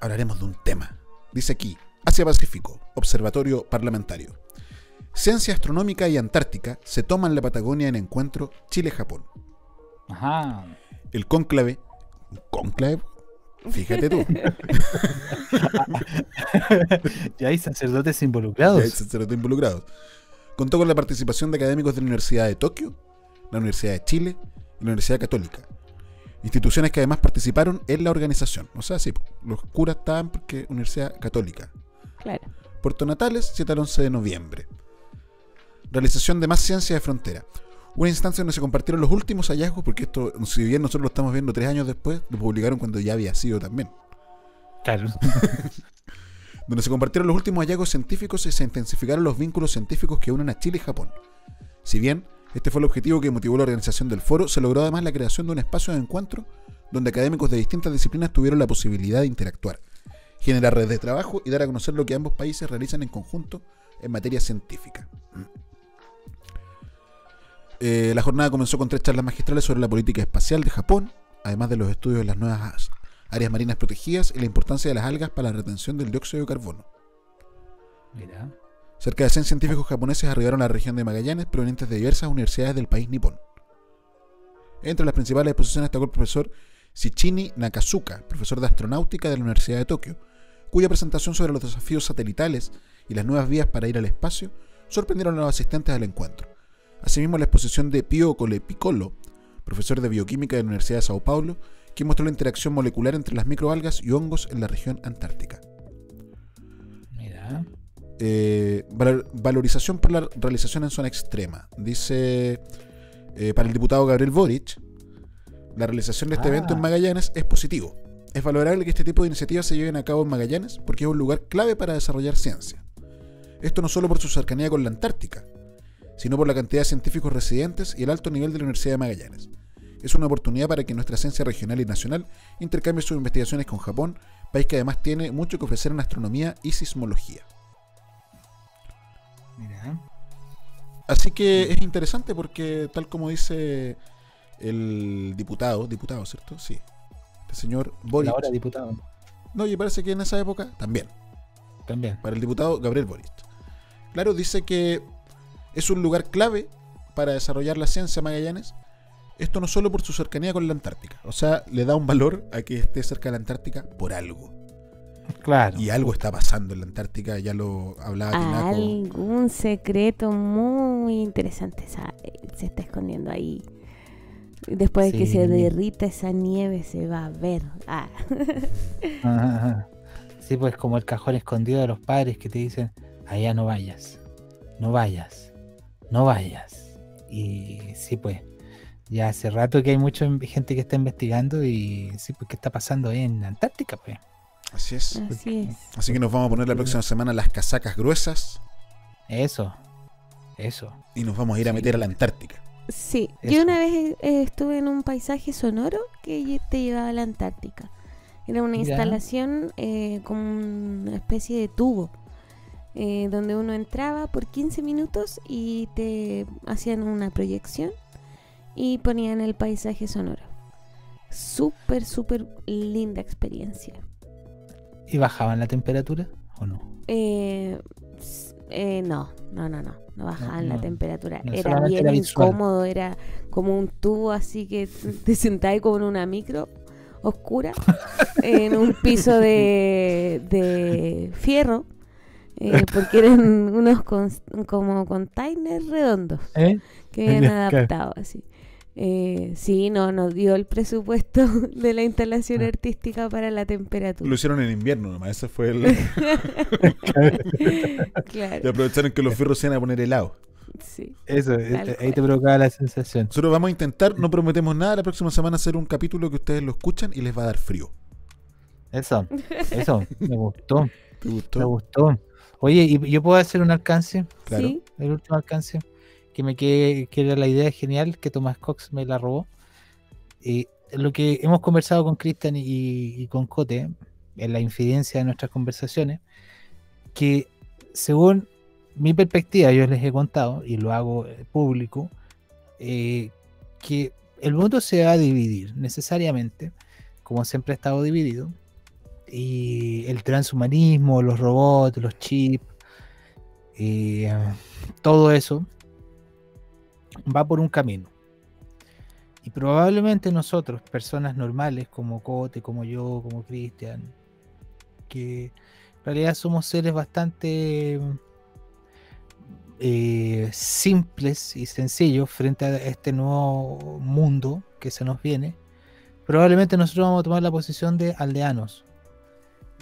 [SPEAKER 3] hablaremos de un tema. Dice aquí, Asia-Pacífico, Observatorio Parlamentario. Ciencia Astronómica y Antártica se toman la Patagonia en encuentro Chile-Japón.
[SPEAKER 4] Ajá.
[SPEAKER 3] El cónclave... ¿Cónclave? Fíjate tú.
[SPEAKER 4] ya hay sacerdotes involucrados.
[SPEAKER 3] Ya hay sacerdotes involucrados. Contó con la participación de académicos de la Universidad de Tokio, la Universidad de Chile y la Universidad Católica. Instituciones que además participaron en la organización. O sea, sí, los curas estaban porque Universidad Católica.
[SPEAKER 5] Claro.
[SPEAKER 3] Puerto Natales, 7 al 11 de noviembre. Realización de más ciencia de frontera. Una instancia donde se compartieron los últimos hallazgos, porque esto, si bien nosotros lo estamos viendo tres años después, lo publicaron cuando ya había sido también.
[SPEAKER 4] Claro.
[SPEAKER 3] donde se compartieron los últimos hallazgos científicos y se intensificaron los vínculos científicos que unen a Chile y Japón. Si bien este fue el objetivo que motivó la organización del foro, se logró además la creación de un espacio de encuentro donde académicos de distintas disciplinas tuvieron la posibilidad de interactuar, generar redes de trabajo y dar a conocer lo que ambos países realizan en conjunto en materia científica. Eh, la jornada comenzó con tres charlas magistrales sobre la política espacial de Japón, además de los estudios de las nuevas áreas marinas protegidas y la importancia de las algas para la retención del dióxido de carbono.
[SPEAKER 4] Mira.
[SPEAKER 3] Cerca de 100 científicos japoneses arribaron a la región de Magallanes provenientes de diversas universidades del país nipón. Entre las principales exposiciones destacó el profesor Shichini Nakazuka, profesor de astronáutica de la Universidad de Tokio, cuya presentación sobre los desafíos satelitales y las nuevas vías para ir al espacio sorprendieron a los asistentes al encuentro. Asimismo, la exposición de Pio Cole Piccolo, profesor de bioquímica de la Universidad de Sao Paulo, quien mostró la interacción molecular entre las microalgas y hongos en la región antártica.
[SPEAKER 4] Mira.
[SPEAKER 3] Eh, valor- valorización por la realización en zona extrema. Dice eh, para el diputado Gabriel Boric, la realización de este
[SPEAKER 4] Ah.
[SPEAKER 3] evento en Magallanes es positivo. Es valorable que este tipo de iniciativas se lleven a cabo en Magallanes porque es un lugar clave para desarrollar ciencia. Esto no solo por su cercanía con la Antártica, sino por la cantidad de científicos residentes y el alto nivel de la Universidad de Magallanes. Es una oportunidad para que nuestra ciencia regional y nacional intercambie sus investigaciones con Japón, país que además tiene mucho que ofrecer en astronomía y sismología. Así que es interesante porque, tal como dice el diputado, diputado, ¿cierto? Sí. El señor Boric.
[SPEAKER 4] Ahora diputado.
[SPEAKER 3] No, y parece que en esa época también.
[SPEAKER 4] También.
[SPEAKER 3] Para el diputado Gabriel Boric. Claro, dice que es un lugar clave para desarrollar la ciencia Magallanes. Esto no solo por su cercanía con la Antártica. O sea, le da un valor a que esté cerca de la Antártica por algo.
[SPEAKER 4] Claro.
[SPEAKER 3] Y algo está pasando en la Antártica, ya lo hablaba Tinaco.
[SPEAKER 5] Algún secreto muy interesante sa- se está escondiendo ahí. Después de que se derrita esa nieve se va a ver. Ah.
[SPEAKER 4] Ajá. Sí, pues como el cajón escondido de los padres que te dicen, allá no vayas, no vayas, no vayas. Y sí, pues, ya hace rato que hay mucha gente que está investigando y sí, pues, ¿qué está pasando ahí en Antártica, pues?
[SPEAKER 3] Así es.
[SPEAKER 5] Así es.
[SPEAKER 3] Así que nos vamos a poner la próxima semana las casacas gruesas
[SPEAKER 4] Eso, eso.
[SPEAKER 3] y nos vamos a ir a meter a la Antártica.
[SPEAKER 5] Sí,
[SPEAKER 4] Eso.
[SPEAKER 5] yo una vez eh, estuve en un paisaje sonoro que te llevaba a la Antártica. Era una instalación eh, con una especie de tubo, eh, donde uno entraba por 15 minutos y te hacían una proyección y ponían el paisaje sonoro. Súper, súper linda experiencia.
[SPEAKER 4] ¿Y bajaban la temperatura o no?
[SPEAKER 5] Eh, eh, no, no, no, no. No bajaban la
[SPEAKER 4] no.
[SPEAKER 5] temperatura.
[SPEAKER 4] No,
[SPEAKER 5] era bien
[SPEAKER 4] era
[SPEAKER 5] incómodo, era como un tubo así que te sentabas como en una micro oscura en un piso de, de fierro. eh, porque eran unos como containers redondos
[SPEAKER 4] ¿Eh?
[SPEAKER 5] que habían adaptado así. Eh, sí, no, nos dio el presupuesto de la instalación artística para la temperatura.
[SPEAKER 3] Lo hicieron en invierno nomás, ese fue el...
[SPEAKER 5] Claro.
[SPEAKER 3] Y aprovecharon que los fierros se iban a poner helados.
[SPEAKER 5] Sí.
[SPEAKER 4] Eso, este- ahí
[SPEAKER 5] cual.
[SPEAKER 4] te provocaba la sensación.
[SPEAKER 3] Nosotros vamos a intentar, no prometemos nada, la próxima semana hacer un capítulo que ustedes lo escuchan y les va a dar frío.
[SPEAKER 4] Eso, eso, me gustó.
[SPEAKER 3] ¿Te gustó?
[SPEAKER 4] Me gustó. Oye, ¿y yo puedo hacer un alcance?
[SPEAKER 3] Claro. Sí.
[SPEAKER 4] El último alcance. Que me quede, que era la idea genial que Tomás Cox me la robó. Y lo que hemos conversado con Cristian y, y con Cote, en la infidencia de nuestras conversaciones, que según mi perspectiva, yo les he contado, y lo hago eh, público, eh, que el mundo se va a dividir necesariamente, como siempre ha estado dividido, y el transhumanismo, los robots, los chips, eh, todo eso va por un camino. Y probablemente nosotros, personas normales como Cote, como yo, como Cristian, que en realidad somos seres bastante eh, simples y sencillos frente a este nuevo mundo que se nos viene, probablemente nosotros vamos a tomar la posición de aldeanos.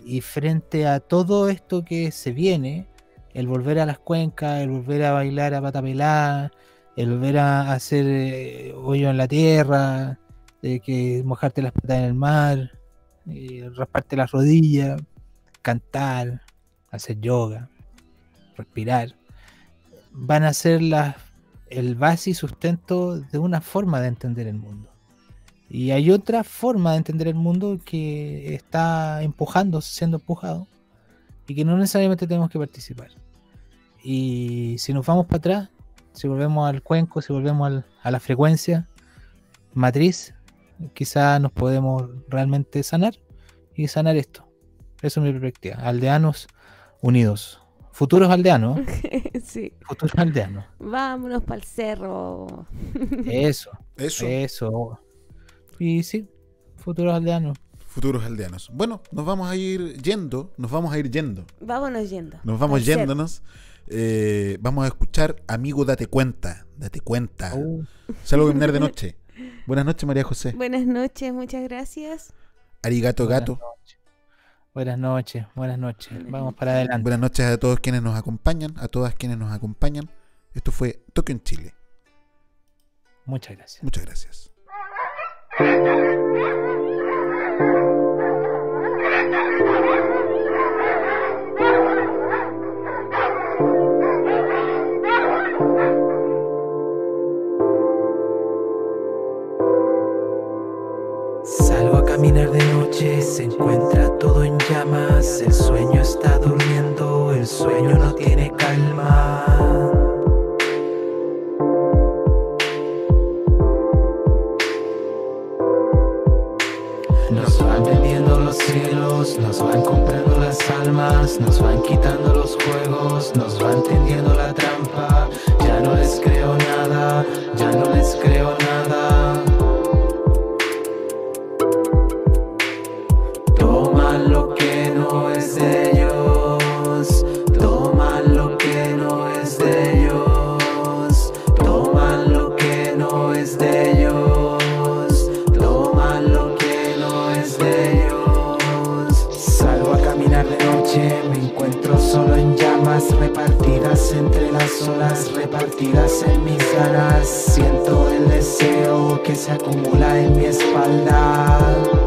[SPEAKER 4] Y frente a todo esto que se viene, el volver a las cuencas, el volver a bailar a pata pelá, el volver a hacer eh, hoyo en la tierra, de que mojarte las patas en el mar, eh, rasparte las rodillas, cantar, hacer yoga, respirar, van a ser las, el base y sustento de una forma de entender el mundo. Y hay otra forma de entender el mundo que está empujando, siendo empujado, y que no necesariamente tenemos que participar. Y si nos vamos para atrás, si volvemos al cuenco, si volvemos al- a la frecuencia matriz, quizá nos podemos realmente sanar y sanar esto. Eso es mi perspectiva. Aldeanos unidos. Futuros aldeanos.
[SPEAKER 5] sí.
[SPEAKER 4] Futuros aldeanos.
[SPEAKER 5] Vámonos para el cerro.
[SPEAKER 4] Eso.
[SPEAKER 3] Eso.
[SPEAKER 4] Eso. Y sí, futuros aldeanos.
[SPEAKER 3] Futuros aldeanos. Bueno, nos vamos a ir yendo, nos vamos a ir yendo.
[SPEAKER 5] Vámonos yendo.
[SPEAKER 3] Nos vamos
[SPEAKER 5] cerro.
[SPEAKER 3] Eh, vamos a escuchar Amigo Date Cuenta. Date Cuenta.
[SPEAKER 4] Oh.
[SPEAKER 3] Salgo a caminar de noche. Buenas noches, María José.
[SPEAKER 5] Buenas noches, muchas gracias.
[SPEAKER 3] Arigato Gato.
[SPEAKER 4] Buenas noches, buenas noches. Vamos para adelante.
[SPEAKER 3] Buenas noches a todos quienes nos acompañan, a todas quienes nos acompañan. Esto fue Tokio en Chile.
[SPEAKER 4] Muchas gracias.
[SPEAKER 3] Muchas gracias.
[SPEAKER 19] caminar de noche, se encuentra todo en llamas, el sueño está durmiendo, el sueño no tiene calma. Nos van vendiendo los cielos, nos van comprando las almas, nos van quitando los juegos, nos van tendiendo la trampa. Ya no les creo nada, ya no les creo nada. Entre las olas, repartidas en mis ganas. Siento el deseo que se acumula en mi espalda.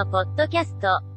[SPEAKER 1] のポッドキャスト。